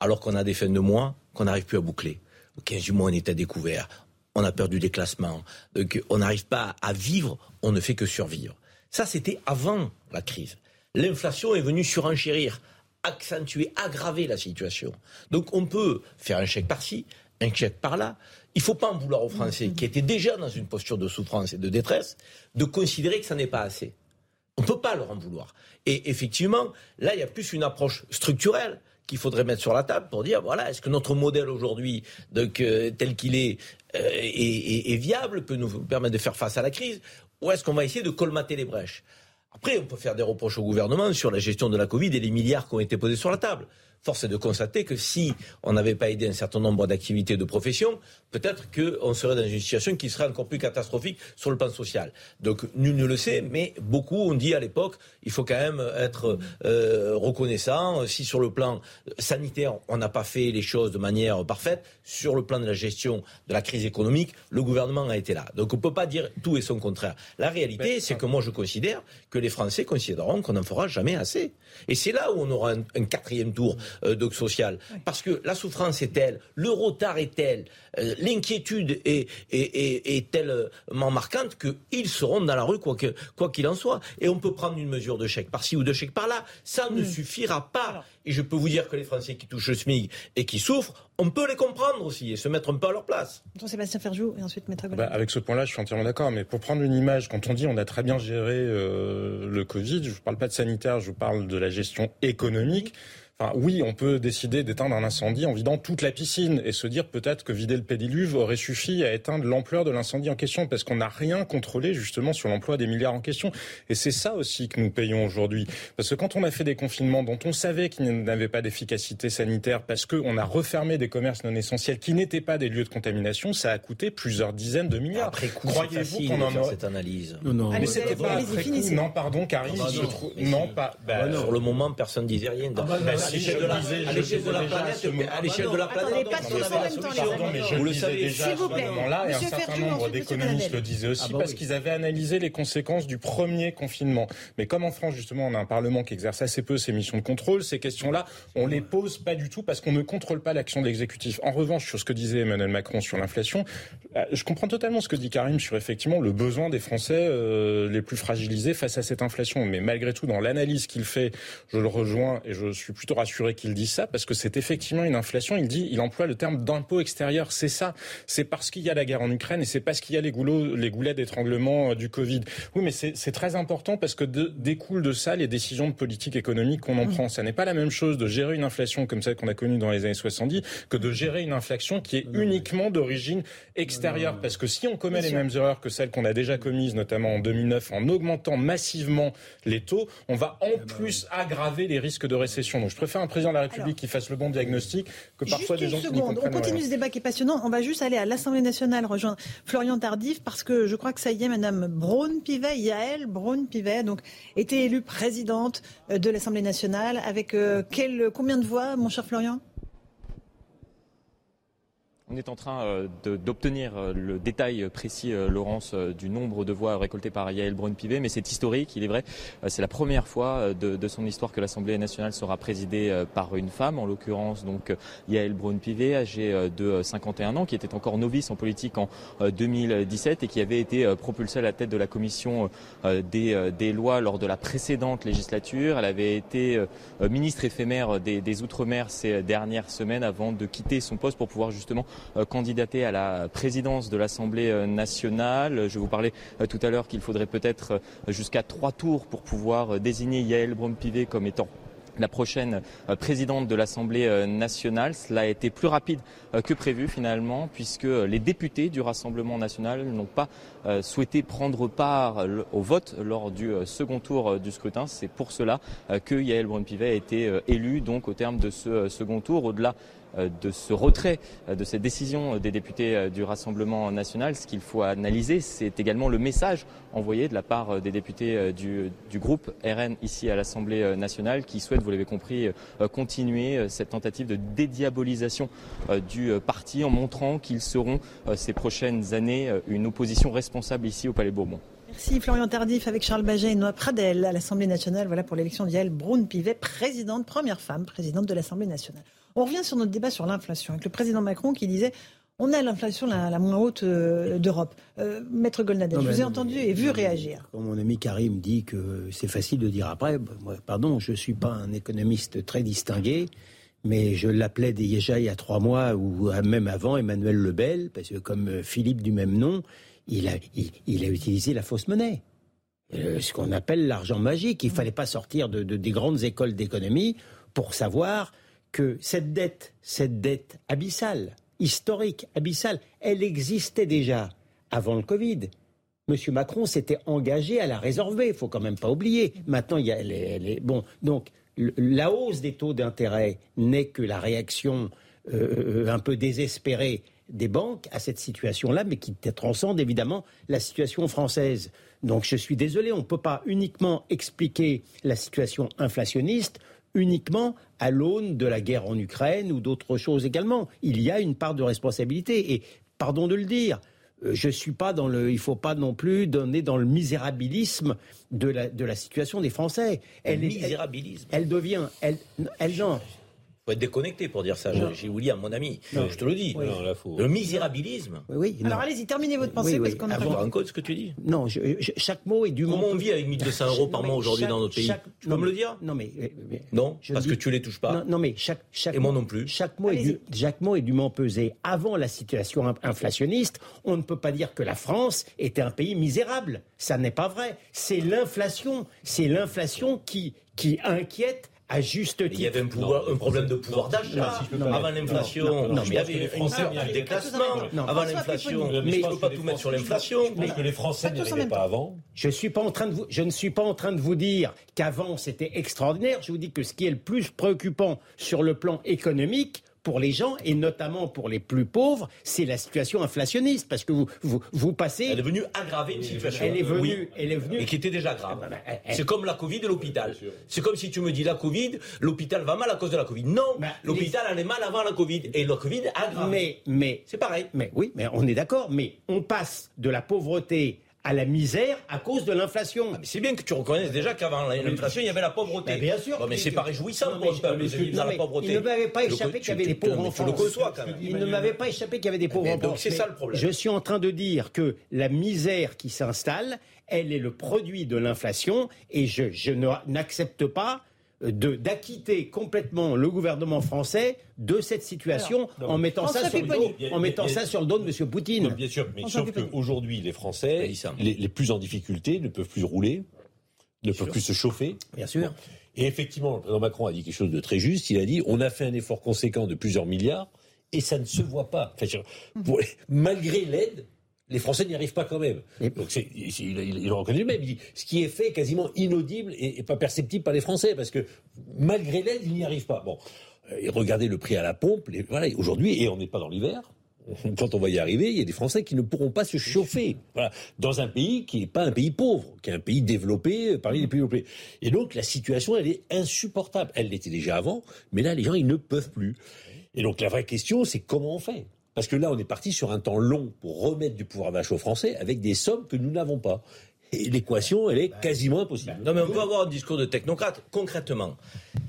alors qu'on a des fins de mois qu'on n'arrive plus à boucler. Au 15 du mois, on est à découvert. On a perdu des classements. On n'arrive pas à vivre. On ne fait que survivre. Ça, c'était avant la crise. L'inflation est venue surenchérir, accentuer, aggraver la situation. Donc on peut faire un chèque par-ci, un chèque par-là. Il ne faut pas en vouloir aux Français, qui étaient déjà dans une posture de souffrance et de détresse, de considérer que ça n'est pas assez. On ne peut pas leur en vouloir. Et effectivement, là, il y a plus une approche structurelle qu'il faudrait mettre sur la table pour dire voilà, est-ce que notre modèle aujourd'hui, tel qu'il est, euh, est, est, viable, peut nous permettre de faire face à la crise, ou est-ce qu'on va essayer de colmater les brèches? Après, on peut faire des reproches au gouvernement sur la gestion de la Covid et les milliards qui ont été posés sur la table force est de constater que si on n'avait pas aidé un certain nombre d'activités de profession, peut-être qu'on serait dans une situation qui serait encore plus catastrophique sur le plan social. Donc nul ne le sait, mais beaucoup ont dit à l'époque, il faut quand même être euh, reconnaissant. Si sur le plan sanitaire, on n'a pas fait les choses de manière parfaite, sur le plan de la gestion de la crise économique, le gouvernement a été là. Donc on ne peut pas dire tout et son contraire. La réalité, c'est que moi je considère que les Français considéreront qu'on n'en fera jamais assez. Et c'est là où on aura un quatrième tour donc social. Parce que la souffrance est telle, le retard est tel, euh, l'inquiétude est, est, est, tellement marquante qu'ils seront dans la rue quoi qu'il quoi qu'il en soit. Et on peut prendre une mesure de chèque par-ci ou de chèque par-là. Ça ne mm. suffira pas. Et je peux vous dire que les Français qui touchent le SMIC et qui souffrent, on peut les comprendre aussi et se mettre un peu à leur place. Jean-Sébastien Ferjou et ensuite Maître bah, Avec ce point-là, je suis entièrement d'accord. Mais pour prendre une image, quand on dit on a très bien géré euh, le Covid, je ne parle pas de sanitaire, je parle de la gestion économique. Enfin, oui, on peut décider d'éteindre un incendie en vidant toute la piscine et se dire peut-être que vider le pédiluve aurait suffi à éteindre l'ampleur de l'incendie en question parce qu'on n'a rien contrôlé justement sur l'emploi des milliards en question. Et c'est ça aussi que nous payons aujourd'hui. Parce que quand on a fait des confinements dont on savait qu'ils n'avaient pas d'efficacité sanitaire parce qu'on a refermé des commerces non essentiels qui n'étaient pas des lieux de contamination, ça a coûté plusieurs dizaines de milliards. Après croyez-vous qu'on en a cette analyse Non, non. Mais c'était pas après coup. Non, pardon, Karim. Ah bah non, pas. Bah, sur le moment, personne disait rien. Ah bah à l'échelle de la, planète, à l'échelle de la planète, vous le savez déjà à ce moment-là, et un certain nombre d'économistes le disaient aussi, ah bah parce qu'ils avaient analysé les conséquences du premier confinement. Mais comme en France, justement, on a un Parlement qui exerce assez peu ses missions de contrôle, ces questions-là, on les pose pas du tout parce qu'on ne contrôle pas l'action de l'exécutif. En revanche, sur ce que disait Emmanuel Macron sur l'inflation, euh, je comprends totalement ce que dit Karim sur effectivement le besoin des Français euh, les plus fragilisés face à cette inflation. Mais malgré tout, dans l'analyse qu'il fait, je le rejoins et je suis plutôt rassuré qu'il dit ça parce que c'est effectivement une inflation. Il dit, il emploie le terme d'impôt extérieur. C'est ça. C'est parce qu'il y a la guerre en Ukraine et c'est parce qu'il y a les, goulots, les goulets d'étranglement euh, du Covid. Oui, mais c'est très important parce que de, découlent de ça les décisions de politique économique qu'on en mmh. prend. Ça n'est pas la même chose de gérer une inflation comme celle qu'on a connue dans les années 70 que de gérer une inflation qui est uniquement d'origine extérieure. Parce que si on commet les mêmes erreurs que celles qu'on a déjà commises, notamment en 2009, en augmentant massivement les taux, on va en plus aggraver les risques de récession. Donc je préfère un président de la République qui fasse le bon diagnostic que parfois des gens qui On continue ce débat qui est passionnant. On va juste aller à l'Assemblée nationale rejoindre Florian Tardif parce que je crois que ça y est, Madame Braun-Pivet, Yael Braun-Pivet, donc été élue présidente euh, de l'Assemblée nationale. Avec euh, quel, combien de voix, mon cher Florian? On est en train euh, d'obtenir euh, le détail précis, euh, Laurence, du nombre de voix récoltées par Yael Braun-Pivet, mais c'est historique, il est vrai. C'est la première fois de, son histoire que l'Assemblée nationale sera présidée par une femme, en l'occurrence donc Yael Braun-Pivet, âgée de 51 ans, qui était encore novice en politique en 2017 et qui avait été propulsée à la tête de la commission des, des lois lors de la précédente législature. Elle avait été ministre éphémère des, des Outre-mer ces dernières semaines avant de quitter son poste pour pouvoir justement candidater à la présidence de l'Assemblée euh, nationale. Je vous parlais euh, tout à l'heure qu'il faudrait peut-être jusqu'à trois tours pour pouvoir désigner Yael Braun-Pivet comme étant la prochaine euh, présidente de l'Assemblée euh, nationale. Cela a été plus rapide euh, que prévu finalement, puisque les députés du Rassemblement national n'ont pas souhaité prendre part au vote lors du second tour du scrutin. C'est pour cela que Yael Braun-Pivet a été élu donc au terme de ce second tour. Au-delà euh, de ce retrait euh, de cette décision des députés euh, du Rassemblement national, ce qu'il faut analyser, c'est également le message envoyé de la part des députés du, groupe RN ici à l'Assemblée nationale qui souhaitent, vous l'avez compris, continuer cette tentative de dédiabolisation du parti en montrant qu'ils seront ces prochaines années une opposition responsable ici au Palais Bourbon. Merci Florian Tardif avec Charles Baget et Noah Pradel à l'Assemblée nationale. Voilà pour l'élection d'Yael Braun-Pivet, présidente, première femme présidente de l'Assemblée nationale. On revient sur notre débat sur l'inflation, avec le président Macron qui disait on a l'inflation la, moins haute euh, d'Europe. Euh, Maître Golnadel, je vous ai entendu et vu réagir. Quand mon ami Karim dit que c'est facile de dire après, pardon, je ne suis pas un économiste très distingué, mais je l'appelais déjà il y a trois mois, ou même avant, Emmanuel Lebel, parce que comme euh, Philippe du même nom, il a, il, a utilisé la fausse monnaie. ce qu'on appelle l'argent magique. Il ne fallait pas sortir de, des grandes écoles d'économie pour savoir que cette dette, cette dette abyssale, historique, abyssale, elle existait déjà avant le Covid. Monsieur Macron s'était engagé à la résorber, il faut quand même pas oublier. Maintenant, il y a, elle bon, donc la hausse des taux d'intérêt n'est que la réaction euh, un peu désespérée des banques à cette situation-là, mais qui transcende évidemment la situation française. Donc je suis désolé, on ne peut pas uniquement expliquer la situation inflationniste uniquement à l'aune de la guerre en Ukraine ou d'autres choses également. Il y a une part de responsabilité. Et pardon de le dire, euh, je suis pas dans le, il faut pas non plus donner dans le misérabilisme de la, de la situation des Français. Elle, misérabilisme. Elle, devient, elle, elle, non, faut être déconnecté pour dire ça. J'ai William, mon ami. Je te le dis. Le misérabilisme. Oui, Alors allez-y, terminez votre pensée parce qu'on a pas en code ce que tu dis? Non, chaque mot est du Comment on vit avec 1200 euros par mois aujourd'hui dans notre pays? Tu peux me le dire? Non, mais. non, parce que tu les touches pas. Non, mais chaque, chaque. Et moi non plus. Chaque mot, est du, chaque mot est dûment pesé. Avant la situation inflationniste, on ne peut pas dire que la France était un pays misérable. Ça n'est pas vrai. C'est l'inflation. C'est l'inflation qui, qui inquiète à juste titre. Il y avait un, pouvoir, un problème de pouvoir d'achat. avant l'inflation, il y avait un déclassement. Avant l'inflation, mais je ne peux pas tout mettre sur l'inflation. Parce que les Français n'y arrivaient pas avant. Je, suis pas en train de vous, je ne suis pas en train de vous dire qu'avant c'était extraordinaire. Je vous dis que ce qui est le plus préoccupant sur le plan économique, pour les gens, et notamment pour les plus pauvres, c'est la situation inflationniste. Parce que vous, vous, vous passez. Elle est venue aggraver une situation. Elle est venue. Elle est venue. Et qui était déjà grave. Ah, bah, bah, c'est comme la Covid et l'hôpital. C'est comme si tu me dis la Covid, l'hôpital va mal à cause de la Covid. Non, bah, l'hôpital allait mal avant la Covid. Et la Covid aggrave. Mais, mais. C'est pareil. Mais oui, mais on est d'accord. Mais on passe de la pauvreté à la misère à cause de l'inflation. Ah, c'est bien que tu reconnaisses déjà qu'avant l'inflation, il y avait la pauvreté. Mais bien sûr. mais c'est pas réjouissant pour le la pauvreté. Il ne m'avait pas échappé qu'il y avait des pauvres quand même. Il ne m'avait pas échappé qu'il y avait des pauvres. Donc c'est ça le problème. Je suis en train de dire que la misère qui s'installe, elle est le produit de l'inflation et je, je n'accepte pas d'acquitter complètement le gouvernement français de cette situation en mettant, ça sur, le dos, en mettant ça sur le dos de M. Poutine. bien sûr, mais sauf qu'aujourd'hui, les Français, les, plus en difficulté, ne peuvent plus rouler, ne peuvent plus se chauffer. Bien sûr. Et effectivement, le président Macron a dit quelque chose de très juste. Il a dit on a fait un effort conséquent de plusieurs milliards et ça ne se voit pas. [LAUGHS] malgré l'aide, les Français n'y arrivent pas quand même. Donc il, le reconnaît lui-même. Il dit ce qui est fait quasiment inaudible et, pas perceptible par les Français parce que malgré l'aide, ils n'y arrivent pas. Bon, euh, et regardez le prix à la pompe. voilà, aujourd'hui, et on n'est pas dans l'hiver. [LAUGHS] Quand on va y arriver, il y a des Français qui ne pourront pas se chauffer. Voilà, dans un pays qui n'est pas un pays pauvre, qui est un pays développé euh, parmi les pays développés. Et donc la situation, elle est insupportable. Elle l'était déjà avant, mais là, les gens, ils ne peuvent plus. Et donc la vraie question, c'est comment on fait? Parce que là, on est parti sur un temps long pour remettre du pouvoir d'achat aux Français avec des sommes que nous n'avons pas. Et l'équation, elle est quasiment impossible. Non, mais on peut avoir un discours de technocrate. Concrètement,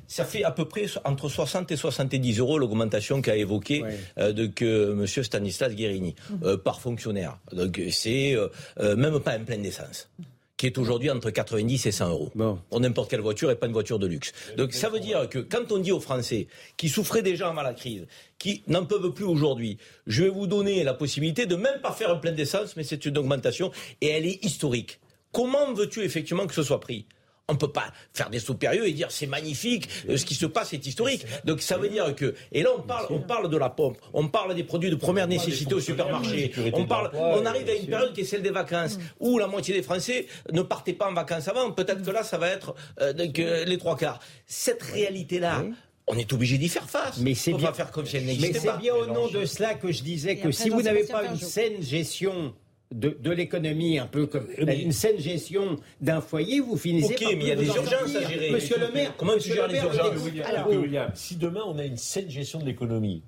ça fait à peu près entre 60 et 70 euros l'augmentation qu'a évoqué euh, de, que M. Stanislas Guérini euh, par fonctionnaire. Donc c'est euh, même pas un plein d'essence qui est aujourd'hui entre 90 et 100 euros pour n'importe quelle voiture et pas une voiture de luxe. Donc ça veut dire que quand on dit aux Français qui souffraient déjà avant la crise, qui n'en peuvent plus aujourd'hui, je vais vous donner la possibilité de même pas faire un plein d'essence, mais c'est une augmentation et elle est historique. Comment veux-tu effectivement que ce soit pris? On peut pas faire des sauts périlleux et dire c'est magnifique, euh, ce qui se passe est historique. Donc ça veut dire que et là on parle, on parle de la pompe, on parle des produits de première nécessité au supermarché, on parle, on arrive à une période qui est celle des vacances où la moitié des Français ne partaient pas en vacances avant. Peut-être que là ça va être euh, euh, les trois quarts. Cette réalité là on est obligé d'y faire face. Mais c'est bien, faire comme si elle n'existait pas. Mais c'est bien au nom de cela que je disais que si vous n'avez pas une saine gestion de, de l'économie, un peu comme une saine gestion d'un foyer, vous finissez par. Ok, mais il y a des urgences à gérer. Monsieur le maire, comment tu gères les urgences William, si demain on a une saine gestion de l'économie,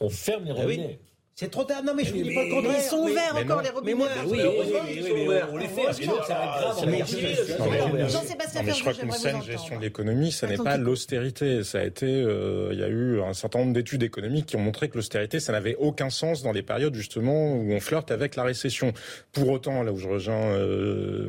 on ferme les ah robinets. C'est trop tard. Non, mais je ne dis pas le contraire. Ils sont ouverts encore, les robinets. Mais moi, oui, oui, oui, on les fait. Sinon, ça va être grave. Jean-Sébastien je crois qu'une saine gestion de l'économie, ce n'est pas l'austérité. Ça a été, il y a eu un certain nombre d'études économiques qui ont montré que l'austérité, ça n'avait aucun sens dans les périodes, justement, où on flirte avec la récession. Pour autant, là où je rejoins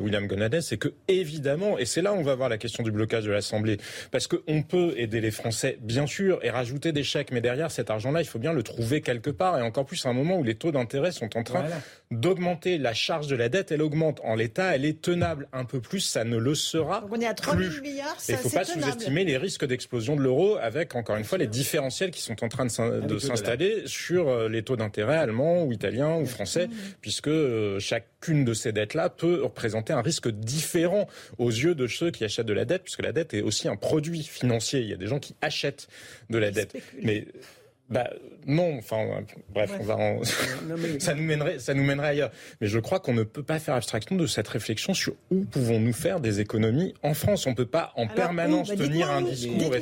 William Gonadet, c'est que, évidemment, et c'est là où on va voir la question du blocage de l'Assemblée, parce qu'on peut aider les Français, bien sûr, et rajouter des chèques, mais derrière cet argent-là, il faut bien le trouver quelque part, et encore plus à un moment où les taux d'intérêt sont en train d'augmenter. La charge de la dette, elle augmente. En l'état, elle est tenable. Un peu plus, ça ne le sera. Donc on est à 3 000 milliards, Il ne faut pas sous-estimer les risques d'explosion de l'euro avec, encore une fois, les différentiels qui sont en train de s'installer sur euh, les taux d'intérêt allemands ou italiens ou français, puisque euh, chacune de ces dettes-là peut représenter un risque différent aux yeux de ceux qui achètent de la dette, puisque la dette est aussi un produit financier. Il y a des gens qui achètent de la dette. Mais bah non, enfin bref, on va [LAUGHS] ça nous mènerait ça nous mènerait ailleurs. Mais je crois qu'on ne peut pas faire abstraction de cette réflexion sur où pouvons-nous faire des économies en France. On peut pas en permanence bah, tenir un discours.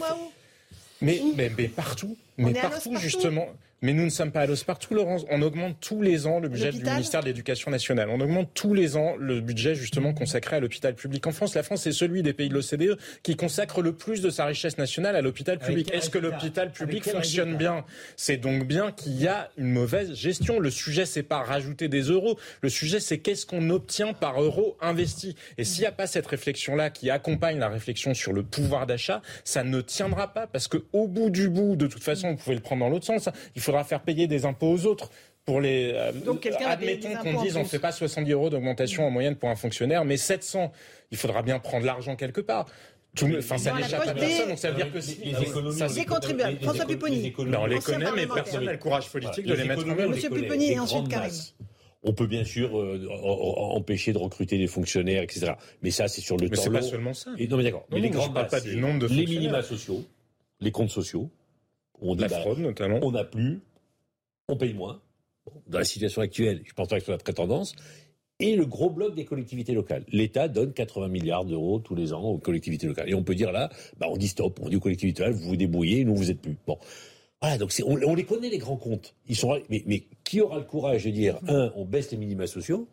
Mais, mais, mais, partout, mais partout justement. Mais nous ne sommes pas à l'os partout, Laurence. On augmente tous les ans le budget du ministère de l'Éducation nationale. On augmente tous les ans le budget justement consacré à l'hôpital public en France. La France est celui des pays de l'OCDE qui consacre le plus de sa richesse nationale à l'hôpital public. Est-ce que l'hôpital public fonctionne bien? C'est donc bien qu'il y a une mauvaise gestion. Le sujet, c'est pas rajouter des euros. Le sujet, c'est qu'est-ce qu'on obtient par euro investi. Et s'il n'y a pas cette réflexion-là qui accompagne la réflexion sur le pouvoir d'achat, ça ne tiendra pas parce que au bout du bout, de toute façon, vous pouvez le prendre dans l'autre sens. Il faut faudra faire payer des impôts aux autres pour les. Euh, Donc, admettons qu'on dise on ne fait pas 70 euros d'augmentation en moyenne pour un fonctionnaire, mais 700. Il faudra bien prendre l'argent quelque part. Tout, enfin, ça n'échappe à personne, donc ça veut dire que les économies, ça, les contribuables. François Pupponi. on les connaît, mais personne n'a le courage politique de les, mettre en œuvre. Monsieur Pupponi et ensuite Karim. On peut bien sûr euh, empêcher de recruter des fonctionnaires, etc. Mais ça, c'est sur le mais temps long. Mais c'est pas seulement ça. Et non, mais d'accord. Mais les grands pas du nombre de les minima sociaux, les comptes sociaux. On dit, la bah, notamment. On n'a plus on paye moins. dans la situation actuelle, je pense pas que ce soit la très tendance. Et le gros bloc des collectivités locales. L'État donne 80 milliards d'euros tous les ans aux collectivités locales. Et on peut dire là, bah on dit stop, on dit aux collectivités locales, vous vous débrouillez, nous vous êtes plus. Bon. Voilà, donc on, on, les connaît les grands comptes. Ils sont, mais, mais qui aura le courage de dire, un, on baisse les minima sociaux,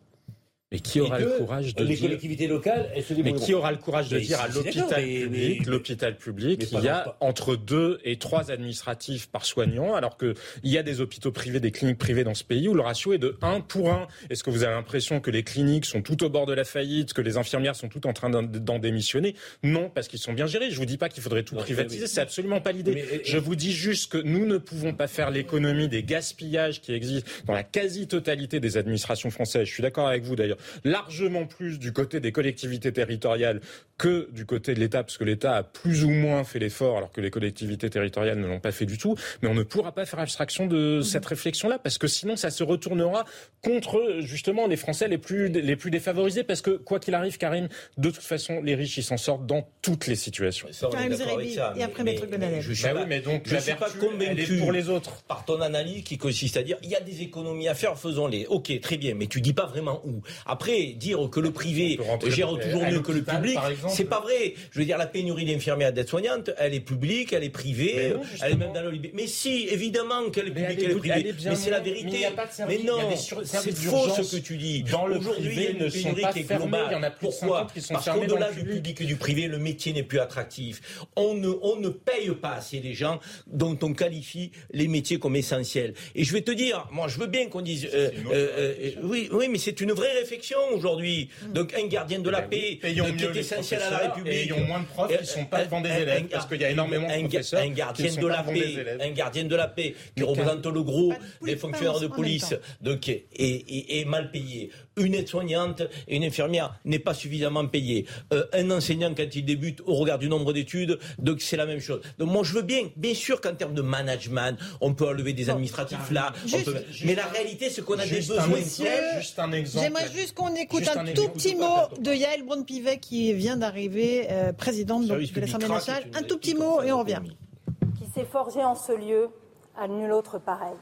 mais qui aura le courage de les dire... collectivités locales, elles se Mais qui aura le courage de dire à l'hôpital public, l'hôpital public, il y a entre deux et trois administratifs par soignant, alors que il y a des hôpitaux privés, des cliniques privées dans ce pays où le ratio est de 1 pour 1. Est-ce que vous avez l'impression que les cliniques sont tout au bord de la faillite, que les infirmières sont toutes en train d'en démissionner? Non, parce qu'ils sont bien gérés. Je vous dis pas qu'il faudrait tout privatiser, c'est absolument pas l'idée. Je vous dis juste que nous ne pouvons pas faire l'économie des gaspillages qui existent dans la quasi-totalité des administrations françaises. Je suis d'accord avec vous d'ailleurs largement plus du côté des collectivités territoriales que du côté de l'État, parce que l'État a plus ou moins fait l'effort, alors que les collectivités territoriales ne l'ont pas fait du tout. Mais on ne pourra pas faire abstraction de mhm. cette réflexion-là, parce que sinon, ça se retournera contre justement les Français les plus les plus défavorisés, parce que quoi qu'il arrive, Karim, de toute façon, les riches, ils s'en sortent dans toutes les situations. Et après Maître Je suis, bah oui, mais donc, je suis pas convaincu pour les autres par ton analyse qui consiste à dire il y a des économies à faire, faisons-les. Ok, très bien, mais tu dis pas vraiment où. Après, dire que le privé gère toujours mieux que le public, c'est pas vrai. Je veux dire, la pénurie d'infirmières d'aides-soignantes, elle est publique, elle est privée, elle est même dans le Mais si, évidemment qu'elle est publique, elle est, privée. Mais c'est la vérité. Mais, non, c'est faux ce que tu dis. Aujourd'hui, il y a une pénurie qui est globale. Pourquoi Parce qu'au-delà du public et du privé, le métier n'est plus attractif. On ne, on ne paye pas assez les gens dont on qualifie les métiers comme essentiels. Et je vais te dire, moi, je veux bien qu'on dise, euh, euh, euh, oui, oui, mais c'est une vraie réflexion aujourd'hui. Mm. Donc un gardien de la paix, qui est essentiel à la République. et ayons moins de profs qui Euh, sont pas devant des élèves, parce qu'il y a énormément de professeurs Un qui gardien sont de la devant des paix, élèves. un gardien de la paix qui représente le gros des de fonctionnaires de police, donc est mal payé. Une aide-soignante et une infirmière n'est pas suffisamment payée. Euh, un enseignant quand il débute au regard du nombre d'études, donc c'est la même chose. Donc moi je veux bien, bien sûr qu'en termes de management, on peut enlever des administratifs là, Juste- peut- mais la réalité c'est qu'on a des besoins exemple, tels. juste un exemple. J'aimerais juste qu'on écoute Juste un, un tout petit mot de Yael Braun-Pivet qui vient d'arriver, euh, présidente donc, de l'Assemblée nationale. Un tout petit mot et on revient. qui s'est forgé en ce lieu à nul autre pareil.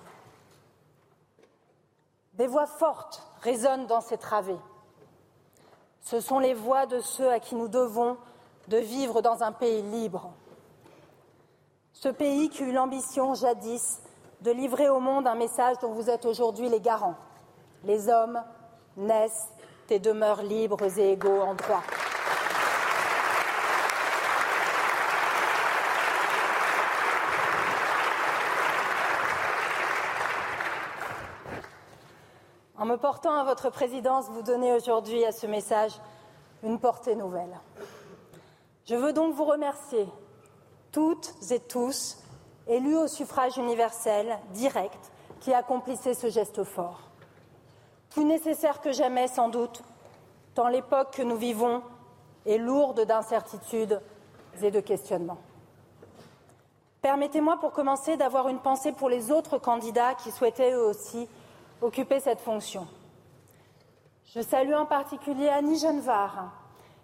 Des voix fortes résonnent dans ces travées. Ce sont les voix de ceux à qui nous devons de vivre dans un pays libre. Ce pays qui eut l'ambition jadis de livrer au monde un message dont vous êtes aujourd'hui les garants. Les hommes naissent et demeurent libres et égaux en droit. En me portant à votre présidence, vous donnez aujourd'hui à ce message une portée nouvelle. Je veux donc vous remercier, toutes et tous, élus au suffrage universel, direct, qui accomplissez ce geste fort. Plus nécessaire que jamais, sans doute, tant l'époque que nous vivons est lourde d'incertitudes et de questionnements. Permettez-moi pour commencer d'avoir une pensée pour les autres candidats qui souhaitaient eux aussi occuper cette fonction. Je salue en particulier Annie Genevard,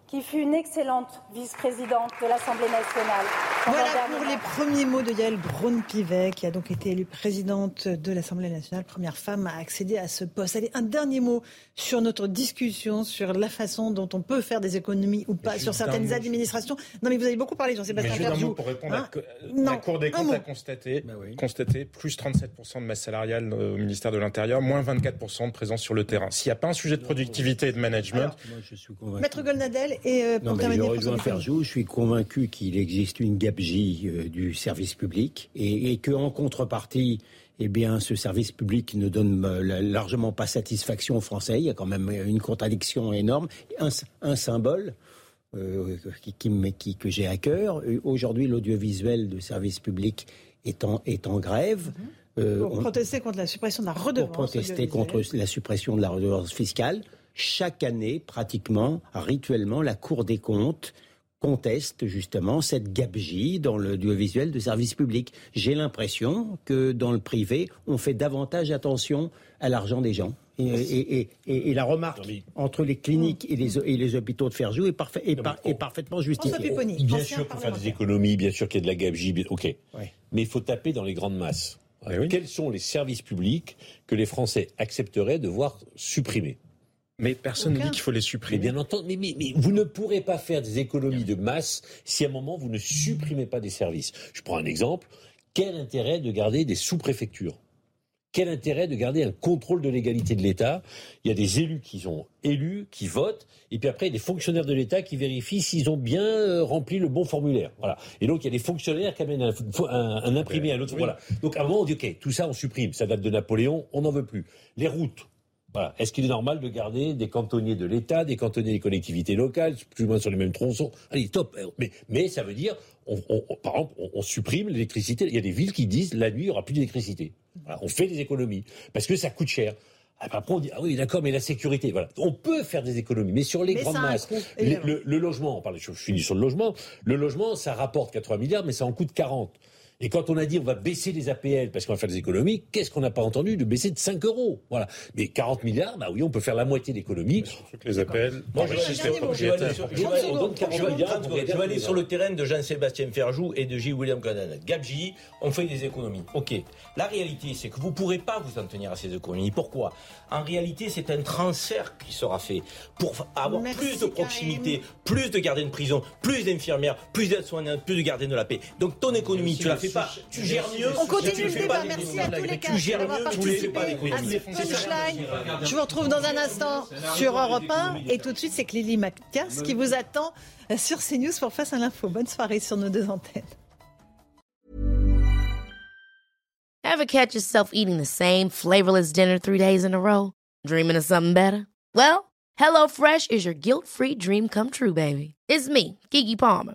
qui fut une excellente vice-présidente de l'Assemblée nationale. Voilà pour les premiers mots de Yael Braun-Pivet, qui a donc été élue présidente de l'Assemblée nationale, première femme à accéder à ce poste. Allez, un dernier mot sur notre discussion, sur la façon dont on peut faire des économies ou pas sur certaines administrations. Non, mais vous avez beaucoup parlé, Jean-Sébastien juste un Ferjou. mot pour répondre Hein à la Non, Cour des comptes mot. a constaté, constaté plus 37% de masse salariale euh, au ministère de l'Intérieur, moins 24% de présence sur le terrain. S'il n'y a pas un sujet de productivité et de management, Alors, Maître Golnadel et euh, pour Non, terminer, rejoins François Mitterrand. Ferjou. Je suis convaincu qu'il existe une gabegie euh, du service public et, et qu'en contrepartie, eh bien, ce service public ne donne euh, la- largement pas satisfaction aux Français. Il y a quand même une contradiction énorme. Un, symbole euh, qui, qui me- qui- que j'ai à cœur. Euh, Aujourd'hui, l'audiovisuel de service public est en, est en grève. Euh, Pour on- protester contre la suppression de la redevance. pour protester contre la suppression de la redevance fiscale. Chaque année, pratiquement, rituellement, la Cour des comptes conteste justement cette gabegie dans l'audiovisuel de service public. J'ai l'impression que dans le privé, on fait davantage attention à l'argent des gens. Et, et- et- et- et la remarque entre les cliniques et les, et les hôpitaux de Ferjou est, parfait, est, par- est parfaitement justifiée. Bien sûr, pour faire des économies, bien sûr qu'il y a de la gabegie, bien- ok. Mais il faut taper dans les grandes masses. Quels sont les services publics que les Français accepteraient de voir supprimer? Mais personne ne dit qu'il faut les supprimer. Mais bien entendu, mais, mais- mais vous ne pourrez pas faire des économies de masse si à un moment vous ne supprimez pas des services. Je prends un exemple. Quel intérêt de garder des sous-préfectures? Quel intérêt de garder un contrôle de l'égalité de l'État? Il y a des élus qui sont élus, qui votent, et puis après, il y a des fonctionnaires de l'État qui vérifient s'ils ont bien euh, rempli le bon formulaire. Voilà. Et donc, il y a des fonctionnaires qui amènent un, un- un imprimé à l'autre. Voilà. Donc, à un moment, on dit, OK, tout ça, on supprime. Ça date de Napoléon, on n'en veut plus. Les routes. Voilà. Est-ce qu'il est normal de garder des cantonniers de l'État, des cantonniers des collectivités locales, plus ou moins sur les mêmes tronçons? Allez, top. Mais, mais ça veut dire, on, par exemple, on, on supprime l'électricité. Il y a des villes qui disent, la nuit, il n'y aura plus d'électricité. Voilà. On fait des économies. Parce que ça coûte cher. Après, on dit, ah oui, d'accord, mais la sécurité, voilà. On peut faire des économies, mais sur les Mais grandes masses. le logement, on parle, je finis sur le logement. Le logement, ça rapporte 80 milliards, mais ça en coûte 40. Et quand on a dit on va baisser les APL parce qu'on va faire des économies, qu'est-ce qu'on n'a pas entendu de baisser de 5 euros? Voilà. Mais 40 milliards, bah oui, on peut faire la moitié d'économies. les APL, Moi, je, vais aller sur- je vais aller- on donne 40 Je vais- milliards, je vais- je vais aller sur le terrain de Jean-Sébastien Ferjou et de J. William Cannon. Gabji, on fait des économies. Ok. La réalité, c'est que vous ne pourrez pas vous en tenir à ces économies. Pourquoi? En réalité, c'est un transfert qui sera fait pour avoir Merci, plus de proximité, plus de gardiens de prison, plus d'infirmières, plus d'aides-soignantes, plus de gardiens de la paix. Donc ton économie, tu la fais pas. Tu gères mieux. On continue le débat. Merci à tous les quatre d'avoir participé à ce punchline. Je vous retrouve dans un instant sur Europe 1 et tout de suite c'est Clélie Mathias qui vous attend sur CNews pour Face à l'info. Bonne soirée sur nos deux antennes. Ever catch yourself eating the same flavorless dinner three days in a row? Dreaming of something better? Well, HelloFresh is your guilt-free dream come true, baby. It's me, Kiki Palmer.